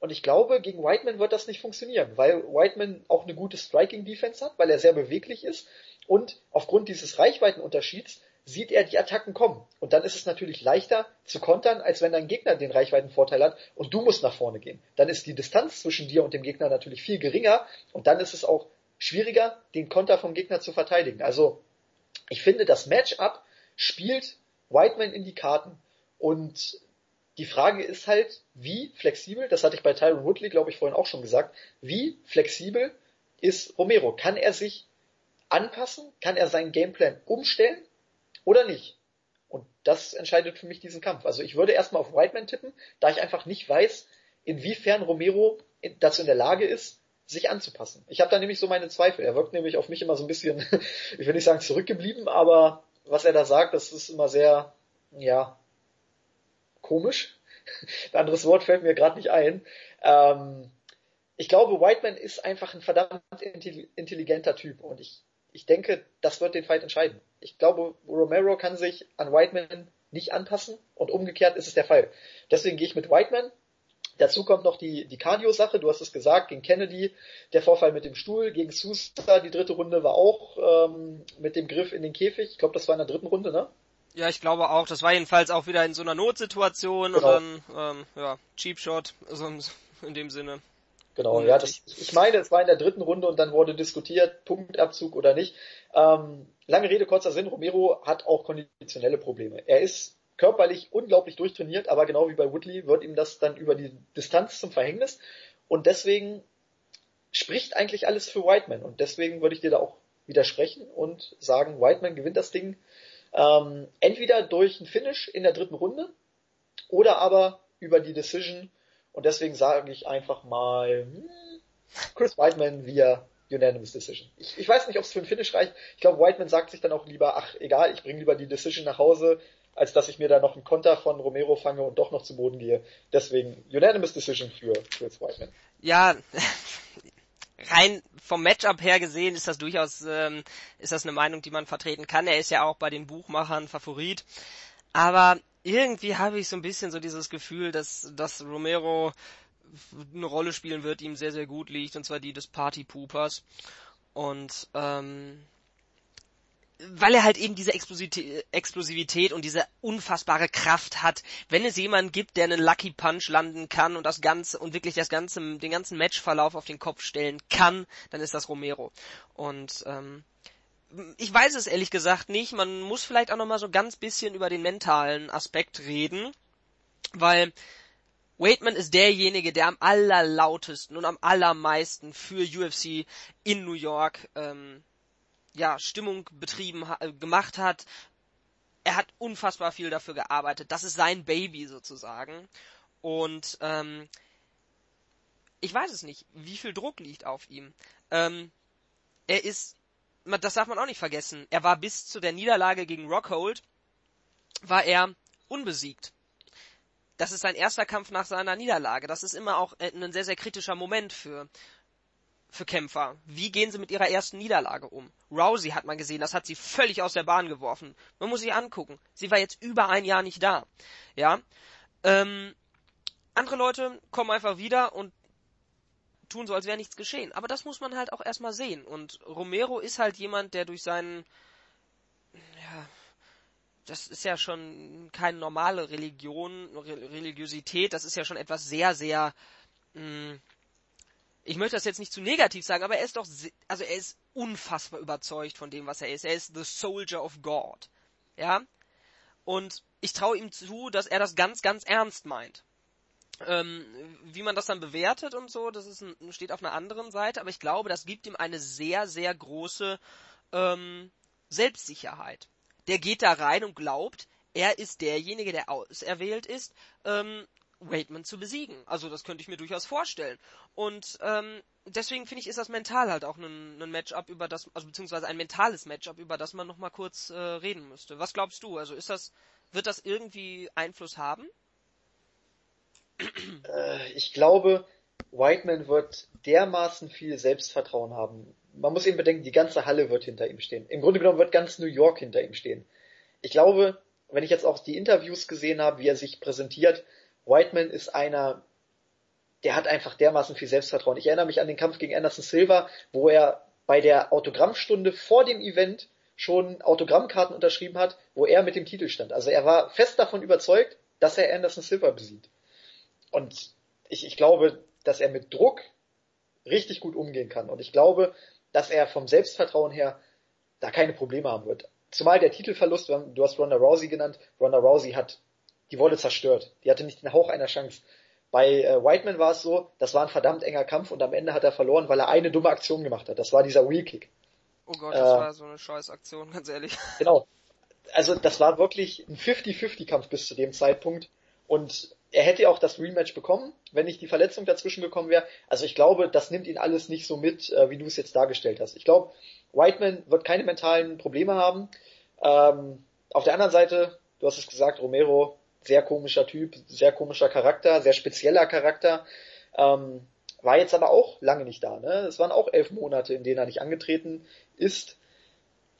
Und ich glaube, gegen Whiteman wird das nicht funktionieren, weil Whiteman auch eine gute Striking-Defense hat, weil er sehr beweglich ist und aufgrund dieses Reichweitenunterschieds sieht er die Attacken kommen. Und dann ist es natürlich leichter zu kontern, als wenn dein Gegner den Reichweitenvorteil hat und du musst nach vorne gehen. Dann ist die Distanz zwischen dir und dem Gegner natürlich viel geringer und dann ist es auch schwieriger, den Konter vom Gegner zu verteidigen. Also ich finde, das Matchup spielt Whiteman in die Karten. Und die Frage ist halt, wie flexibel, das hatte ich bei Tyron Woodley, glaube ich, vorhin auch schon gesagt, wie flexibel ist Romero? Kann er sich anpassen? Kann er seinen Gameplan umstellen oder nicht? Und das entscheidet für mich diesen Kampf. Also ich würde erstmal auf Whiteman tippen, da ich einfach nicht weiß, inwiefern Romero dazu in der Lage ist, sich anzupassen. Ich habe da nämlich so meine Zweifel. Er wirkt nämlich auf mich immer so ein bisschen, ich will nicht sagen zurückgeblieben, aber was er da sagt, das ist immer sehr, ja, komisch. Ein anderes Wort fällt mir gerade nicht ein. Ähm, ich glaube, Whiteman ist einfach ein verdammt intelligenter Typ und ich, ich denke, das wird den Fight entscheiden. Ich glaube, Romero kann sich an Whiteman nicht anpassen und umgekehrt ist es der Fall. Deswegen gehe ich mit Whiteman. Dazu kommt noch die, die Cardio-Sache, du hast es gesagt, gegen Kennedy, der Vorfall mit dem Stuhl, gegen Sousa, die dritte Runde war auch ähm, mit dem Griff in den Käfig. Ich glaube, das war in der dritten Runde, ne? Ja, ich glaube auch. Das war jedenfalls auch wieder in so einer Notsituation genau. und dann, ähm, ja, Cheap Shot, also in dem Sinne. Genau, ja, das, ich meine, es war in der dritten Runde und dann wurde diskutiert, Punktabzug oder nicht. Ähm, lange Rede, kurzer Sinn, Romero hat auch konditionelle Probleme. Er ist körperlich unglaublich durchtrainiert, aber genau wie bei Woodley wird ihm das dann über die Distanz zum Verhängnis. Und deswegen spricht eigentlich alles für Whiteman. Und deswegen würde ich dir da auch widersprechen und sagen, Whiteman gewinnt das Ding ähm, entweder durch ein Finish in der dritten Runde oder aber über die Decision. Und deswegen sage ich einfach mal hm, Chris Whiteman via Unanimous Decision. Ich, ich weiß nicht, ob es für ein Finish reicht. Ich glaube, Whiteman sagt sich dann auch lieber, ach egal, ich bringe lieber die Decision nach Hause, als dass ich mir da noch einen Konter von Romero fange und doch noch zu Boden gehe. Deswegen Unanimous Decision für Chris Whiteman. Ja, rein vom Matchup her gesehen ist das durchaus ähm, ist das eine Meinung, die man vertreten kann. Er ist ja auch bei den Buchmachern Favorit, aber irgendwie habe ich so ein bisschen so dieses Gefühl, dass dass Romero eine Rolle spielen wird, die ihm sehr sehr gut liegt, und zwar die des Party Poopers und ähm, weil er halt eben diese Explosivität und diese unfassbare Kraft hat. Wenn es jemanden gibt, der einen Lucky Punch landen kann und das Ganze und wirklich das ganze, den ganzen Matchverlauf auf den Kopf stellen kann, dann ist das Romero. Und ähm, ich weiß es ehrlich gesagt nicht. Man muss vielleicht auch noch mal so ganz bisschen über den mentalen Aspekt reden, weil Waitman ist derjenige, der am allerlautesten und am allermeisten für UFC in New York ähm, ja, Stimmung betrieben, äh, gemacht hat. Er hat unfassbar viel dafür gearbeitet. Das ist sein Baby sozusagen. Und ähm, ich weiß es nicht, wie viel Druck liegt auf ihm. Ähm, er ist, das darf man auch nicht vergessen, er war bis zu der Niederlage gegen Rockhold, war er unbesiegt. Das ist sein erster Kampf nach seiner Niederlage. Das ist immer auch äh, ein sehr, sehr kritischer Moment für, für Kämpfer. Wie gehen sie mit ihrer ersten Niederlage um? Rousey hat man gesehen, das hat sie völlig aus der Bahn geworfen. Man muss sich angucken. Sie war jetzt über ein Jahr nicht da. Ja. Ähm, andere Leute kommen einfach wieder und tun so, als wäre nichts geschehen. Aber das muss man halt auch erstmal sehen. Und Romero ist halt jemand, der durch seinen, ja, das ist ja schon keine normale Religion, Religiosität, das ist ja schon etwas sehr, sehr, mh, hm, ich möchte das jetzt nicht zu negativ sagen, aber er ist doch, also er ist unfassbar überzeugt von dem, was er ist. Er ist the Soldier of God. Ja? Und ich traue ihm zu, dass er das ganz, ganz ernst meint. Ähm, wie man das dann bewertet und so, das ist ein, steht auf einer anderen Seite, aber ich glaube, das gibt ihm eine sehr, sehr große ähm, Selbstsicherheit. Der geht da rein und glaubt, er ist derjenige, der auserwählt ist, ähm, Waitman zu besiegen. Also das könnte ich mir durchaus vorstellen. Und ähm, deswegen finde ich, ist das mental halt auch ein, ein Matchup, über das, also beziehungsweise ein mentales Matchup, über das man nochmal kurz äh, reden müsste. Was glaubst du? Also ist das, wird das irgendwie Einfluss haben? Äh, ich glaube, Whiteman wird dermaßen viel Selbstvertrauen haben. Man muss eben bedenken, die ganze Halle wird hinter ihm stehen. Im Grunde genommen wird ganz New York hinter ihm stehen. Ich glaube, wenn ich jetzt auch die Interviews gesehen habe, wie er sich präsentiert, Whiteman ist einer, der hat einfach dermaßen viel Selbstvertrauen. Ich erinnere mich an den Kampf gegen Anderson Silva, wo er bei der Autogrammstunde vor dem Event schon Autogrammkarten unterschrieben hat, wo er mit dem Titel stand. Also er war fest davon überzeugt, dass er Anderson Silva besiegt. Und ich, ich glaube, dass er mit Druck richtig gut umgehen kann. Und ich glaube, dass er vom Selbstvertrauen her da keine Probleme haben wird. Zumal der Titelverlust, du hast Ronda Rousey genannt, Ronda Rousey hat die wurde zerstört. Die hatte nicht den Hauch einer Chance. Bei äh, Whiteman war es so, das war ein verdammt enger Kampf und am Ende hat er verloren, weil er eine dumme Aktion gemacht hat. Das war dieser Wheel Kick. Oh Gott, das äh, war so eine scheiß Aktion, ganz ehrlich. Genau. Also das war wirklich ein 50-50-Kampf bis zu dem Zeitpunkt. Und er hätte auch das Rematch bekommen, wenn nicht die Verletzung dazwischen gekommen wäre. Also ich glaube, das nimmt ihn alles nicht so mit, äh, wie du es jetzt dargestellt hast. Ich glaube, Whiteman wird keine mentalen Probleme haben. Ähm, auf der anderen Seite, du hast es gesagt, Romero sehr komischer Typ, sehr komischer Charakter, sehr spezieller Charakter. Ähm, war jetzt aber auch lange nicht da. Ne? Es waren auch elf Monate, in denen er nicht angetreten ist.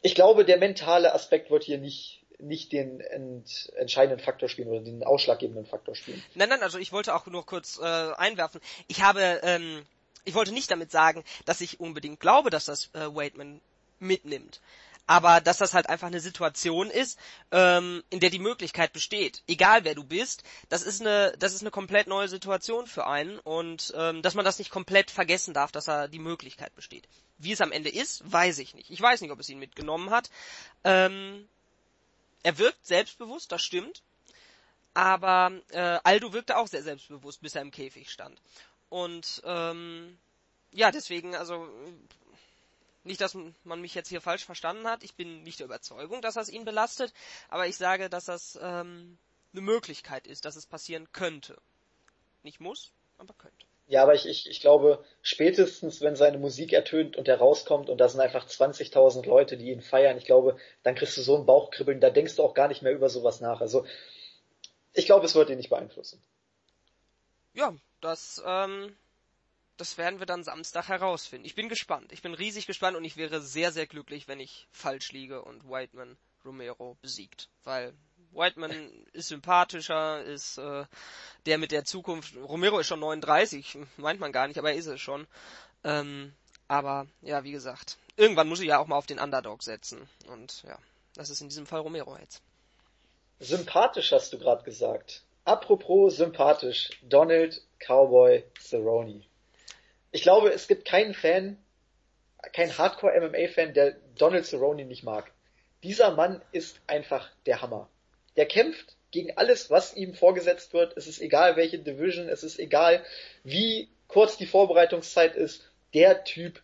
Ich glaube, der mentale Aspekt wird hier nicht nicht den ent entscheidenden Faktor spielen oder den ausschlaggebenden Faktor spielen. Nein, nein, also ich wollte auch nur kurz äh, einwerfen. Ich habe, ähm, ich wollte nicht damit sagen, dass ich unbedingt glaube, dass das äh, Waitman mitnimmt aber dass das halt einfach eine Situation ist, ähm, in der die Möglichkeit besteht, egal wer du bist, das ist eine, das ist eine komplett neue Situation für einen und ähm, dass man das nicht komplett vergessen darf, dass da die Möglichkeit besteht. Wie es am Ende ist, weiß ich nicht. Ich weiß nicht, ob es ihn mitgenommen hat. Ähm, er wirkt selbstbewusst, das stimmt. Aber äh, Aldo wirkte auch sehr selbstbewusst, bis er im Käfig stand. Und ähm, ja, deswegen, also nicht, dass man mich jetzt hier falsch verstanden hat. Ich bin nicht der Überzeugung, dass das ihn belastet, aber ich sage, dass das ähm, eine Möglichkeit ist, dass es passieren könnte. Nicht muss, aber könnte. Ja, aber ich, ich, ich glaube, spätestens wenn seine Musik ertönt und er rauskommt und da sind einfach 20.000 Leute, die ihn feiern, ich glaube, dann kriegst du so ein Bauchkribbeln, da denkst du auch gar nicht mehr über sowas nach. Also, ich glaube, es wird ihn nicht beeinflussen. Ja, das, ähm, das werden wir dann Samstag herausfinden. Ich bin gespannt. Ich bin riesig gespannt und ich wäre sehr, sehr glücklich, wenn ich falsch liege und Whiteman Romero besiegt. Weil Whiteman ist sympathischer, ist äh, der mit der Zukunft. Romero ist schon 39, meint man gar nicht, aber er ist es schon. Ähm, aber ja, wie gesagt, irgendwann muss ich ja auch mal auf den Underdog setzen. Und ja, das ist in diesem Fall Romero jetzt. Sympathisch hast du gerade gesagt. Apropos sympathisch, Donald Cowboy Cerrone. Ich glaube, es gibt keinen Fan, kein Hardcore-MMA-Fan, der Donald Cerrone nicht mag. Dieser Mann ist einfach der Hammer. Der kämpft gegen alles, was ihm vorgesetzt wird. Es ist egal, welche Division, es ist egal, wie kurz die Vorbereitungszeit ist. Der Typ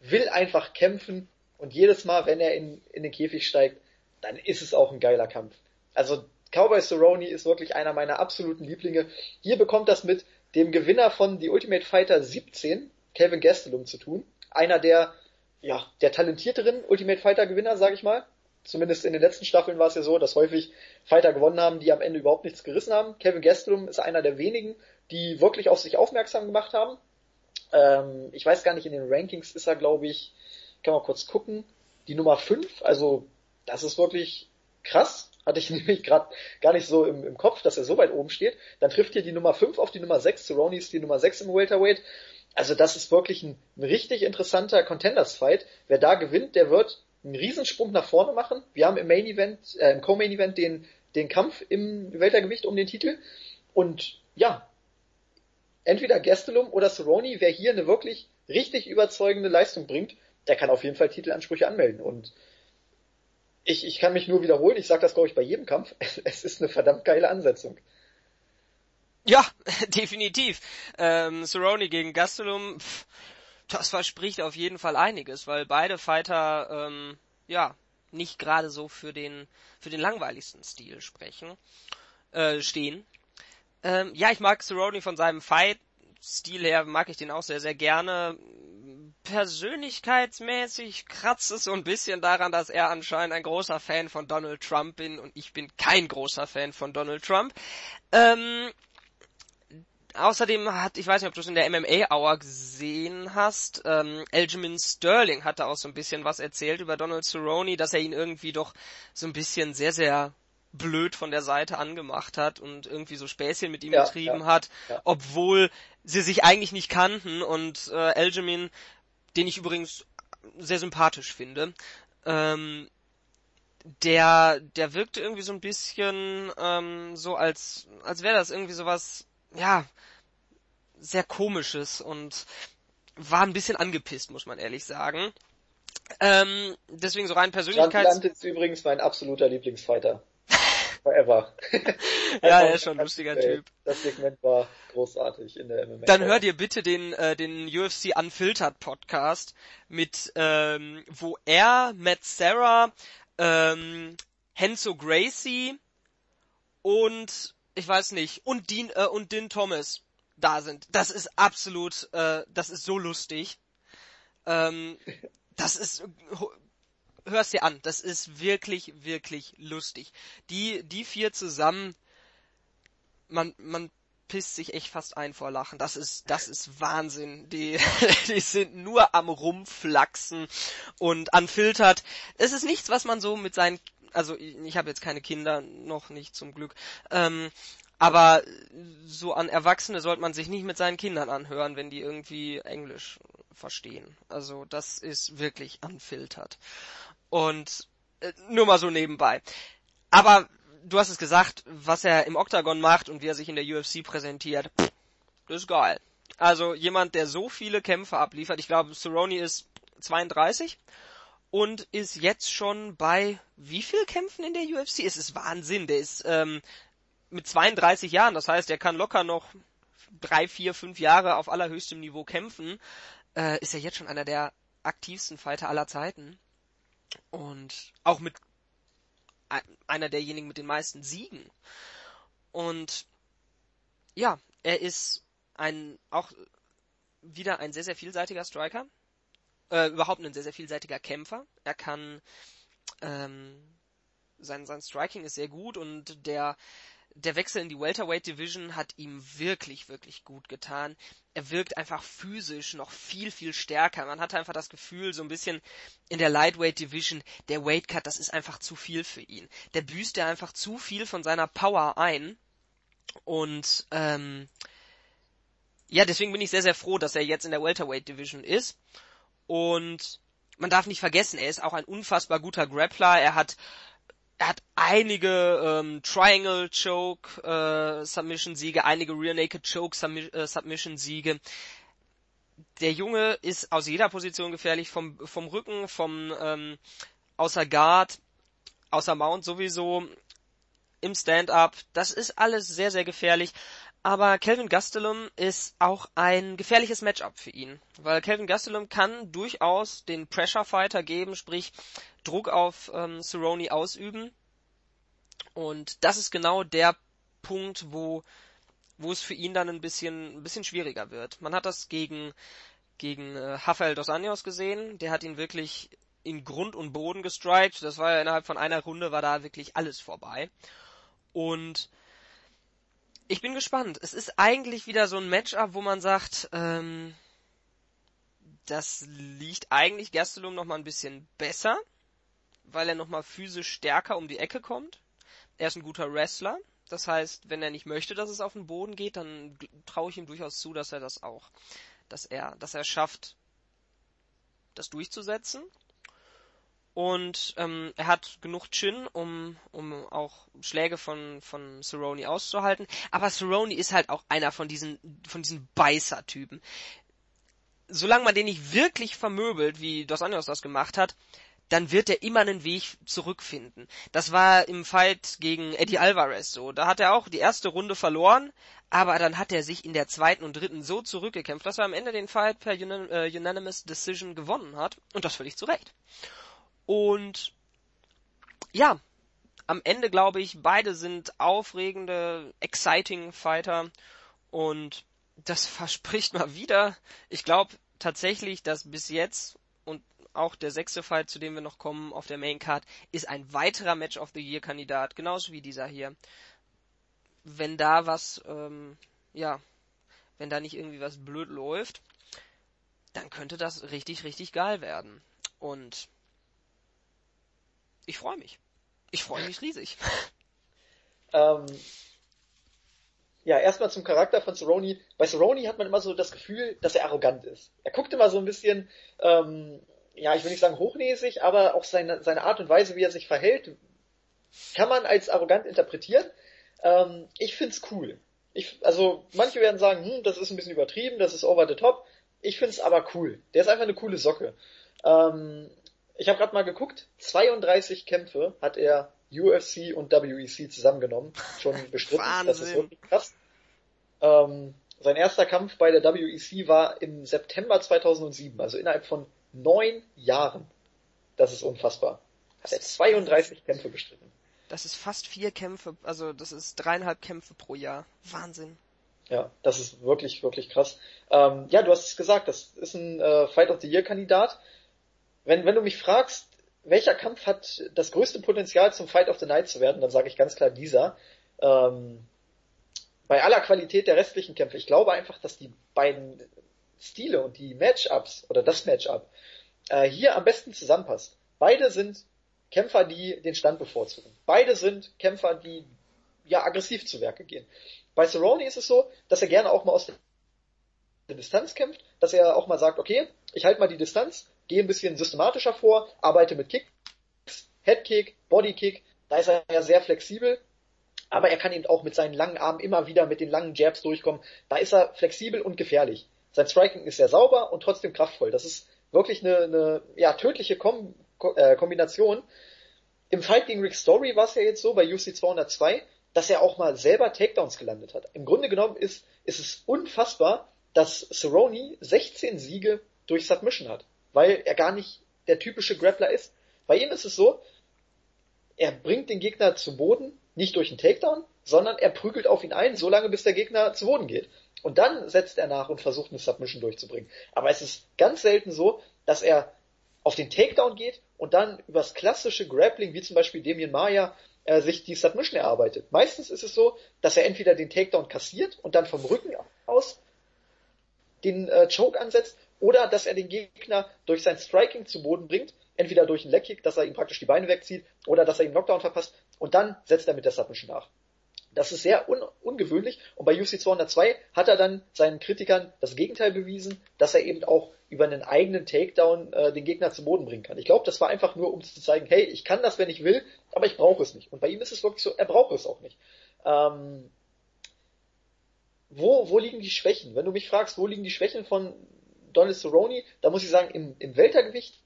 will einfach kämpfen und jedes Mal, wenn er in, in den Käfig steigt, dann ist es auch ein geiler Kampf. Also Cowboy Cerrone ist wirklich einer meiner absoluten Lieblinge. Hier bekommt das mit dem Gewinner von The Ultimate Fighter 17, Kevin Gastelum, zu tun. Einer der, ja, der talentierteren Ultimate Fighter Gewinner, sage ich mal. Zumindest in den letzten Staffeln war es ja so, dass häufig Fighter gewonnen haben, die am Ende überhaupt nichts gerissen haben. Kevin Gastelum ist einer der wenigen, die wirklich auf sich aufmerksam gemacht haben. Ähm, ich weiß gar nicht, in den Rankings ist er, glaube ich, kann man kurz gucken, die Nummer 5. Also das ist wirklich krass. Hatte ich nämlich gerade gar nicht so im, im, Kopf, dass er so weit oben steht. Dann trifft hier die Nummer 5 auf die Nummer 6. Cerrone ist die Nummer 6 im Welterweight. Also das ist wirklich ein, ein richtig interessanter Contenders-Fight. Wer da gewinnt, der wird einen Riesensprung nach vorne machen. Wir haben im Main Event, äh, im Co-Main Event den, den Kampf im Weltergewicht um den Titel. Und ja, entweder Gastelum oder Cerrone, wer hier eine wirklich richtig überzeugende Leistung bringt, der kann auf jeden Fall Titelansprüche anmelden. Und ich, ich kann mich nur wiederholen, ich sage das glaube ich bei jedem Kampf, es ist eine verdammt geile Ansetzung. Ja, definitiv. Ähm, Cerrone gegen Gastelum, pff, das verspricht auf jeden Fall einiges, weil beide Fighter ähm, ja nicht gerade so für den für den langweiligsten Stil sprechen äh, stehen. Ähm, ja, ich mag Cerrone von seinem Fight-Stil her, mag ich den auch sehr sehr gerne. Persönlichkeitsmäßig kratzt es so ein bisschen daran, dass er anscheinend ein großer Fan von Donald Trump bin und ich bin kein großer Fan von Donald Trump. Ähm, außerdem hat, ich weiß nicht, ob du es in der MMA Hour gesehen hast, ähm, Elgin Sterling hatte auch so ein bisschen was erzählt über Donald Cerrone, dass er ihn irgendwie doch so ein bisschen sehr, sehr blöd von der Seite angemacht hat und irgendwie so Späßchen mit ihm ja, getrieben ja, hat, ja. obwohl sie sich eigentlich nicht kannten und äh, Elgin, den ich übrigens sehr sympathisch finde, ähm, der, der wirkte irgendwie so ein bisschen ähm, so, als, als wäre das irgendwie sowas, ja, sehr komisches und war ein bisschen angepisst, muss man ehrlich sagen. Ähm, deswegen so rein Persönlichkeit. John ist übrigens mein absoluter Lieblingsfighter. Forever. ja, er ist schon ein lustiger ey, Typ. Das Segment war großartig in der MMA. Dann hör dir bitte den, äh, den UFC Unfiltered Podcast mit, ähm, wo er, Matt Sarah, ähm, Henzo Gracie und ich weiß nicht, und Dean, äh, und Din Thomas da sind. Das ist absolut, äh, das ist so lustig. Ähm, das ist, hörst dir an, das ist wirklich, wirklich lustig. Die, die vier zusammen, man, man pisst sich echt fast ein vor Lachen. Das ist, das ist Wahnsinn. Die, die sind nur am rumflaxen und anfiltert. Es ist nichts, was man so mit seinen also ich habe jetzt keine Kinder, noch nicht zum Glück. Ähm, aber so an Erwachsene sollte man sich nicht mit seinen Kindern anhören, wenn die irgendwie Englisch verstehen. Also das ist wirklich unfiltert. Und äh, nur mal so nebenbei. Aber du hast es gesagt, was er im Octagon macht und wie er sich in der UFC präsentiert, pff, das ist geil. Also jemand, der so viele Kämpfe abliefert, ich glaube, Cerrone ist 32 und ist jetzt schon bei wie viel Kämpfen in der UFC? Es ist Wahnsinn. Der ist ähm, mit 32 Jahren, das heißt, er kann locker noch drei, vier, fünf Jahre auf allerhöchstem Niveau kämpfen, äh, ist er jetzt schon einer der aktivsten Fighter aller Zeiten. Und auch mit einer derjenigen mit den meisten Siegen. Und ja, er ist ein auch wieder ein sehr, sehr vielseitiger Striker. Äh, überhaupt ein sehr, sehr vielseitiger Kämpfer. Er kann ähm, sein, sein Striking ist sehr gut und der der Wechsel in die Welterweight Division hat ihm wirklich, wirklich gut getan. Er wirkt einfach physisch noch viel, viel stärker. Man hat einfach das Gefühl, so ein bisschen in der Lightweight Division, der Weight Cut, das ist einfach zu viel für ihn. Der büßt ja einfach zu viel von seiner Power ein. Und ähm, ja, deswegen bin ich sehr, sehr froh, dass er jetzt in der Welterweight Division ist. Und man darf nicht vergessen, er ist auch ein unfassbar guter Grappler. Er hat er hat einige ähm, Triangle Choke äh, Submission Siege, einige Rear Naked Choke äh, Submission Siege. Der Junge ist aus jeder Position gefährlich, vom vom Rücken, vom ähm, außer Guard, außer Mount sowieso, im Stand-up. Das ist alles sehr sehr gefährlich. Aber Kelvin Gastelum ist auch ein gefährliches Matchup für ihn, weil Kelvin Gastelum kann durchaus den Pressure Fighter geben, sprich Druck auf ähm, Cerrone ausüben. Und das ist genau der Punkt, wo, wo es für ihn dann ein bisschen, ein bisschen schwieriger wird. Man hat das gegen, gegen äh, Rafael Dos Anjos gesehen. Der hat ihn wirklich in Grund und Boden gestrikt. Das war ja innerhalb von einer Runde war da wirklich alles vorbei. Und ich bin gespannt. Es ist eigentlich wieder so ein Matchup, wo man sagt, ähm, das liegt eigentlich Gastelum noch mal ein bisschen besser weil er nochmal physisch stärker um die Ecke kommt. Er ist ein guter Wrestler. Das heißt, wenn er nicht möchte, dass es auf den Boden geht, dann traue ich ihm durchaus zu, dass er das auch, dass er, dass er schafft, das durchzusetzen. Und ähm, er hat genug Chin, um, um auch Schläge von, von Cerrone auszuhalten. Aber Cerrone ist halt auch einer von diesen, von diesen Beißer-Typen. Solange man den nicht wirklich vermöbelt, wie Dos Anjos das gemacht hat, dann wird er immer einen Weg zurückfinden. Das war im Fight gegen Eddie Alvarez so. Da hat er auch die erste Runde verloren, aber dann hat er sich in der zweiten und dritten so zurückgekämpft, dass er am Ende den Fight per äh, Unanimous Decision gewonnen hat. Und das völlig zu Recht. Und ja, am Ende glaube ich, beide sind aufregende, exciting Fighter und das verspricht mal wieder. Ich glaube tatsächlich, dass bis jetzt auch der sechste Fight, zu dem wir noch kommen auf der Main Card, ist ein weiterer Match of the Year Kandidat, genauso wie dieser hier. Wenn da was, ähm, ja, wenn da nicht irgendwie was blöd läuft, dann könnte das richtig, richtig geil werden. Und ich freue mich. Ich freue mich riesig. Ähm, ja, erstmal zum Charakter von Cerrone. Bei Cerrone hat man immer so das Gefühl, dass er arrogant ist. Er guckt immer so ein bisschen, ähm, ja, ich will nicht sagen hochnäsig, aber auch seine, seine Art und Weise, wie er sich verhält, kann man als arrogant interpretieren. Ähm, ich find's cool. Ich, also manche werden sagen, hm, das ist ein bisschen übertrieben, das ist over the top. Ich find's aber cool. Der ist einfach eine coole Socke. Ähm, ich habe gerade mal geguckt, 32 Kämpfe hat er UFC und WEC zusammengenommen, schon bestritten. das ist wirklich krass. Ähm, sein erster Kampf bei der WEC war im September 2007, also innerhalb von neun Jahren. Das ist unfassbar. Hat er 32 Kämpfe bestritten. Das ist fast vier Kämpfe, also das ist dreieinhalb Kämpfe pro Jahr. Wahnsinn. Ja, das ist wirklich, wirklich krass. Ähm, ja, du hast es gesagt, das ist ein äh, Fight of the Year Kandidat. Wenn, wenn du mich fragst, welcher Kampf hat das größte Potenzial zum Fight of the Night zu werden, dann sage ich ganz klar dieser. Ähm, bei aller Qualität der restlichen Kämpfe, ich glaube einfach, dass die beiden Stile und die Matchups oder das Matchup äh, hier am besten zusammenpasst. Beide sind Kämpfer, die den Stand bevorzugen. Beide sind Kämpfer, die ja aggressiv zu Werke gehen. Bei Cerrone ist es so, dass er gerne auch mal aus der Distanz kämpft, dass er auch mal sagt, okay, ich halte mal die Distanz, gehe ein bisschen systematischer vor, arbeite mit Kicks, Headkick, Bodykick, da ist er ja sehr flexibel, aber er kann eben auch mit seinen langen Armen immer wieder mit den langen Jabs durchkommen. Da ist er flexibel und gefährlich. Sein Striking ist sehr sauber und trotzdem kraftvoll. Das ist wirklich eine, eine ja, tödliche Kom Ko äh, Kombination. Im Fight gegen Rick Story war es ja jetzt so, bei UC 202, dass er auch mal selber Takedowns gelandet hat. Im Grunde genommen ist, ist es unfassbar, dass Cerrone 16 Siege durch Submission hat, weil er gar nicht der typische Grappler ist. Bei ihm ist es so, er bringt den Gegner zu Boden, nicht durch einen Takedown, sondern er prügelt auf ihn ein, solange bis der Gegner zu Boden geht. Und dann setzt er nach und versucht eine Submission durchzubringen. Aber es ist ganz selten so, dass er auf den Takedown geht und dann übers klassische Grappling, wie zum Beispiel Damien Maya, äh, sich die Submission erarbeitet. Meistens ist es so, dass er entweder den Takedown kassiert und dann vom Rücken aus den äh, Choke ansetzt oder dass er den Gegner durch sein Striking zu Boden bringt, entweder durch einen Leckkick, dass er ihm praktisch die Beine wegzieht oder dass er ihm Knockdown verpasst und dann setzt er mit der Submission nach. Das ist sehr un ungewöhnlich und bei UFC 202 hat er dann seinen Kritikern das Gegenteil bewiesen, dass er eben auch über einen eigenen Takedown äh, den Gegner zu Boden bringen kann. Ich glaube, das war einfach nur, um zu zeigen, hey, ich kann das, wenn ich will, aber ich brauche es nicht. Und bei ihm ist es wirklich so, er braucht es auch nicht. Ähm, wo, wo liegen die Schwächen? Wenn du mich fragst, wo liegen die Schwächen von Donald Cerrone, da muss ich sagen, im, im Weltergewicht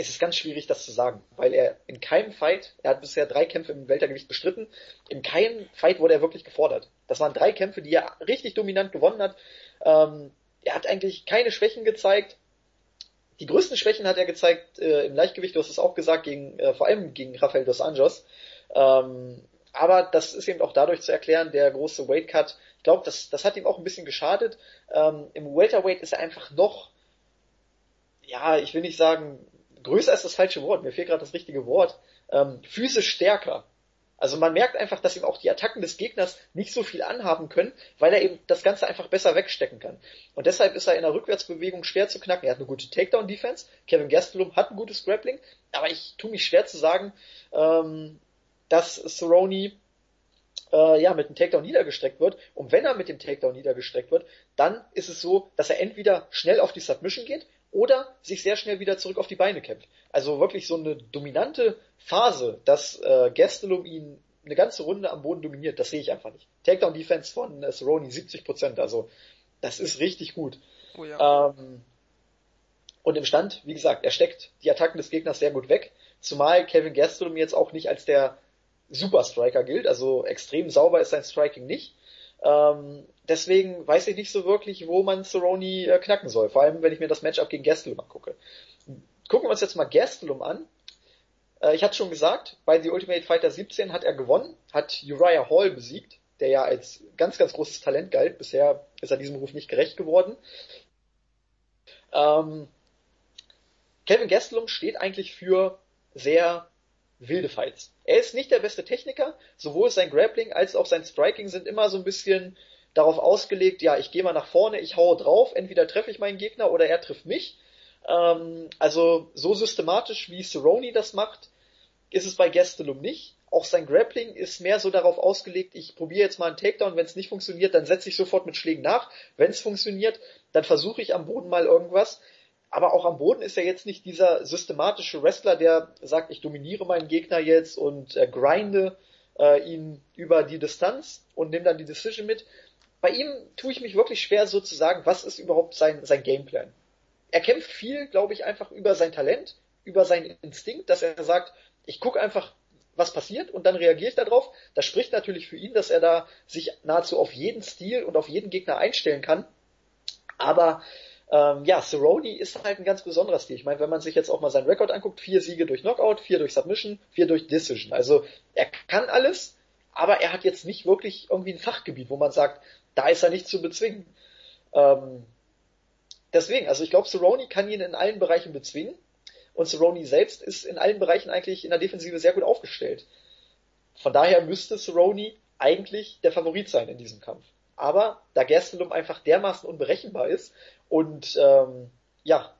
es ist ganz schwierig, das zu sagen, weil er in keinem Fight, er hat bisher drei Kämpfe im Weltergewicht bestritten, in keinem Fight wurde er wirklich gefordert. Das waren drei Kämpfe, die er richtig dominant gewonnen hat. Ähm, er hat eigentlich keine Schwächen gezeigt. Die größten Schwächen hat er gezeigt äh, im Leichtgewicht, du hast es auch gesagt, gegen, äh, vor allem gegen Rafael dos Anjos. Ähm, aber das ist eben auch dadurch zu erklären, der große Weight Cut. Ich glaube, das, das hat ihm auch ein bisschen geschadet. Ähm, Im Welterweight ist er einfach noch, ja, ich will nicht sagen, größer ist das falsche Wort, mir fehlt gerade das richtige Wort, ähm, physisch stärker. Also man merkt einfach, dass ihm auch die Attacken des Gegners nicht so viel anhaben können, weil er eben das Ganze einfach besser wegstecken kann. Und deshalb ist er in der Rückwärtsbewegung schwer zu knacken. Er hat eine gute Takedown-Defense, Kevin Gastelum hat ein gutes Grappling, aber ich tue mich schwer zu sagen, ähm, dass Cerrone äh, ja, mit dem Takedown niedergestreckt wird. Und wenn er mit dem Takedown niedergestreckt wird, dann ist es so, dass er entweder schnell auf die Submission geht oder sich sehr schnell wieder zurück auf die Beine kämpft. Also wirklich so eine dominante Phase, dass äh, Gastelum ihn eine ganze Runde am Boden dominiert, das sehe ich einfach nicht. Takedown Defense von äh, Cerrone 70% also das ist richtig gut. Oh ja. ähm, und im Stand, wie gesagt, er steckt die Attacken des Gegners sehr gut weg, zumal Kevin Gastelum jetzt auch nicht als der Super Striker gilt, also extrem sauber ist sein Striking nicht. Ähm, deswegen weiß ich nicht so wirklich, wo man Cerrone äh, knacken soll. Vor allem, wenn ich mir das Matchup gegen Gastelum angucke. Gucken wir uns jetzt mal Gastelum an. Äh, ich hatte schon gesagt, bei The Ultimate Fighter 17 hat er gewonnen, hat Uriah Hall besiegt, der ja als ganz, ganz großes Talent galt. Bisher ist er diesem Ruf nicht gerecht geworden. Ähm, Kevin Gastelum steht eigentlich für sehr wilde Fights. Er ist nicht der beste Techniker, sowohl sein Grappling als auch sein Striking sind immer so ein bisschen darauf ausgelegt, ja, ich gehe mal nach vorne, ich haue drauf, entweder treffe ich meinen Gegner oder er trifft mich. Ähm, also so systematisch wie Cerrone das macht, ist es bei Gastelum nicht. Auch sein Grappling ist mehr so darauf ausgelegt, ich probiere jetzt mal einen Takedown, wenn es nicht funktioniert, dann setze ich sofort mit Schlägen nach. Wenn es funktioniert, dann versuche ich am Boden mal irgendwas aber auch am Boden ist er jetzt nicht dieser systematische Wrestler, der sagt, ich dominiere meinen Gegner jetzt und äh, grinde äh, ihn über die Distanz und nehme dann die Decision mit. Bei ihm tue ich mich wirklich schwer so zu sagen, was ist überhaupt sein, sein Gameplan. Er kämpft viel, glaube ich, einfach über sein Talent, über seinen Instinkt, dass er sagt, ich gucke einfach, was passiert und dann reagiere ich darauf. Das spricht natürlich für ihn, dass er da sich nahezu auf jeden Stil und auf jeden Gegner einstellen kann. Aber ähm, ja, Cerrone ist halt ein ganz besonderer Stil. Ich meine, wenn man sich jetzt auch mal seinen Rekord anguckt, vier Siege durch Knockout, vier durch Submission, vier durch Decision. Also er kann alles, aber er hat jetzt nicht wirklich irgendwie ein Fachgebiet, wo man sagt, da ist er nicht zu bezwingen. Ähm, deswegen, also ich glaube, Cerrone kann ihn in allen Bereichen bezwingen und Cerrone selbst ist in allen Bereichen eigentlich in der Defensive sehr gut aufgestellt. Von daher müsste Cerrone eigentlich der Favorit sein in diesem Kampf. Aber da Gastelum einfach dermaßen unberechenbar ist und ähm, ja,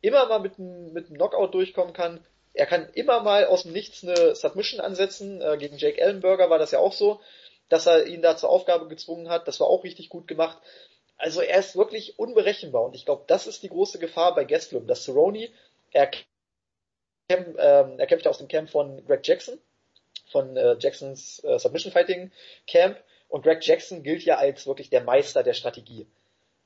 immer mal mit einem mit einem Knockout durchkommen kann. Er kann immer mal aus dem Nichts eine Submission ansetzen. Äh, gegen Jake Ellenberger war das ja auch so, dass er ihn da zur Aufgabe gezwungen hat. Das war auch richtig gut gemacht. Also er ist wirklich unberechenbar und ich glaube, das ist die große Gefahr bei Gastelum, dass Cerrone, er, kämp, ähm, er kämpft ja aus dem Camp von Greg Jackson, von äh, Jacksons äh, Submission Fighting Camp und Greg Jackson gilt ja als wirklich der Meister der Strategie.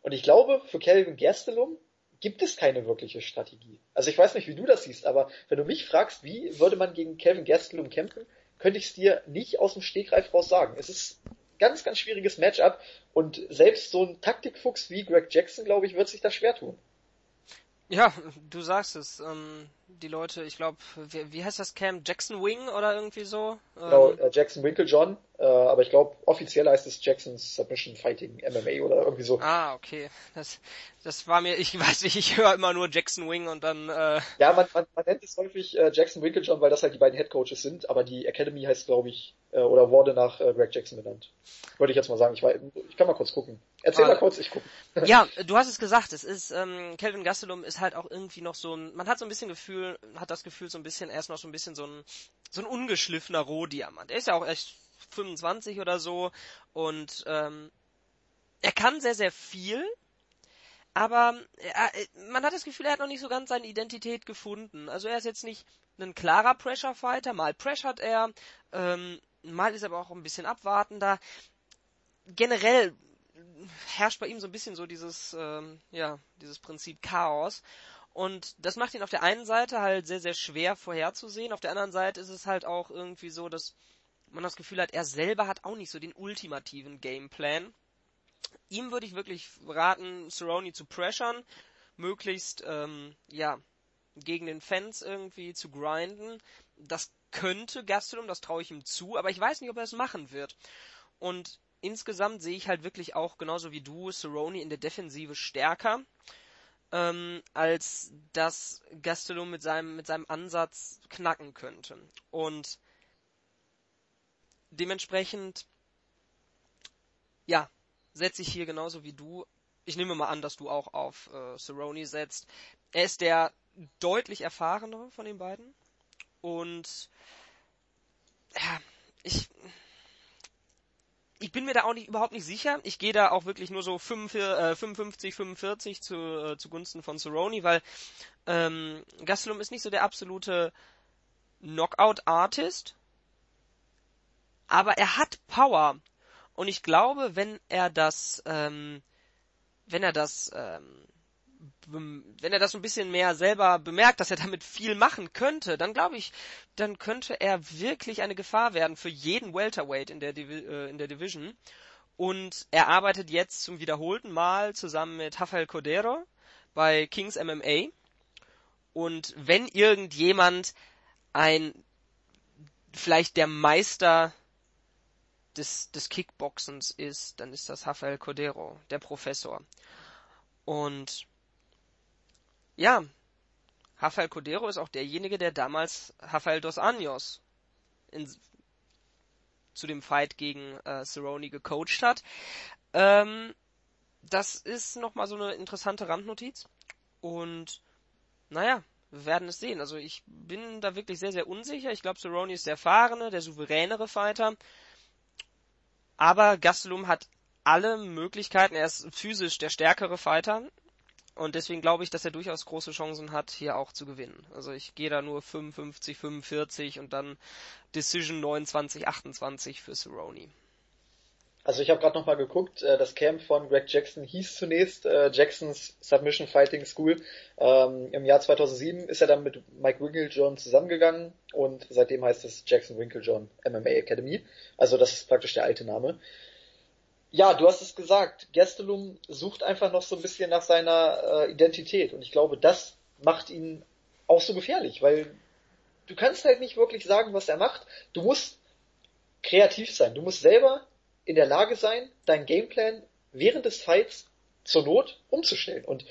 Und ich glaube, für Kelvin Gastelum gibt es keine wirkliche Strategie. Also ich weiß nicht, wie du das siehst, aber wenn du mich fragst, wie würde man gegen Kelvin Gastelum kämpfen, könnte ich es dir nicht aus dem Stegreif raus sagen. Es ist ganz, ganz schwieriges Matchup und selbst so ein Taktikfuchs wie Greg Jackson, glaube ich, wird sich da schwer tun. Ja, du sagst es. Ähm, die Leute, ich glaube, wie, wie, heißt das Camp? Jackson Wing oder irgendwie so? Genau, ähm, äh, Jackson Winklejohn, äh, aber ich glaube, offiziell heißt es Jackson's Submission Fighting MMA oder irgendwie so. Ah, okay. Das, das war mir, ich weiß nicht, ich höre immer nur Jackson Wing und dann. Äh... Ja, man, man, man nennt es häufig äh, Jackson Winklejohn, weil das halt die beiden Head Coaches sind, aber die Academy heißt, glaube ich, äh, oder wurde nach äh, Greg Jackson benannt. Würde ich jetzt mal sagen. Ich, war, ich kann mal kurz gucken. Erzähl mal kurz, ich gucke. Ja, du hast es gesagt, es ist, ähm, Kelvin Gastelum ist halt auch irgendwie noch so ein, man hat so ein bisschen Gefühl, hat das Gefühl so ein bisschen, er ist noch so ein bisschen so ein, so ein ungeschliffener Rohdiamant. Er ist ja auch echt 25 oder so und ähm, er kann sehr, sehr viel, aber er, man hat das Gefühl, er hat noch nicht so ganz seine Identität gefunden. Also er ist jetzt nicht ein klarer Pressure Fighter, mal pressured er, ähm, mal ist er aber auch ein bisschen abwartender. Generell herrscht bei ihm so ein bisschen so dieses, ähm, ja, dieses Prinzip Chaos. Und das macht ihn auf der einen Seite halt sehr, sehr schwer vorherzusehen. Auf der anderen Seite ist es halt auch irgendwie so, dass man das Gefühl hat, er selber hat auch nicht so den ultimativen Gameplan. Ihm würde ich wirklich raten, Cerrone zu pressern, möglichst, ähm, ja, gegen den Fans irgendwie zu grinden. Das könnte Gastelum, das traue ich ihm zu, aber ich weiß nicht, ob er es machen wird. Und insgesamt sehe ich halt wirklich auch genauso wie du Cerrone in der Defensive stärker, ähm, als dass Gastelum mit seinem, mit seinem Ansatz knacken könnte. Und dementsprechend, ja, setze ich hier genauso wie du. Ich nehme mal an, dass du auch auf äh, Cerrone setzt. Er ist der deutlich erfahrenere von den beiden. Und ja, ich, ich bin mir da auch nicht, überhaupt nicht sicher. Ich gehe da auch wirklich nur so 55, 45 äh, zu, äh, zugunsten von Cerrone, weil ähm, Gastelum ist nicht so der absolute Knockout-Artist, aber er hat Power. Und ich glaube, wenn er das, ähm, wenn er das ähm, wenn er das ein bisschen mehr selber bemerkt, dass er damit viel machen könnte, dann glaube ich, dann könnte er wirklich eine Gefahr werden für jeden Welterweight in der, Divi äh, in der Division. Und er arbeitet jetzt zum wiederholten Mal zusammen mit Rafael Cordero bei Kings MMA. Und wenn irgendjemand ein, vielleicht der Meister des, des Kickboxens ist, dann ist das Rafael Cordero, der Professor. Und ja, Rafael Cordero ist auch derjenige, der damals Rafael dos Anjos in, zu dem Fight gegen äh, Cerrone gecoacht hat. Ähm, das ist nochmal so eine interessante Randnotiz. Und naja, wir werden es sehen. Also ich bin da wirklich sehr, sehr unsicher. Ich glaube, Cerrone ist der erfahrene, der souveränere Fighter. Aber Gastelum hat alle Möglichkeiten. Er ist physisch der stärkere Fighter. Und deswegen glaube ich, dass er durchaus große Chancen hat, hier auch zu gewinnen. Also ich gehe da nur 55, 45 und dann Decision 29, 28 für Cerrone. Also ich habe gerade nochmal geguckt, äh, das Camp von Greg Jackson hieß zunächst äh, Jacksons Submission Fighting School. Ähm, Im Jahr 2007 ist er dann mit Mike Winklejohn zusammengegangen und seitdem heißt es Jackson Winklejohn MMA Academy. Also das ist praktisch der alte Name. Ja, du hast es gesagt. Gestelum sucht einfach noch so ein bisschen nach seiner äh, Identität und ich glaube, das macht ihn auch so gefährlich, weil du kannst halt nicht wirklich sagen, was er macht. Du musst kreativ sein. Du musst selber in der Lage sein, deinen Gameplan während des Fights zur Not umzustellen. Und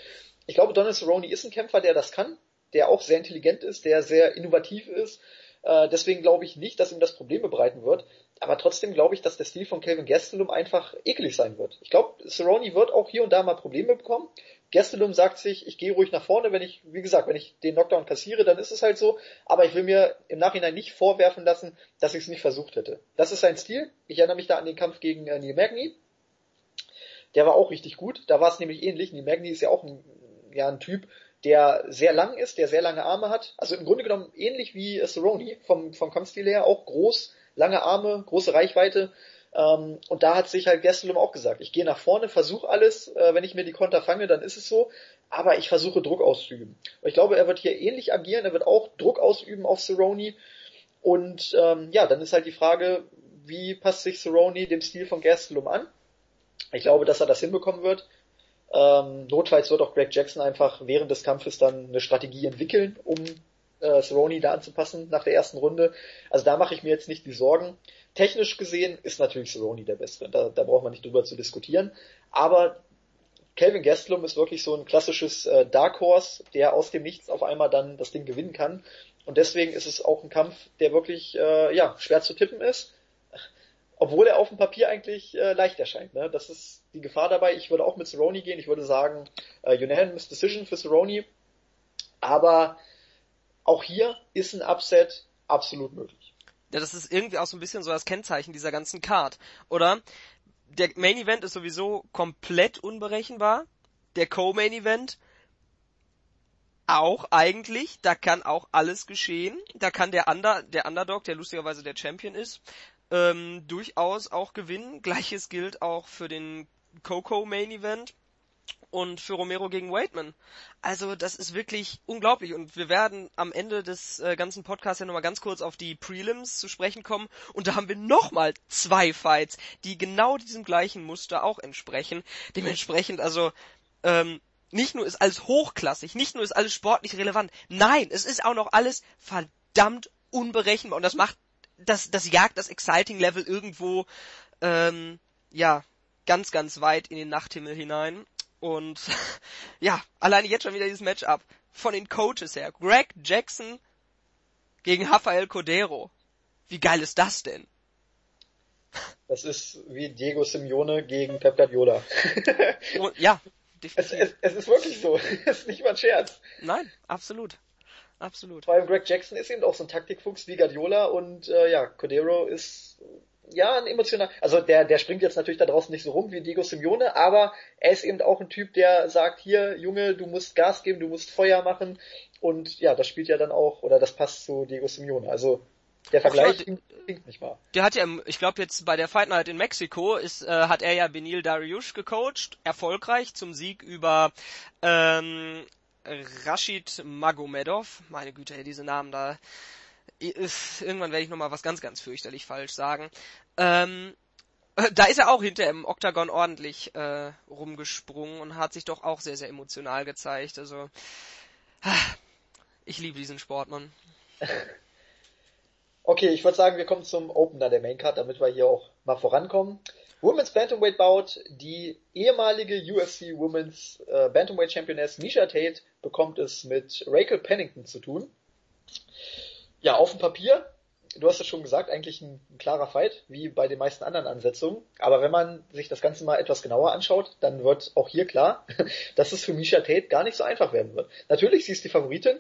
ich glaube, Donald Cerrone ist ein Kämpfer, der das kann, der auch sehr intelligent ist, der sehr innovativ ist. Äh, deswegen glaube ich nicht, dass ihm das Probleme bereiten wird aber trotzdem glaube ich, dass der Stil von Calvin Gastelum einfach eklig sein wird. Ich glaube, Cerrone wird auch hier und da mal Probleme bekommen. Gastelum sagt sich, ich gehe ruhig nach vorne, wenn ich, wie gesagt, wenn ich den Knockdown kassiere, dann ist es halt so, aber ich will mir im Nachhinein nicht vorwerfen lassen, dass ich es nicht versucht hätte. Das ist sein Stil. Ich erinnere mich da an den Kampf gegen äh, Neil Magny. Der war auch richtig gut. Da war es nämlich ähnlich. Neil Magny ist ja auch ein, ja, ein Typ, der sehr lang ist, der sehr lange Arme hat. Also im Grunde genommen ähnlich wie Cerrone vom, vom Kampfstil her, auch groß, lange Arme, große Reichweite. Ähm, und da hat sich halt Gastelum auch gesagt, ich gehe nach vorne, versuche alles, äh, wenn ich mir die Konter fange, dann ist es so, aber ich versuche Druck auszuüben. Und ich glaube, er wird hier ähnlich agieren, er wird auch Druck ausüben auf Cerrone. Und ähm, ja, dann ist halt die Frage, wie passt sich Cerrone dem Stil von Gastelum an? Ich glaube, dass er das hinbekommen wird. Ähm, notfalls wird auch Greg Jackson einfach während des Kampfes dann eine Strategie entwickeln, um äh, Cerrone da anzupassen nach der ersten Runde. Also da mache ich mir jetzt nicht die Sorgen. Technisch gesehen ist natürlich Cerrone der Beste. Da, da braucht man nicht drüber zu diskutieren. Aber Kelvin Gastelum ist wirklich so ein klassisches äh, Dark Horse, der aus dem Nichts auf einmal dann das Ding gewinnen kann. Und deswegen ist es auch ein Kampf, der wirklich äh, ja, schwer zu tippen ist. Obwohl er auf dem Papier eigentlich äh, leicht erscheint. Ne? Das ist die Gefahr dabei. Ich würde auch mit Cerrone gehen. Ich würde sagen, äh, Unanimous Decision für Cerrone. Aber auch hier ist ein Upset absolut möglich. Ja, das ist irgendwie auch so ein bisschen so das Kennzeichen dieser ganzen Card, oder? Der Main Event ist sowieso komplett unberechenbar. Der Co-Main Event auch eigentlich, da kann auch alles geschehen. Da kann der, Under, der Underdog, der lustigerweise der Champion ist, ähm, durchaus auch gewinnen. Gleiches gilt auch für den Coco Main Event und für Romero gegen Waitman. Also das ist wirklich unglaublich und wir werden am Ende des äh, ganzen Podcasts ja nochmal ganz kurz auf die Prelims zu sprechen kommen und da haben wir nochmal zwei Fights, die genau diesem gleichen Muster auch entsprechen. Dementsprechend also ähm, nicht nur ist alles hochklassig, nicht nur ist alles sportlich relevant, nein, es ist auch noch alles verdammt unberechenbar und das macht das das jagt das Exciting Level irgendwo ähm, ja ganz ganz weit in den Nachthimmel hinein und ja, alleine jetzt schon wieder dieses Matchup von den Coaches her. Greg Jackson gegen Rafael Cordero. Wie geil ist das denn? Das ist wie Diego Simeone gegen Pep Guardiola. ja, es, es, es, ist wirklich so. Es ist nicht mal ein Scherz. Nein, absolut. Absolut. Vor allem Greg Jackson ist eben auch so ein Taktikfuchs wie Guardiola und äh, ja, Cordero ist ja, ein emotional, also der, der springt jetzt natürlich da draußen nicht so rum wie Diego Simeone, aber er ist eben auch ein Typ, der sagt, hier, Junge, du musst Gas geben, du musst Feuer machen und ja, das spielt ja dann auch, oder das passt zu Diego Simeone, also der Vergleich ja, klingt nicht wahr. Der hat ja, ich glaube jetzt bei der Fight Night in Mexiko ist, äh, hat er ja Benil Dariush gecoacht, erfolgreich zum Sieg über ähm, Rashid Magomedov. Meine Güte, diese Namen da irgendwann werde ich nochmal was ganz, ganz fürchterlich falsch sagen. Ähm, da ist er auch hinter im Oktagon ordentlich äh, rumgesprungen und hat sich doch auch sehr, sehr emotional gezeigt. Also, ich liebe diesen Sportmann. Okay, ich würde sagen, wir kommen zum Opener der Maincard, damit wir hier auch mal vorankommen. Women's Bantamweight Bout, die ehemalige UFC Women's äh, Bantamweight Championess Misha Tate bekommt es mit Rachel Pennington zu tun ja, auf dem Papier, du hast es schon gesagt, eigentlich ein, ein, klarer Fight, wie bei den meisten anderen Ansetzungen. Aber wenn man sich das Ganze mal etwas genauer anschaut, dann wird auch hier klar, dass es für Misha Tate gar nicht so einfach werden wird. Natürlich, sie ist die Favoritin,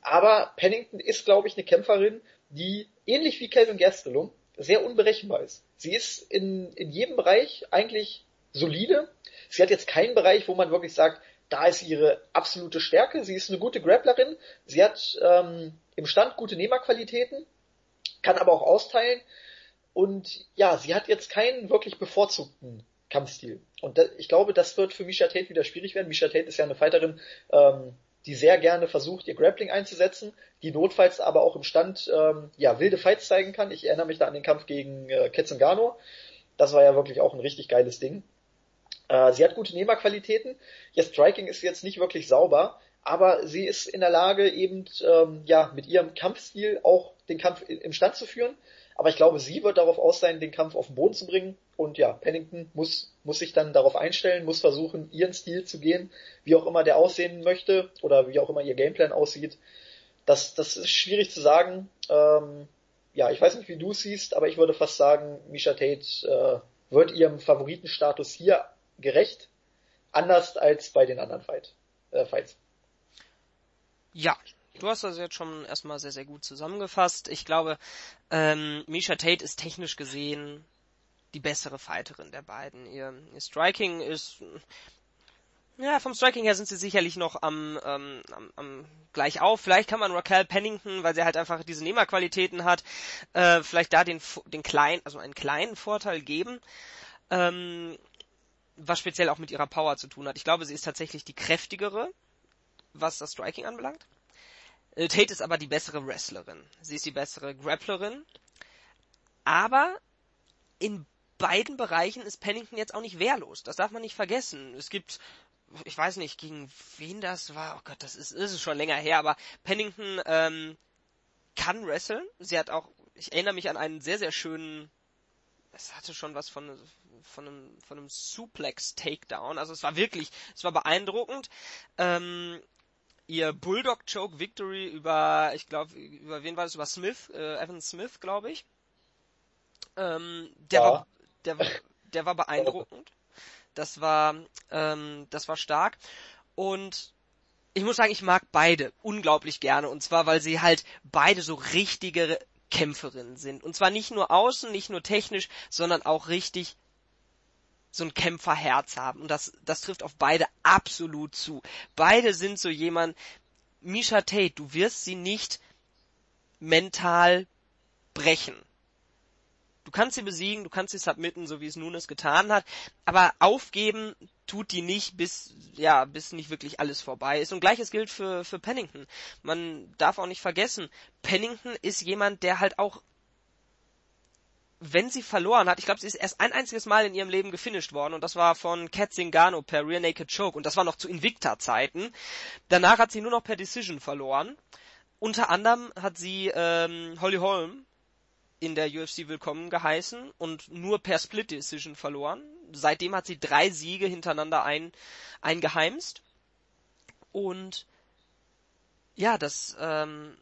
aber Pennington ist, glaube ich, eine Kämpferin, die ähnlich wie Kelvin Gastelum sehr unberechenbar ist. Sie ist in, in jedem Bereich eigentlich solide. Sie hat jetzt keinen Bereich, wo man wirklich sagt, da ist ihre absolute Stärke. Sie ist eine gute Grapplerin. Sie hat ähm, im Stand gute Nehmerqualitäten, kann aber auch austeilen. Und ja, sie hat jetzt keinen wirklich bevorzugten Kampfstil. Und da, ich glaube, das wird für Misha Tate wieder schwierig werden. Misha Tate ist ja eine Fighterin, ähm, die sehr gerne versucht, ihr Grappling einzusetzen, die notfalls aber auch im Stand ähm, ja wilde Fights zeigen kann. Ich erinnere mich da an den Kampf gegen äh, Ketzengano. Das war ja wirklich auch ein richtig geiles Ding. Äh, sie hat gute Nehmerqualitäten. Ihr Striking ist jetzt nicht wirklich sauber, aber sie ist in der Lage, eben ähm, ja mit ihrem Kampfstil auch den Kampf im Stand zu führen. Aber ich glaube, sie wird darauf aus sein, den Kampf auf den Boden zu bringen. Und ja, Pennington muss, muss sich dann darauf einstellen, muss versuchen, ihren Stil zu gehen, wie auch immer der aussehen möchte oder wie auch immer ihr Gameplan aussieht. Das, das ist schwierig zu sagen. Ähm, ja, ich weiß nicht, wie du siehst, aber ich würde fast sagen, Misha Tate äh, wird ihrem Favoritenstatus hier gerecht, anders als bei den anderen Fight, äh, Fights. Ja, du hast das jetzt schon erstmal sehr, sehr gut zusammengefasst. Ich glaube, ähm, Misha Tate ist technisch gesehen die bessere Fighterin der beiden. Ihr, ihr Striking ist ja, vom Striking her sind sie sicherlich noch am, ähm, am, am gleich auf. Vielleicht kann man Raquel Pennington, weil sie halt einfach diese Nehmerqualitäten hat, äh, vielleicht da den, den kleinen, also einen kleinen Vorteil geben. Ähm, was speziell auch mit ihrer Power zu tun hat. Ich glaube, sie ist tatsächlich die kräftigere, was das Striking anbelangt. Äh, Tate ist aber die bessere Wrestlerin. Sie ist die bessere Grapplerin. Aber in beiden Bereichen ist Pennington jetzt auch nicht wehrlos. Das darf man nicht vergessen. Es gibt, ich weiß nicht, gegen wen das war. Oh Gott, das ist, ist schon länger her, aber Pennington ähm, kann wresteln. Sie hat auch, ich erinnere mich an einen sehr, sehr schönen, es hatte schon was von, von einem, von einem Suplex-Takedown. Also es war wirklich, es war beeindruckend. Ähm, ihr Bulldog Choke Victory über, ich glaube, über wen war das? Über Smith, äh, Evan Smith, glaube ich. Ähm, der ja. war, der der war beeindruckend. Das war, ähm, das war stark. Und ich muss sagen, ich mag beide unglaublich gerne. Und zwar, weil sie halt beide so richtige Kämpferinnen sind. Und zwar nicht nur außen, nicht nur technisch, sondern auch richtig so ein Kämpferherz haben. Und das, das trifft auf beide absolut zu. Beide sind so jemand, Misha Tate, du wirst sie nicht mental brechen. Du kannst sie besiegen, du kannst sie submitten, so wie es Nunes getan hat, aber aufgeben tut die nicht, bis, ja, bis nicht wirklich alles vorbei ist. Und gleiches gilt für, für Pennington. Man darf auch nicht vergessen, Pennington ist jemand, der halt auch wenn sie verloren hat, ich glaube, sie ist erst ein einziges Mal in ihrem Leben gefinisht worden und das war von Kat Zingano per Rear Naked Choke und das war noch zu Invicta-Zeiten. Danach hat sie nur noch per Decision verloren. Unter anderem hat sie ähm, Holly Holm in der UFC willkommen geheißen und nur per Split Decision verloren. Seitdem hat sie drei Siege hintereinander ein, eingeheimst. Und ja, das, ähm,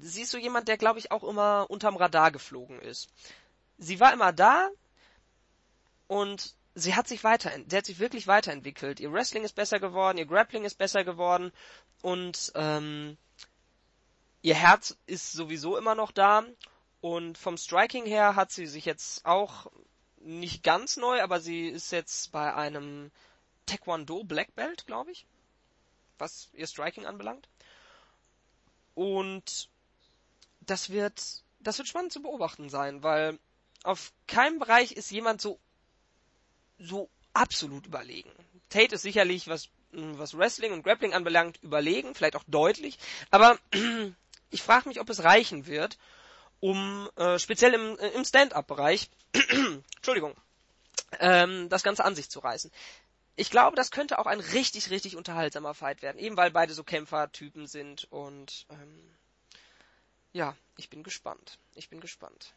sie ist so jemand, der glaube ich auch immer unterm Radar geflogen ist. Sie war immer da und sie hat sich weiter, sie hat sich wirklich weiterentwickelt. Ihr Wrestling ist besser geworden, ihr Grappling ist besser geworden und ähm, ihr Herz ist sowieso immer noch da und vom Striking her hat sie sich jetzt auch nicht ganz neu, aber sie ist jetzt bei einem Taekwondo Black Belt, glaube ich, was ihr Striking anbelangt. Und das wird, das wird spannend zu beobachten sein, weil auf keinem Bereich ist jemand so, so absolut überlegen. Tate ist sicherlich, was, was Wrestling und Grappling anbelangt, überlegen, vielleicht auch deutlich, aber ich frage mich, ob es reichen wird, um äh, speziell im, äh, im Stand-up-Bereich, Entschuldigung, ähm, das Ganze an sich zu reißen. Ich glaube, das könnte auch ein richtig, richtig unterhaltsamer Fight werden, eben weil beide so Kämpfertypen sind und ähm, ja, ich bin gespannt. Ich bin gespannt.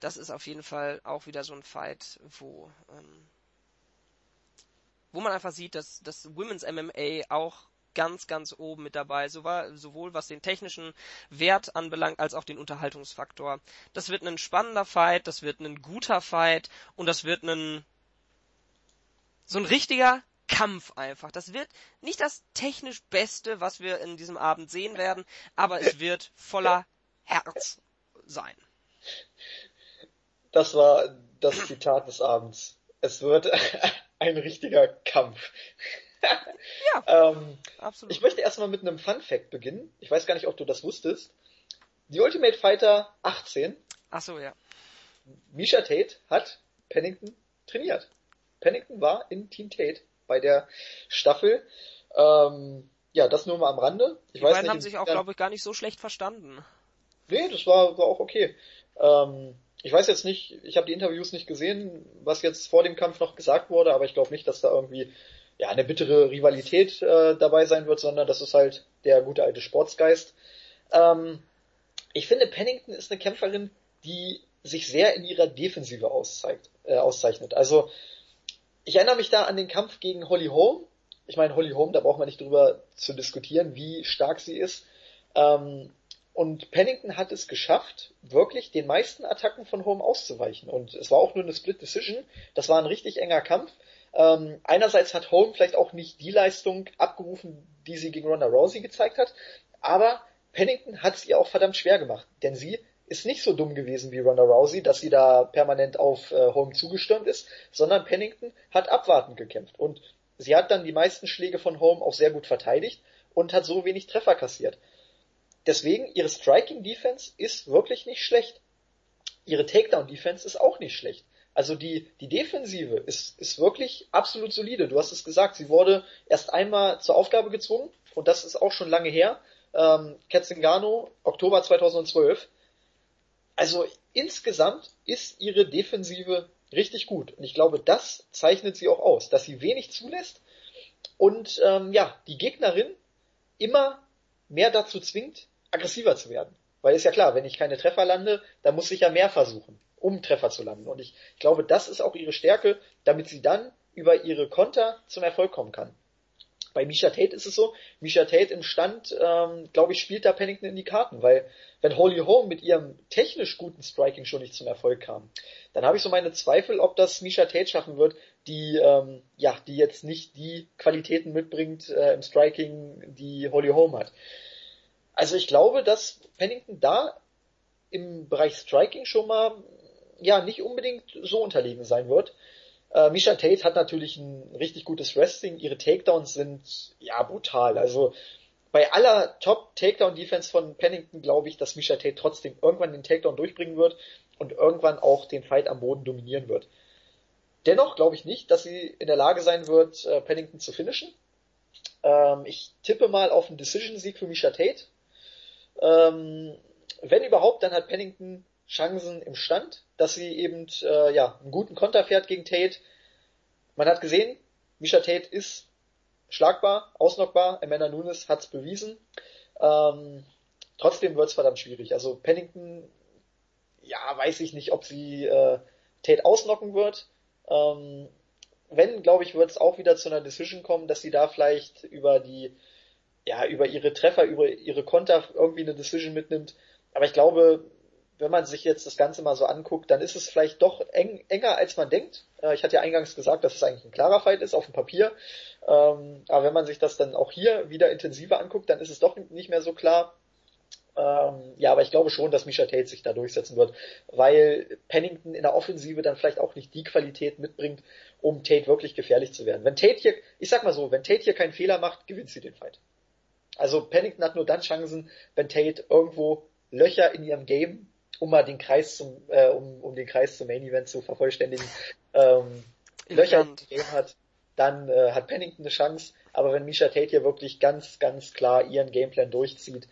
Das ist auf jeden Fall auch wieder so ein Fight, wo ähm, wo man einfach sieht, dass dass Women's MMA auch ganz, ganz oben mit dabei, sowohl was den technischen Wert anbelangt, als auch den Unterhaltungsfaktor. Das wird ein spannender Fight, das wird ein guter Fight und das wird ein so ein richtiger Kampf einfach. Das wird nicht das technisch Beste, was wir in diesem Abend sehen werden, aber es wird voller Herz sein. Das war das Zitat des Abends. Es wird ein richtiger Kampf. ja, ähm, absolut. Ich möchte erstmal mit einem Fun Fact beginnen. Ich weiß gar nicht, ob du das wusstest. Die Ultimate Fighter 18. Ach so, ja. Misha Tate hat Pennington trainiert. Pennington war in Team Tate bei der Staffel. Ähm, ja, das nur mal am Rande. Ich Die weiß beiden nicht, haben sich auch, glaube ich, gar nicht so schlecht verstanden. Nee, das war, war auch okay. Ähm, ich weiß jetzt nicht, ich habe die Interviews nicht gesehen, was jetzt vor dem Kampf noch gesagt wurde, aber ich glaube nicht, dass da irgendwie ja, eine bittere Rivalität äh, dabei sein wird, sondern das ist halt der gute alte Sportsgeist. Ähm, ich finde, Pennington ist eine Kämpferin, die sich sehr in ihrer Defensive auszeigt, äh, auszeichnet. Also ich erinnere mich da an den Kampf gegen Holly Holm. Ich meine, Holly Holm, da braucht man nicht drüber zu diskutieren, wie stark sie ist. Ähm, und Pennington hat es geschafft, wirklich den meisten Attacken von Holm auszuweichen. Und es war auch nur eine Split Decision. Das war ein richtig enger Kampf. Ähm, einerseits hat Holm vielleicht auch nicht die Leistung abgerufen, die sie gegen Ronda Rousey gezeigt hat, aber Pennington hat es ihr auch verdammt schwer gemacht, denn sie ist nicht so dumm gewesen wie Ronda Rousey, dass sie da permanent auf äh, Holm zugestürmt ist, sondern Pennington hat abwartend gekämpft und sie hat dann die meisten Schläge von Holm auch sehr gut verteidigt und hat so wenig Treffer kassiert. Deswegen, ihre Striking Defense ist wirklich nicht schlecht. Ihre Takedown Defense ist auch nicht schlecht. Also die, die Defensive ist, ist wirklich absolut solide. Du hast es gesagt, sie wurde erst einmal zur Aufgabe gezwungen und das ist auch schon lange her. ähm, Ketzingano, Oktober 2012. Also insgesamt ist ihre Defensive richtig gut. Und ich glaube, das zeichnet sie auch aus, dass sie wenig zulässt und ähm, ja, die Gegnerin immer mehr dazu zwingt, aggressiver zu werden. Weil ist ja klar, wenn ich keine Treffer lande, dann muss ich ja mehr versuchen, um Treffer zu landen. Und ich, glaube, das ist auch ihre Stärke, damit sie dann über ihre Konter zum Erfolg kommen kann. Bei Misha Tate ist es so, Misha Tate im Stand, ähm, glaube ich, spielt da Pennington in die Karten, weil wenn Holly Holm mit ihrem technisch guten Striking schon nicht zum Erfolg kam, dann habe ich so meine Zweifel, ob das Misha Tate schaffen wird, die ähm, ja, die jetzt nicht die Qualitäten mitbringt äh, im Striking, die Holly Holm hat. Also ich glaube, dass Pennington da im Bereich Striking schon mal ja nicht unbedingt so unterlegen sein wird. Äh, Misha Tate hat natürlich ein richtig gutes Wrestling. Ihre Takedowns sind ja brutal. Also bei aller Top-Takedown-Defense von Pennington glaube ich, dass Misha Tate trotzdem irgendwann den Takedown durchbringen wird und irgendwann auch den Fight am Boden dominieren wird. Dennoch glaube ich nicht, dass sie in der Lage sein wird, äh, Pennington zu finishen. Ähm, ich tippe mal auf einen Decision-Sieg für Misha Tate. Ähm, wenn überhaupt, dann hat Pennington Chancen im Stand, dass sie eben äh, ja, einen guten Konter fährt gegen Tate. Man hat gesehen, Misha Tate ist schlagbar, ausnockbar. Amanda Nunes hat es bewiesen. Ähm, trotzdem wird es verdammt schwierig. Also Pennington, ja, weiß ich nicht, ob sie äh, Tate ausnocken wird. Ähm, wenn, glaube ich, wird es auch wieder zu einer Decision kommen, dass sie da vielleicht über die, ja, über ihre Treffer, über ihre Konter irgendwie eine Decision mitnimmt. Aber ich glaube, wenn man sich jetzt das Ganze mal so anguckt, dann ist es vielleicht doch eng, enger, als man denkt. Äh, ich hatte ja eingangs gesagt, dass es eigentlich ein klarer Fight ist auf dem Papier. Ähm, aber wenn man sich das dann auch hier wieder intensiver anguckt, dann ist es doch nicht mehr so klar. Ähm, ja, aber ich glaube schon, dass Misha Tate sich da durchsetzen wird, weil Pennington in der Offensive dann vielleicht auch nicht die Qualität mitbringt, um Tate wirklich gefährlich zu werden. Wenn Tate hier, ich sag mal so, wenn Tate hier keinen Fehler macht, gewinnt sie den Fight. Also Pennington hat nur dann Chancen, wenn Tate irgendwo Löcher in ihrem Game um mal den Kreis zum, äh, um, um den Kreis zum Main Event zu vervollständigen, ähm, Löcher im Game hat, dann äh, hat Pennington eine Chance. Aber wenn Misha Tate hier wirklich ganz, ganz klar ihren Gameplan durchzieht,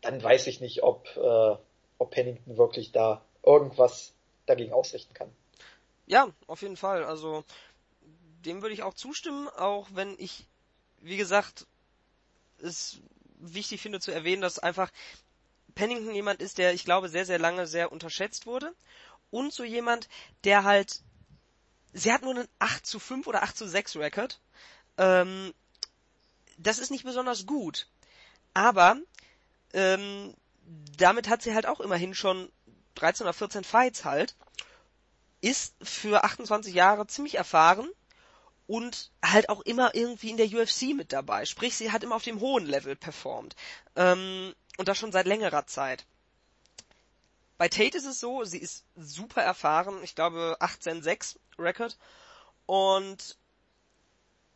dann weiß ich nicht, ob, äh, ob Pennington wirklich da irgendwas dagegen ausrichten kann. Ja, auf jeden Fall. Also dem würde ich auch zustimmen, auch wenn ich, wie gesagt, es wichtig finde zu erwähnen, dass einfach Pennington jemand ist, der, ich glaube, sehr, sehr lange sehr unterschätzt wurde. Und so jemand, der halt, sie hat nur einen 8 zu 5 oder 8 zu 6 Record. Ähm, das ist nicht besonders gut. Aber ähm, damit hat sie halt auch immerhin schon 13 oder 14 Fights halt. Ist für 28 Jahre ziemlich erfahren und halt auch immer irgendwie in der UFC mit dabei. Sprich, sie hat immer auf dem hohen Level performt. Ähm, und das schon seit längerer Zeit. Bei Tate ist es so, sie ist super erfahren, ich glaube 18-6 Record. Und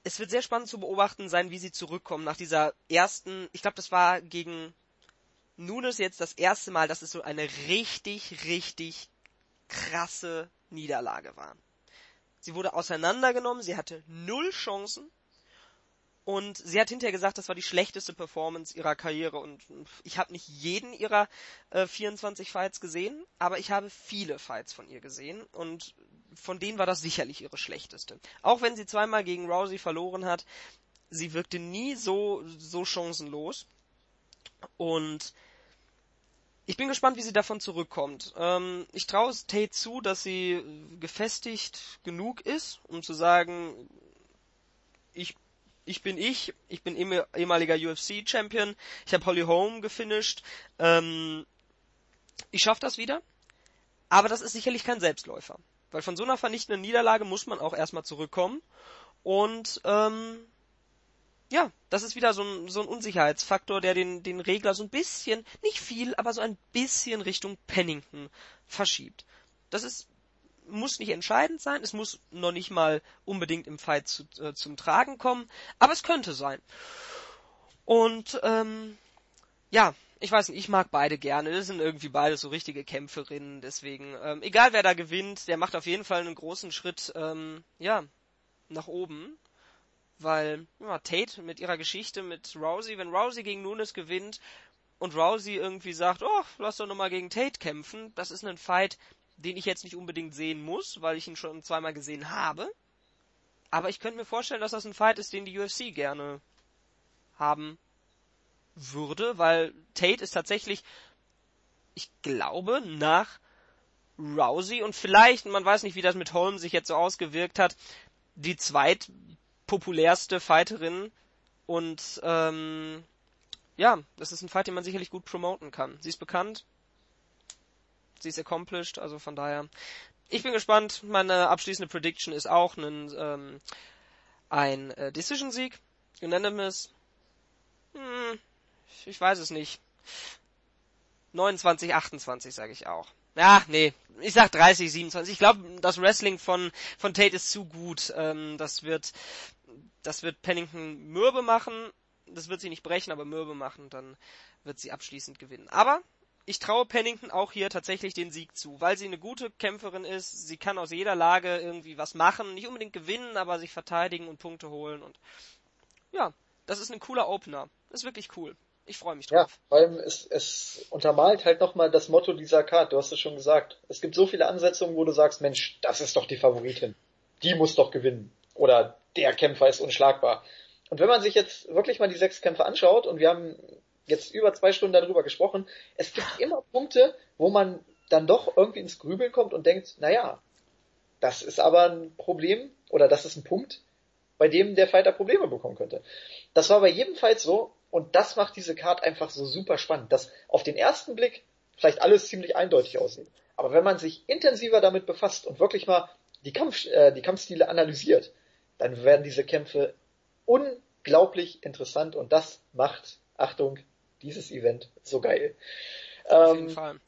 es wird sehr spannend zu beobachten sein, wie sie zurückkommen nach dieser ersten, ich glaube, das war gegen Nunes jetzt das erste Mal, dass es so eine richtig, richtig krasse Niederlage war. Sie wurde auseinandergenommen, sie hatte null Chancen und sie hat hinterher gesagt, das war die schlechteste Performance ihrer Karriere. Und ich habe nicht jeden ihrer äh, 24 Fights gesehen, aber ich habe viele Fights von ihr gesehen. Und von denen war das sicherlich ihre schlechteste. Auch wenn sie zweimal gegen Rousey verloren hat, sie wirkte nie so, so chancenlos. Und ich bin gespannt, wie sie davon zurückkommt. Ähm, ich traue es Tate zu, dass sie gefestigt genug ist, um zu sagen, ich ich bin ich, ich bin ehemaliger UFC-Champion, ich habe Holly Holm gefinisht, ähm, ich schaff das wieder, aber das ist sicherlich kein Selbstläufer. Weil von so einer vernichtenden Niederlage muss man auch erstmal zurückkommen und ähm, ja, das ist wieder so ein, so ein Unsicherheitsfaktor, der den, den Regler so ein bisschen, nicht viel, aber so ein bisschen Richtung Pennington verschiebt. Das ist muss nicht entscheidend sein, es muss noch nicht mal unbedingt im Fight zu, äh, zum Tragen kommen, aber es könnte sein. Und ähm, ja, ich weiß nicht, ich mag beide gerne. Das sind irgendwie beide so richtige Kämpferinnen, deswegen, ähm, egal wer da gewinnt, der macht auf jeden Fall einen großen Schritt, ähm, ja, nach oben. Weil ja, Tate mit ihrer Geschichte mit Rousey, wenn Rousey gegen Nunes gewinnt und Rousey irgendwie sagt, oh, lass doch nochmal gegen Tate kämpfen, das ist ein Fight, den ich jetzt nicht unbedingt sehen muss, weil ich ihn schon zweimal gesehen habe. Aber ich könnte mir vorstellen, dass das ein Fight ist, den die UFC gerne haben würde, weil Tate ist tatsächlich, ich glaube, nach Rousey und vielleicht, man weiß nicht, wie das mit Holmes sich jetzt so ausgewirkt hat, die zweitpopulärste Fighterin und ähm, ja, das ist ein Fight, den man sicherlich gut promoten kann. Sie ist bekannt, sie ist accomplished, also von daher. Ich bin gespannt. Meine abschließende Prediction ist auch ein, ähm, ein äh, Decision-Sieg, unanimous. Hm, ich weiß es nicht. 29, 28 sage ich auch. Ja, nee, ich sag 30, 27. Ich glaube, das Wrestling von von Tate ist zu gut. Ähm, das wird das wird Pennington mürbe machen. Das wird sie nicht brechen, aber mürbe machen. Dann wird sie abschließend gewinnen. Aber ich traue Pennington auch hier tatsächlich den Sieg zu, weil sie eine gute Kämpferin ist. Sie kann aus jeder Lage irgendwie was machen, nicht unbedingt gewinnen, aber sich verteidigen und Punkte holen und ja, das ist ein cooler Opener. Das ist wirklich cool. Ich freue mich drauf. Ja, vor allem es, es untermalt halt nochmal das Motto dieser Card, du hast es schon gesagt. Es gibt so viele Ansetzungen, wo du sagst, Mensch, das ist doch die Favoritin. Die muss doch gewinnen. Oder der Kämpfer ist unschlagbar. Und wenn man sich jetzt wirklich mal die sechs Kämpfe anschaut, und wir haben jetzt über zwei Stunden darüber gesprochen, es gibt immer Punkte, wo man dann doch irgendwie ins Grübeln kommt und denkt, naja, das ist aber ein Problem, oder das ist ein Punkt, bei dem der Fighter Probleme bekommen könnte. Das war bei jedem Fight so, und das macht diese Card einfach so super spannend, dass auf den ersten Blick vielleicht alles ziemlich eindeutig aussieht. Aber wenn man sich intensiver damit befasst und wirklich mal die, Kampf, äh, die Kampfstile analysiert, dann werden diese Kämpfe unglaublich interessant und das macht, Achtung, dieses Event so geil. Auf jeden ähm, Fall.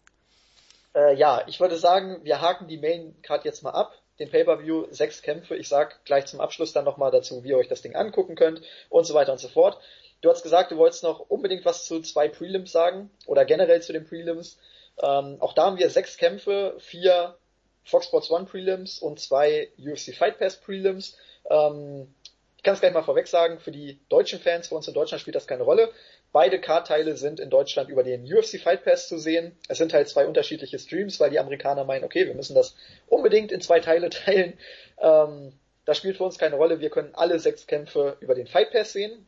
Äh, ja, ich würde sagen, wir haken die Main Card jetzt mal ab. Den Pay-Per-View, sechs Kämpfe. Ich sag gleich zum Abschluss dann nochmal dazu, wie ihr euch das Ding angucken könnt und so weiter und so fort. Du hast gesagt, du wolltest noch unbedingt was zu zwei Prelims sagen oder generell zu den Prelims. Ähm, auch da haben wir sechs Kämpfe, vier Fox Sports One Prelims und zwei UFC Fight Pass Prelims. Ähm, ich kann es gleich mal vorweg sagen, für die deutschen Fans, für uns in Deutschland spielt das keine Rolle. Beide Card-Teile sind in Deutschland über den UFC Fight Pass zu sehen. Es sind halt zwei unterschiedliche Streams, weil die Amerikaner meinen, okay, wir müssen das unbedingt in zwei Teile teilen. Ähm, das spielt für uns keine Rolle. Wir können alle sechs Kämpfe über den Fight Pass sehen.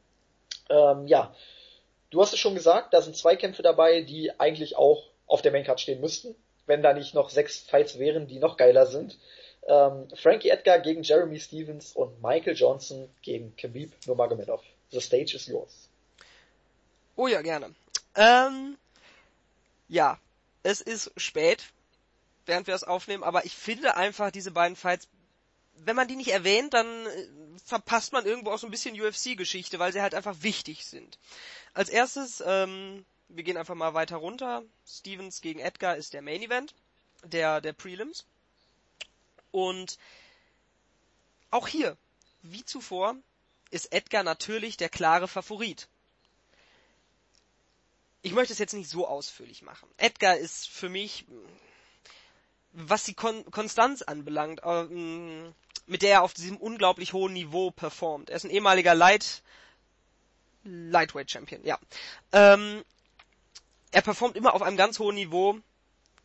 Ähm, ja, du hast es schon gesagt, da sind zwei Kämpfe dabei, die eigentlich auch auf der Maincard stehen müssten, wenn da nicht noch sechs Fights wären, die noch geiler sind. Ähm, Frankie Edgar gegen Jeremy Stevens und Michael Johnson gegen Khabib Nurmagomedov. The stage is yours. Oh ja, gerne. Ähm, ja, es ist spät, während wir das aufnehmen, aber ich finde einfach diese beiden Fights wenn man die nicht erwähnt, dann äh, verpasst man irgendwo auch so ein bisschen UFC-Geschichte, weil sie halt einfach wichtig sind. Als erstes, ähm, wir gehen einfach mal weiter runter. Stevens gegen Edgar ist der Main Event, der, der Prelims. Und auch hier, wie zuvor, ist Edgar natürlich der klare Favorit. Ich möchte es jetzt nicht so ausführlich machen. Edgar ist für mich, was die Kon Konstanz anbelangt, ähm, mit der er auf diesem unglaublich hohen Niveau performt. Er ist ein ehemaliger Light, Lightweight Champion, ja. Ähm, er performt immer auf einem ganz hohen Niveau.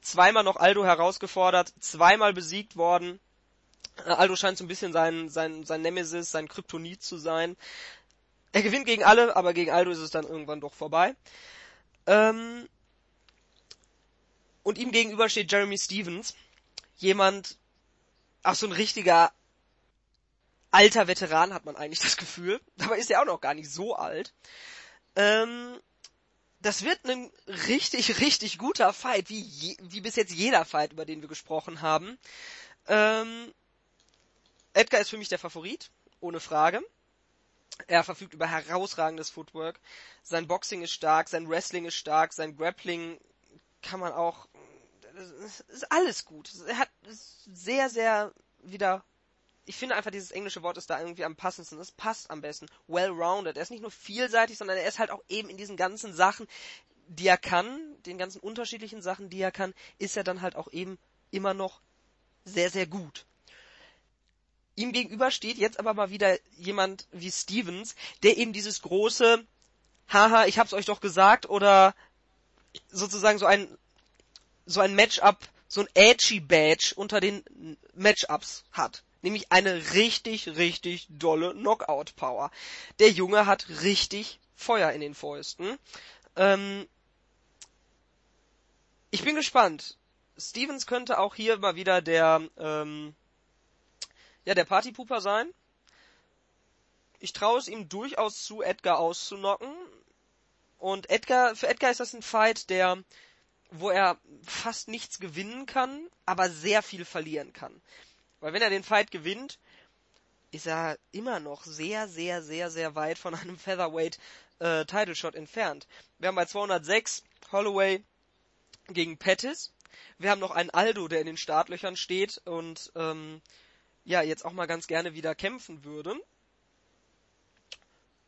Zweimal noch Aldo herausgefordert, zweimal besiegt worden. Äh, Aldo scheint so ein bisschen sein, sein, sein Nemesis, sein Kryptonit zu sein. Er gewinnt gegen alle, aber gegen Aldo ist es dann irgendwann doch vorbei. Ähm, und ihm gegenüber steht Jeremy Stevens. Jemand, ach so ein richtiger alter Veteran, hat man eigentlich das Gefühl. Dabei ist er auch noch gar nicht so alt. Ähm, das wird ein richtig, richtig guter Fight, wie, je, wie bis jetzt jeder Fight, über den wir gesprochen haben. Ähm, Edgar ist für mich der Favorit, ohne Frage. Er verfügt über herausragendes Footwork. Sein Boxing ist stark, sein Wrestling ist stark, sein Grappling kann man auch. Ist alles gut. Er hat sehr, sehr wieder ich finde einfach, dieses englische Wort ist da irgendwie am passendsten. Es passt am besten. Well-rounded. Er ist nicht nur vielseitig, sondern er ist halt auch eben in diesen ganzen Sachen, die er kann, den ganzen unterschiedlichen Sachen, die er kann, ist er dann halt auch eben immer noch sehr, sehr gut. ihm gegenüber steht jetzt aber mal wieder jemand wie Stevens, der eben dieses große, haha, ich hab's euch doch gesagt, oder sozusagen so ein, so ein Matchup, so ein edgy Badge unter den Matchups hat. Nämlich eine richtig, richtig dolle Knockout Power. Der Junge hat richtig Feuer in den Fäusten. Ähm, ich bin gespannt. Stevens könnte auch hier mal wieder der, ähm, ja, der Partypooper sein. Ich traue es ihm durchaus zu, Edgar auszunocken. Und Edgar, für Edgar ist das ein Fight, der, wo er fast nichts gewinnen kann, aber sehr viel verlieren kann. Weil wenn er den Fight gewinnt, ist er immer noch sehr, sehr, sehr, sehr weit von einem Featherweight äh, Title Shot entfernt. Wir haben bei 206 Holloway gegen Pettis. Wir haben noch einen Aldo, der in den Startlöchern steht und ähm, ja jetzt auch mal ganz gerne wieder kämpfen würde.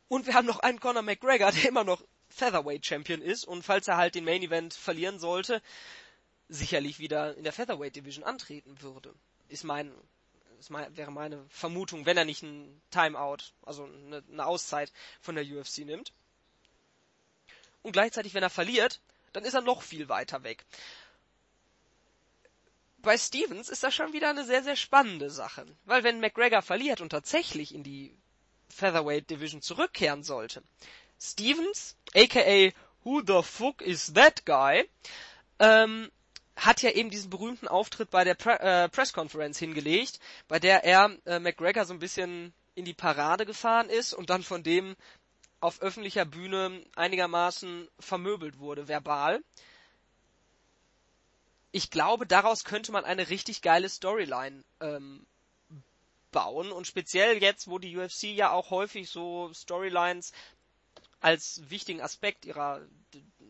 Und wir haben noch einen Conor McGregor, der immer noch Featherweight Champion ist und falls er halt den Main Event verlieren sollte, sicherlich wieder in der Featherweight Division antreten würde. Ist mein, ist mein wäre meine Vermutung, wenn er nicht ein Timeout, also eine, eine Auszeit von der UFC nimmt. Und gleichzeitig, wenn er verliert, dann ist er noch viel weiter weg. Bei Stevens ist das schon wieder eine sehr, sehr spannende Sache. Weil wenn McGregor verliert und tatsächlich in die Featherweight Division zurückkehren sollte, Stevens, aka Who the fuck is that guy, ähm, hat ja eben diesen berühmten Auftritt bei der Pre äh, Pressconference hingelegt, bei der er äh, McGregor so ein bisschen in die Parade gefahren ist und dann von dem auf öffentlicher Bühne einigermaßen vermöbelt wurde, verbal. Ich glaube, daraus könnte man eine richtig geile Storyline ähm, bauen und speziell jetzt, wo die UFC ja auch häufig so Storylines als wichtigen Aspekt ihrer,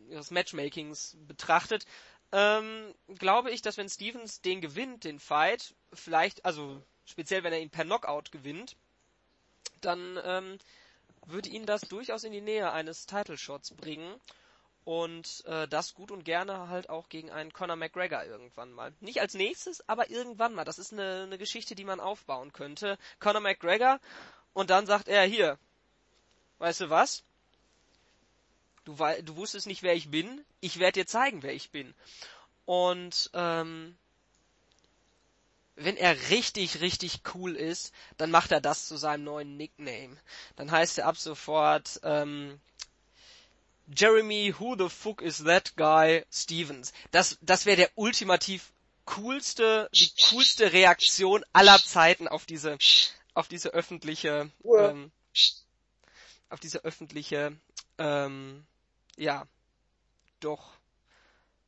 ihres Matchmakings betrachtet, ähm, glaube ich, dass wenn Stevens den gewinnt, den Fight, vielleicht, also speziell wenn er ihn per Knockout gewinnt, dann ähm, würde ihn das durchaus in die Nähe eines Title Shots bringen. Und äh, das gut und gerne halt auch gegen einen Conor McGregor irgendwann mal. Nicht als nächstes, aber irgendwann mal. Das ist eine, eine Geschichte, die man aufbauen könnte. Conor McGregor und dann sagt er hier, weißt du was? Du, du wusstest nicht, wer ich bin. Ich werde dir zeigen, wer ich bin. Und ähm, wenn er richtig, richtig cool ist, dann macht er das zu seinem neuen Nickname. Dann heißt er ab sofort ähm, Jeremy Who the fuck is that guy Stevens. Das, das wäre der ultimativ coolste, die coolste Reaktion aller Zeiten auf diese, auf diese öffentliche, ähm, auf diese öffentliche, ähm, ja, doch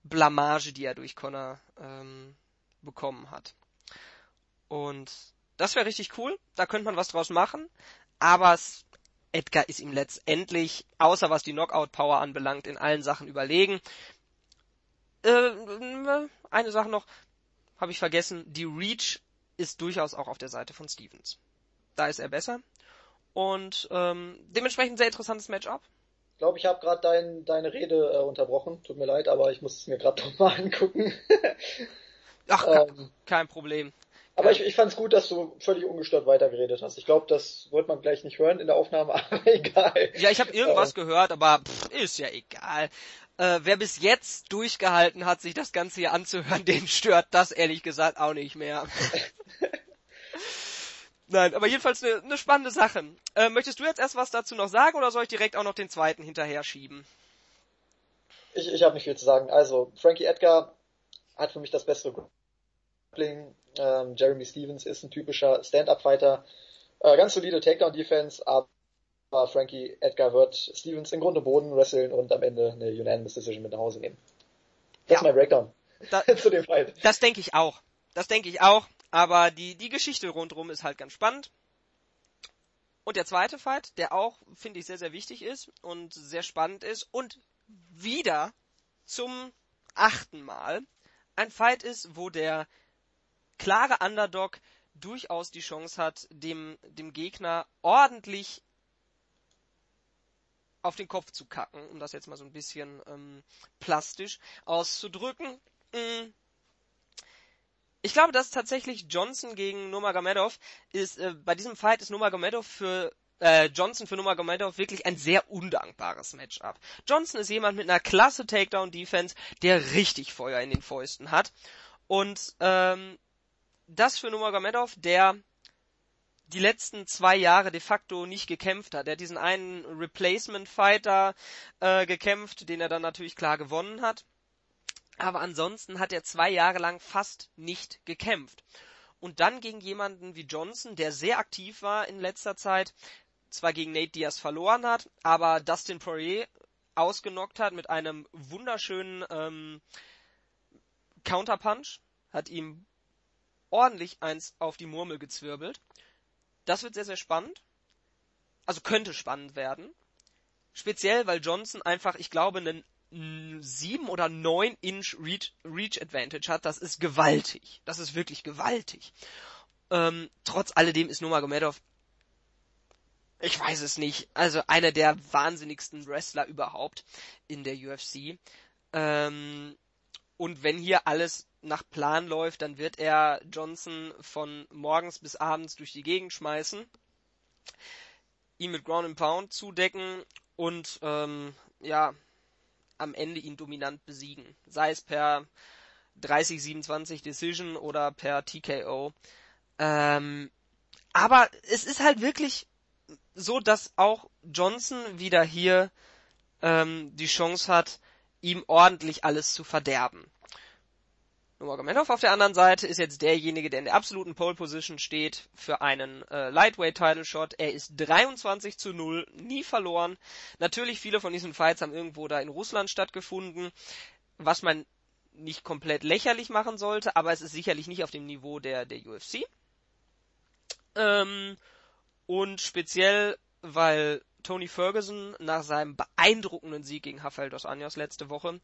Blamage, die er durch Connor ähm, bekommen hat. Und das wäre richtig cool. Da könnte man was draus machen. Aber es, Edgar ist ihm letztendlich, außer was die Knockout-Power anbelangt, in allen Sachen überlegen. Äh, eine Sache noch, habe ich vergessen. Die Reach ist durchaus auch auf der Seite von Stevens. Da ist er besser. Und ähm, dementsprechend sehr interessantes Matchup. Ich glaube, ich habe gerade dein, deine Rede äh, unterbrochen. Tut mir leid, aber ich muss es mir gerade nochmal angucken. Ach, ähm, kein Problem. Aber ich, ich fand es gut, dass du völlig ungestört weitergeredet hast. Ich glaube, das wird man gleich nicht hören in der Aufnahme, aber egal. Ja, ich habe irgendwas äh, gehört, aber pff, ist ja egal. Äh, wer bis jetzt durchgehalten hat, sich das Ganze hier anzuhören, den stört das ehrlich gesagt auch nicht mehr. Nein, aber jedenfalls eine, eine spannende Sache. Äh, möchtest du jetzt erst was dazu noch sagen oder soll ich direkt auch noch den zweiten hinterher schieben? Ich, ich habe nicht viel zu sagen. Also, Frankie Edgar hat für mich das bessere Grappling ähm, Jeremy Stevens ist ein typischer Stand-Up-Fighter. Äh, ganz solide Takedown-Defense, aber Frankie Edgar wird Stevens in Grund und Boden wresteln und am Ende eine Unanimous Decision mit nach Hause nehmen. Das ja. ist mein Breakdown da, zu dem Fight. Das denke ich auch. Das denke ich auch. Aber die, die Geschichte rundherum ist halt ganz spannend. Und der zweite Fight, der auch, finde ich, sehr, sehr wichtig ist und sehr spannend ist und wieder zum achten Mal ein Fight ist, wo der klare Underdog durchaus die Chance hat, dem, dem Gegner ordentlich auf den Kopf zu kacken, um das jetzt mal so ein bisschen ähm, plastisch auszudrücken. Mm. Ich glaube, dass tatsächlich Johnson gegen Nurmagomedov ist, äh, bei diesem Fight ist Nurmagomedov für äh, Johnson für Nurmagomedov wirklich ein sehr undankbares Matchup. Johnson ist jemand mit einer klasse Takedown-Defense, der richtig Feuer in den Fäusten hat. Und ähm, das für Nurmagomedov, der die letzten zwei Jahre de facto nicht gekämpft hat. Er hat diesen einen Replacement-Fighter äh, gekämpft, den er dann natürlich klar gewonnen hat. Aber ansonsten hat er zwei Jahre lang fast nicht gekämpft. Und dann gegen jemanden wie Johnson, der sehr aktiv war in letzter Zeit, zwar gegen Nate Diaz verloren hat, aber Dustin Poirier ausgenockt hat mit einem wunderschönen ähm, Counterpunch, hat ihm ordentlich eins auf die Murmel gezwirbelt. Das wird sehr, sehr spannend. Also könnte spannend werden. Speziell, weil Johnson einfach, ich glaube, einen 7 oder 9 Inch Reach, Reach Advantage hat. Das ist gewaltig. Das ist wirklich gewaltig. Ähm, trotz alledem ist Nurmagomedov ich weiß es nicht. Also einer der wahnsinnigsten Wrestler überhaupt in der UFC. Ähm, und wenn hier alles nach Plan läuft, dann wird er Johnson von morgens bis abends durch die Gegend schmeißen, ihn mit Ground and Pound zudecken und ähm, ja, am Ende ihn dominant besiegen. Sei es per 30-27 Decision oder per TKO. Ähm, aber es ist halt wirklich so, dass auch Johnson wieder hier ähm, die Chance hat, ihm ordentlich alles zu verderben. Nurmagomedov auf der anderen Seite ist jetzt derjenige, der in der absoluten Pole Position steht für einen äh, Lightweight Title Shot. Er ist 23 zu 0, nie verloren. Natürlich viele von diesen Fights haben irgendwo da in Russland stattgefunden, was man nicht komplett lächerlich machen sollte, aber es ist sicherlich nicht auf dem Niveau der, der UFC. Ähm, und speziell, weil Tony Ferguson nach seinem beeindruckenden Sieg gegen Rafael dos Anjos letzte Woche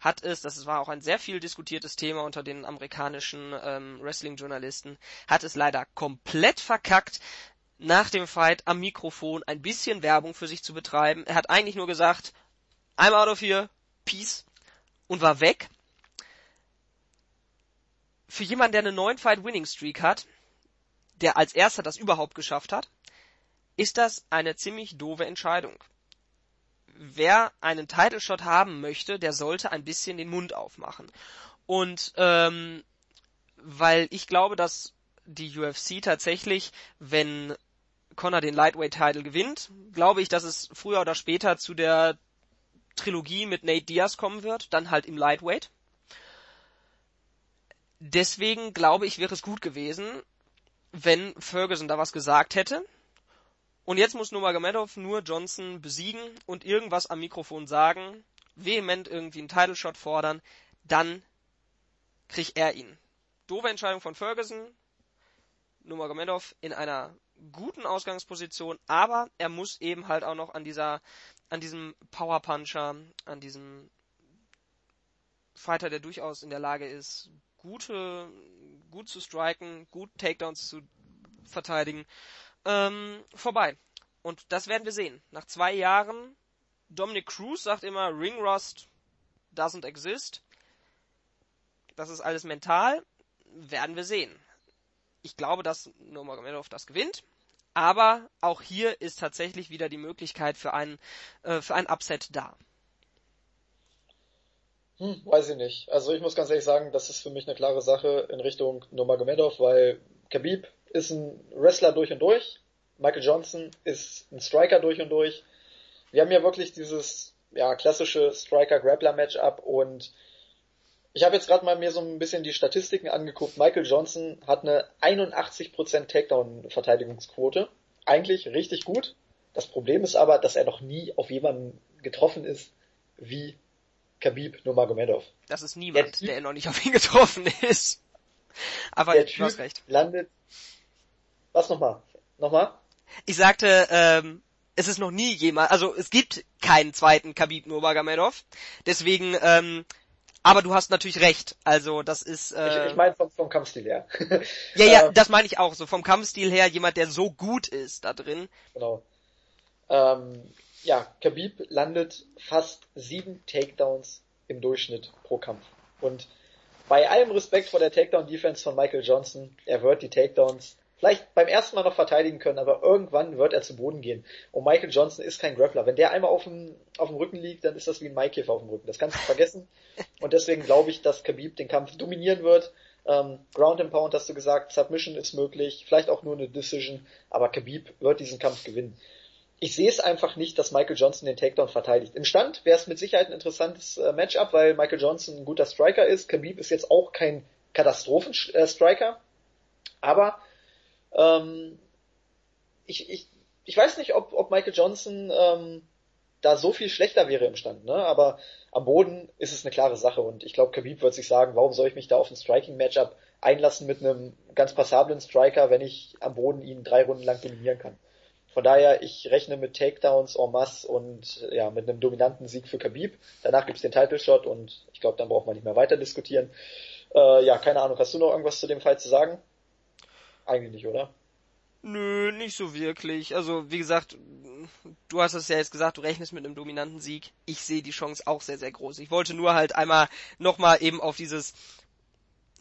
hat es, das war auch ein sehr viel diskutiertes Thema unter den amerikanischen ähm, Wrestling-Journalisten, hat es leider komplett verkackt, nach dem Fight am Mikrofon ein bisschen Werbung für sich zu betreiben. Er hat eigentlich nur gesagt, I'm out of here, peace, und war weg. Für jemanden, der eine 9-Fight-Winning-Streak hat, der als erster das überhaupt geschafft hat, ist das eine ziemlich doofe Entscheidung. Wer einen Title Shot haben möchte, der sollte ein bisschen den Mund aufmachen. Und ähm, weil ich glaube, dass die UFC tatsächlich, wenn Connor den Lightweight Title gewinnt, glaube ich, dass es früher oder später zu der Trilogie mit Nate Diaz kommen wird, dann halt im Lightweight. Deswegen glaube ich, wäre es gut gewesen, wenn Ferguson da was gesagt hätte. Und jetzt muss Nurmagomedov nur Johnson besiegen und irgendwas am Mikrofon sagen, vehement irgendwie einen Title Shot fordern, dann kriegt er ihn. Doofe Entscheidung von Ferguson, Nurmagomedov in einer guten Ausgangsposition, aber er muss eben halt auch noch an dieser, an diesem Power Puncher, an diesem Fighter, der durchaus in der Lage ist, gute, gut zu striken, gut Takedowns zu verteidigen, ähm, vorbei. Und das werden wir sehen. Nach zwei Jahren, Dominic Cruz sagt immer, Ring Rust doesn't exist. Das ist alles mental. Werden wir sehen. Ich glaube, dass Nurmagomedov das gewinnt. Aber auch hier ist tatsächlich wieder die Möglichkeit für einen, äh, für ein Upset da. Hm, weiß ich nicht. Also ich muss ganz ehrlich sagen, das ist für mich eine klare Sache in Richtung Nurmagomedov, weil Khabib ist ein Wrestler durch und durch. Michael Johnson ist ein Striker durch und durch. Wir haben ja wirklich dieses ja, klassische Striker-Grappler-Matchup und ich habe jetzt gerade mal mir so ein bisschen die Statistiken angeguckt. Michael Johnson hat eine 81% Takedown-Verteidigungsquote. Eigentlich richtig gut. Das Problem ist aber, dass er noch nie auf jemanden getroffen ist wie Khabib Nurmagomedov. Das ist niemand, der, der noch nicht auf ihn getroffen ist. Aber der typ du hast recht. landet. Was nochmal? Nochmal? Ich sagte, ähm, es ist noch nie jemand, also es gibt keinen zweiten Khabib Nurmagomedov. Deswegen, ähm, aber du hast natürlich recht. Also das ist. Äh, ich, ich meine vom, vom Kampfstil her. ja, ja, ähm, das meine ich auch so. Vom Kampfstil her jemand, der so gut ist da drin. Genau. Ähm, ja, Khabib landet fast sieben Takedowns im Durchschnitt pro Kampf. Und bei allem Respekt vor der Takedown-Defense von Michael Johnson, er wird die Takedowns vielleicht beim ersten Mal noch verteidigen können, aber irgendwann wird er zu Boden gehen. Und Michael Johnson ist kein Grappler. Wenn der einmal auf dem, auf dem Rücken liegt, dann ist das wie ein Maikäfer auf dem Rücken. Das kannst du vergessen. Und deswegen glaube ich, dass Khabib den Kampf dominieren wird. Ähm, Ground and Pound hast du gesagt, Submission ist möglich, vielleicht auch nur eine Decision, aber Khabib wird diesen Kampf gewinnen. Ich sehe es einfach nicht, dass Michael Johnson den Takedown verteidigt. Im Stand wäre es mit Sicherheit ein interessantes äh, Matchup, weil Michael Johnson ein guter Striker ist. Khabib ist jetzt auch kein Katastrophenstriker, aber ähm, ich, ich, ich weiß nicht, ob, ob Michael Johnson ähm, da so viel schlechter wäre im Stand, ne? aber am Boden ist es eine klare Sache und ich glaube, Khabib wird sich sagen, warum soll ich mich da auf ein Striking-Matchup einlassen mit einem ganz passablen Striker, wenn ich am Boden ihn drei Runden lang dominieren kann. Von daher, ich rechne mit Takedowns en masse und ja, mit einem dominanten Sieg für Khabib. Danach gibt's den Title Shot und ich glaube, dann braucht man nicht mehr weiter diskutieren. Äh, ja, keine Ahnung, hast du noch irgendwas zu dem Fall zu sagen? Eigentlich nicht, oder? Nö, nicht so wirklich. Also, wie gesagt, du hast es ja jetzt gesagt, du rechnest mit einem dominanten Sieg. Ich sehe die Chance auch sehr, sehr groß. Ich wollte nur halt einmal nochmal eben auf dieses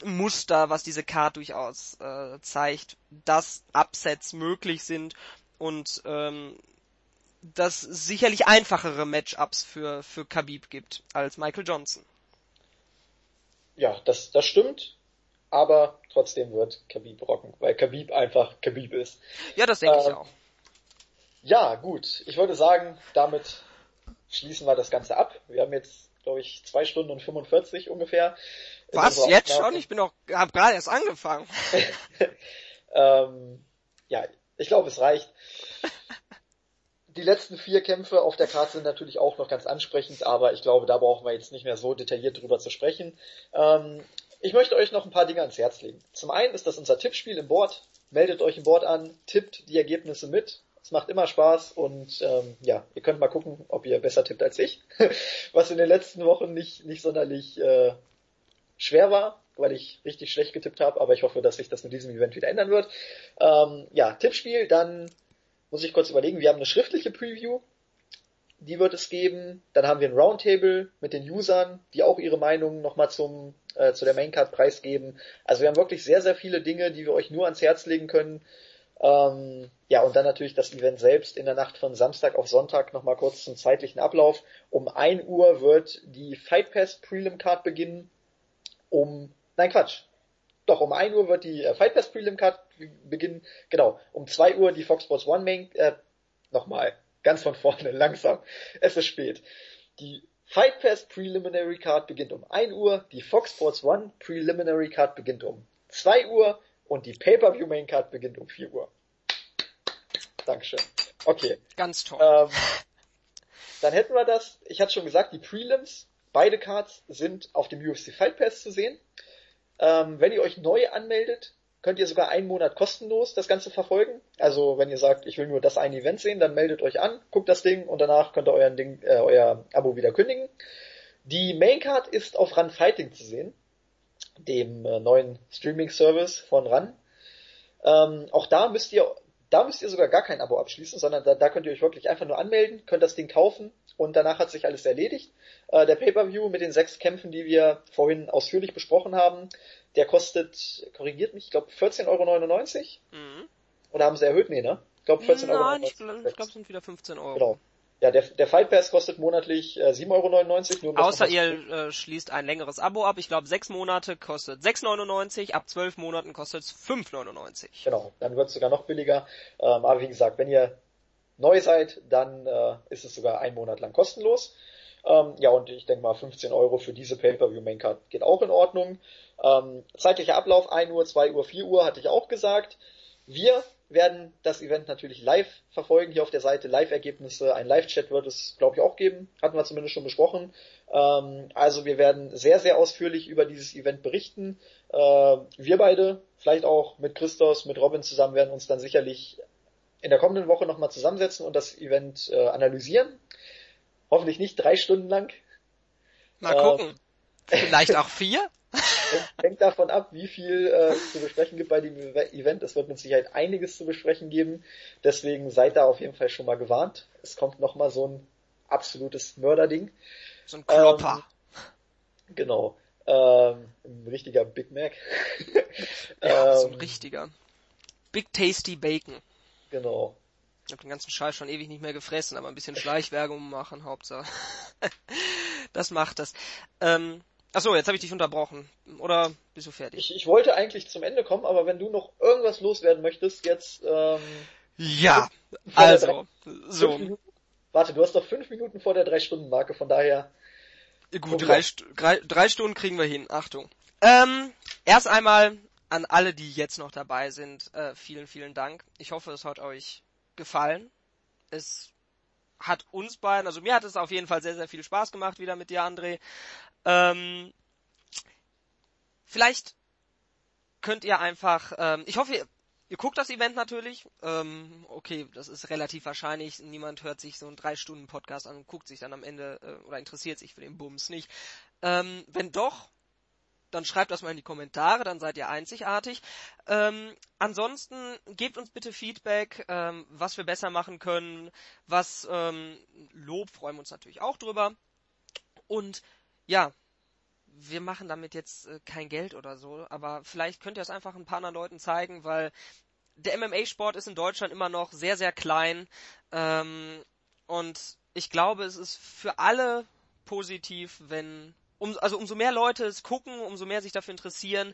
Muster, was diese Card durchaus äh, zeigt, dass Upsets möglich sind und ähm, dass sicherlich einfachere Matchups für, für Khabib gibt als Michael Johnson. Ja, das, das stimmt, aber trotzdem wird Khabib rocken, weil Khabib einfach Khabib ist. Ja, das denke ähm, ich auch. Ja, gut. Ich würde sagen, damit schließen wir das Ganze ab. Wir haben jetzt, glaube ich, zwei Stunden und 45 ungefähr. Was? Jetzt schon? Ich bin doch, hab gerade erst angefangen. ähm, ja, ich glaube, es reicht. Die letzten vier Kämpfe auf der Karte sind natürlich auch noch ganz ansprechend, aber ich glaube, da brauchen wir jetzt nicht mehr so detailliert drüber zu sprechen. Ähm, ich möchte euch noch ein paar Dinge ans Herz legen. Zum einen ist das unser Tippspiel im Board. Meldet euch im Board an, tippt die Ergebnisse mit. Es macht immer Spaß und ähm, ja, ihr könnt mal gucken, ob ihr besser tippt als ich. Was in den letzten Wochen nicht, nicht sonderlich äh, schwer war weil ich richtig schlecht getippt habe, aber ich hoffe, dass sich das mit diesem Event wieder ändern wird. Ähm, ja, Tippspiel, dann muss ich kurz überlegen, wir haben eine schriftliche Preview, die wird es geben. Dann haben wir ein Roundtable mit den Usern, die auch ihre Meinung nochmal zum äh, zu der Maincard preisgeben. Also wir haben wirklich sehr, sehr viele Dinge, die wir euch nur ans Herz legen können. Ähm, ja, und dann natürlich das Event selbst in der Nacht von Samstag auf Sonntag nochmal kurz zum zeitlichen Ablauf. Um 1 Uhr wird die Fight Pass Prelim Card beginnen. Um Nein, Quatsch. Doch, um 1 Uhr wird die äh, Fight Pass Prelim Card beginnen. Genau. Um 2 Uhr die Fox Sports One Main, äh, nochmal. Ganz von vorne, langsam. Es ist spät. Die Fight Pass Preliminary Card beginnt um 1 Uhr, die Fox Sports One Preliminary Card beginnt um 2 Uhr und die Pay-Per-View Main Card beginnt um 4 Uhr. Dankeschön. Okay. Ganz toll. Ähm, dann hätten wir das, ich hatte schon gesagt, die Prelims, beide Cards sind auf dem UFC Fight Pass zu sehen. Ähm, wenn ihr euch neu anmeldet, könnt ihr sogar einen Monat kostenlos das Ganze verfolgen. Also wenn ihr sagt, ich will nur das eine Event sehen, dann meldet euch an, guckt das Ding und danach könnt ihr euren Ding, äh, euer Abo wieder kündigen. Die Maincard ist auf Run Fighting zu sehen, dem äh, neuen Streaming-Service von Run. Ähm, auch da müsst ihr da müsst ihr sogar gar kein Abo abschließen, sondern da, da könnt ihr euch wirklich einfach nur anmelden, könnt das Ding kaufen und danach hat sich alles erledigt. Äh, der Pay-Per-View mit den sechs Kämpfen, die wir vorhin ausführlich besprochen haben, der kostet, korrigiert mich, ich glaube 14,99 Euro. Mhm. Oder haben sie erhöht? Nee, ne? Ich glaube 14,99 Euro. Nein, ich glaube, glaub, es sind wieder 15 Euro. Genau. Ja, der, der Fight Pass kostet monatlich äh, 7,99 Euro. Um Außer ihr äh, schließt ein längeres Abo ab. Ich glaube, sechs Monate kostet 6,99, ab zwölf Monaten kostet es 5,99. Genau, dann wird es sogar noch billiger. Ähm, aber wie gesagt, wenn ihr neu seid, dann äh, ist es sogar ein Monat lang kostenlos. Ähm, ja, und ich denke mal, 15 Euro für diese Pay-Per-View-Maincard geht auch in Ordnung. Ähm, zeitlicher Ablauf, 1 Uhr, 2 Uhr, 4 Uhr, hatte ich auch gesagt. Wir werden das Event natürlich live verfolgen, hier auf der Seite Live-Ergebnisse, ein Live-Chat wird es, glaube ich, auch geben, hatten wir zumindest schon besprochen. Ähm, also wir werden sehr, sehr ausführlich über dieses Event berichten. Äh, wir beide, vielleicht auch mit Christos, mit Robin zusammen, werden uns dann sicherlich in der kommenden Woche nochmal zusammensetzen und das Event äh, analysieren. Hoffentlich nicht drei Stunden lang. Mal gucken. Äh, Vielleicht auch vier? Hängt davon ab, wie viel äh, zu besprechen gibt bei dem Event. Es wird mit Sicherheit einiges zu besprechen geben. Deswegen seid da auf jeden Fall schon mal gewarnt. Es kommt nochmal so ein absolutes Mörderding. So ein Klopper. Ähm, genau. Ähm, ein richtiger Big Mac. ja, ähm, so ein richtiger. Big Tasty Bacon. Genau. Ich habe den ganzen Scheiß schon ewig nicht mehr gefressen, aber ein bisschen Schleichwerbung machen, Hauptsache. das macht das. Ähm, achso, jetzt habe ich dich unterbrochen. Oder bist du fertig? Ich, ich wollte eigentlich zum Ende kommen, aber wenn du noch irgendwas loswerden möchtest, jetzt. Ähm, ja, also, so. Warte, du hast doch fünf Minuten vor der Drei-Stunden-Marke, von daher. Gut, drei, drei, drei Stunden kriegen wir hin. Achtung. Ähm, erst einmal an alle, die jetzt noch dabei sind, äh, vielen, vielen Dank. Ich hoffe, es hat euch gefallen. Es hat uns beiden, also mir hat es auf jeden Fall sehr, sehr viel Spaß gemacht wieder mit dir, André. Ähm, vielleicht könnt ihr einfach, ähm, ich hoffe, ihr, ihr guckt das Event natürlich. Ähm, okay, das ist relativ wahrscheinlich. Niemand hört sich so einen drei Stunden Podcast an und guckt sich dann am Ende äh, oder interessiert sich für den Bums nicht. Ähm, wenn doch, dann schreibt das mal in die Kommentare, dann seid ihr einzigartig. Ähm, ansonsten gebt uns bitte Feedback, ähm, was wir besser machen können, was ähm, Lob freuen wir uns natürlich auch drüber. Und ja, wir machen damit jetzt äh, kein Geld oder so, aber vielleicht könnt ihr es einfach ein paar anderen Leuten zeigen, weil der MMA-Sport ist in Deutschland immer noch sehr, sehr klein. Ähm, und ich glaube, es ist für alle positiv, wenn um, also umso mehr Leute es gucken, umso mehr sich dafür interessieren,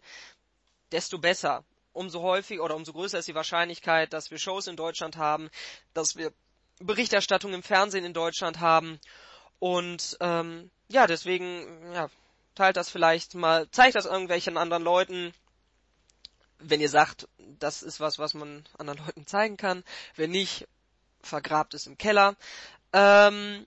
desto besser. Umso häufiger oder umso größer ist die Wahrscheinlichkeit, dass wir Shows in Deutschland haben, dass wir Berichterstattung im Fernsehen in Deutschland haben. Und ähm, ja, deswegen, ja, teilt das vielleicht mal, zeigt das irgendwelchen anderen Leuten, wenn ihr sagt, das ist was, was man anderen Leuten zeigen kann. Wenn nicht, vergrabt es im Keller. Ähm,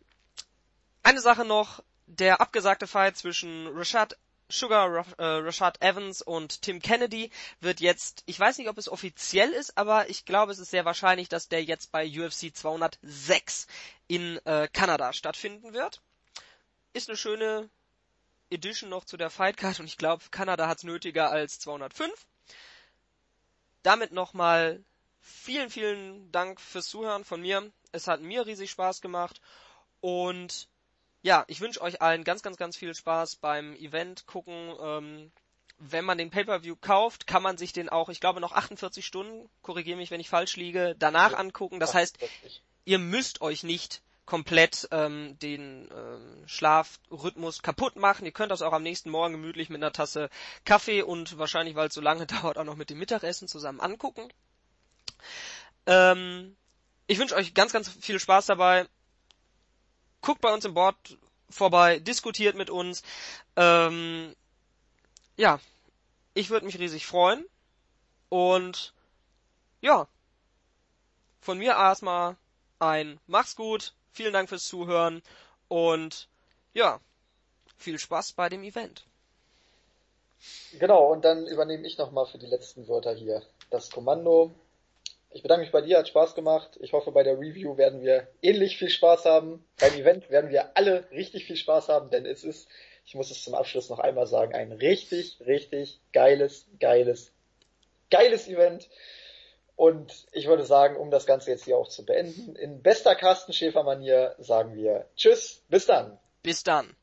eine Sache noch, der abgesagte Fight zwischen Rashad Sugar äh, Rashad Evans und Tim Kennedy wird jetzt, ich weiß nicht, ob es offiziell ist, aber ich glaube, es ist sehr wahrscheinlich, dass der jetzt bei UFC 206 in äh, Kanada stattfinden wird. Ist eine schöne Edition noch zu der Fightcard und ich glaube, Kanada hat es nötiger als 205. Damit nochmal vielen, vielen Dank fürs Zuhören von mir. Es hat mir riesig Spaß gemacht und ja, ich wünsche euch allen ganz, ganz, ganz viel Spaß beim Event gucken. Ähm, wenn man den Pay-per-View kauft, kann man sich den auch, ich glaube, noch 48 Stunden, korrigiere mich, wenn ich falsch liege, danach ja, angucken. Das heißt, ihr müsst euch nicht komplett ähm, den ähm, Schlafrhythmus kaputt machen. Ihr könnt das auch am nächsten Morgen gemütlich mit einer Tasse Kaffee und wahrscheinlich, weil es so lange dauert, auch noch mit dem Mittagessen zusammen angucken. Ähm, ich wünsche euch ganz, ganz viel Spaß dabei guckt bei uns im Board vorbei, diskutiert mit uns. Ähm, ja, ich würde mich riesig freuen. Und ja, von mir erstmal ein Mach's gut, vielen Dank fürs Zuhören und ja, viel Spaß bei dem Event. Genau, und dann übernehme ich nochmal für die letzten Wörter hier das Kommando. Ich bedanke mich bei dir, hat Spaß gemacht. Ich hoffe, bei der Review werden wir ähnlich viel Spaß haben. Beim Event werden wir alle richtig viel Spaß haben, denn es ist, ich muss es zum Abschluss noch einmal sagen, ein richtig, richtig geiles, geiles, geiles Event. Und ich würde sagen, um das Ganze jetzt hier auch zu beenden, in bester Carsten Schäfer Manier sagen wir Tschüss, bis dann. Bis dann.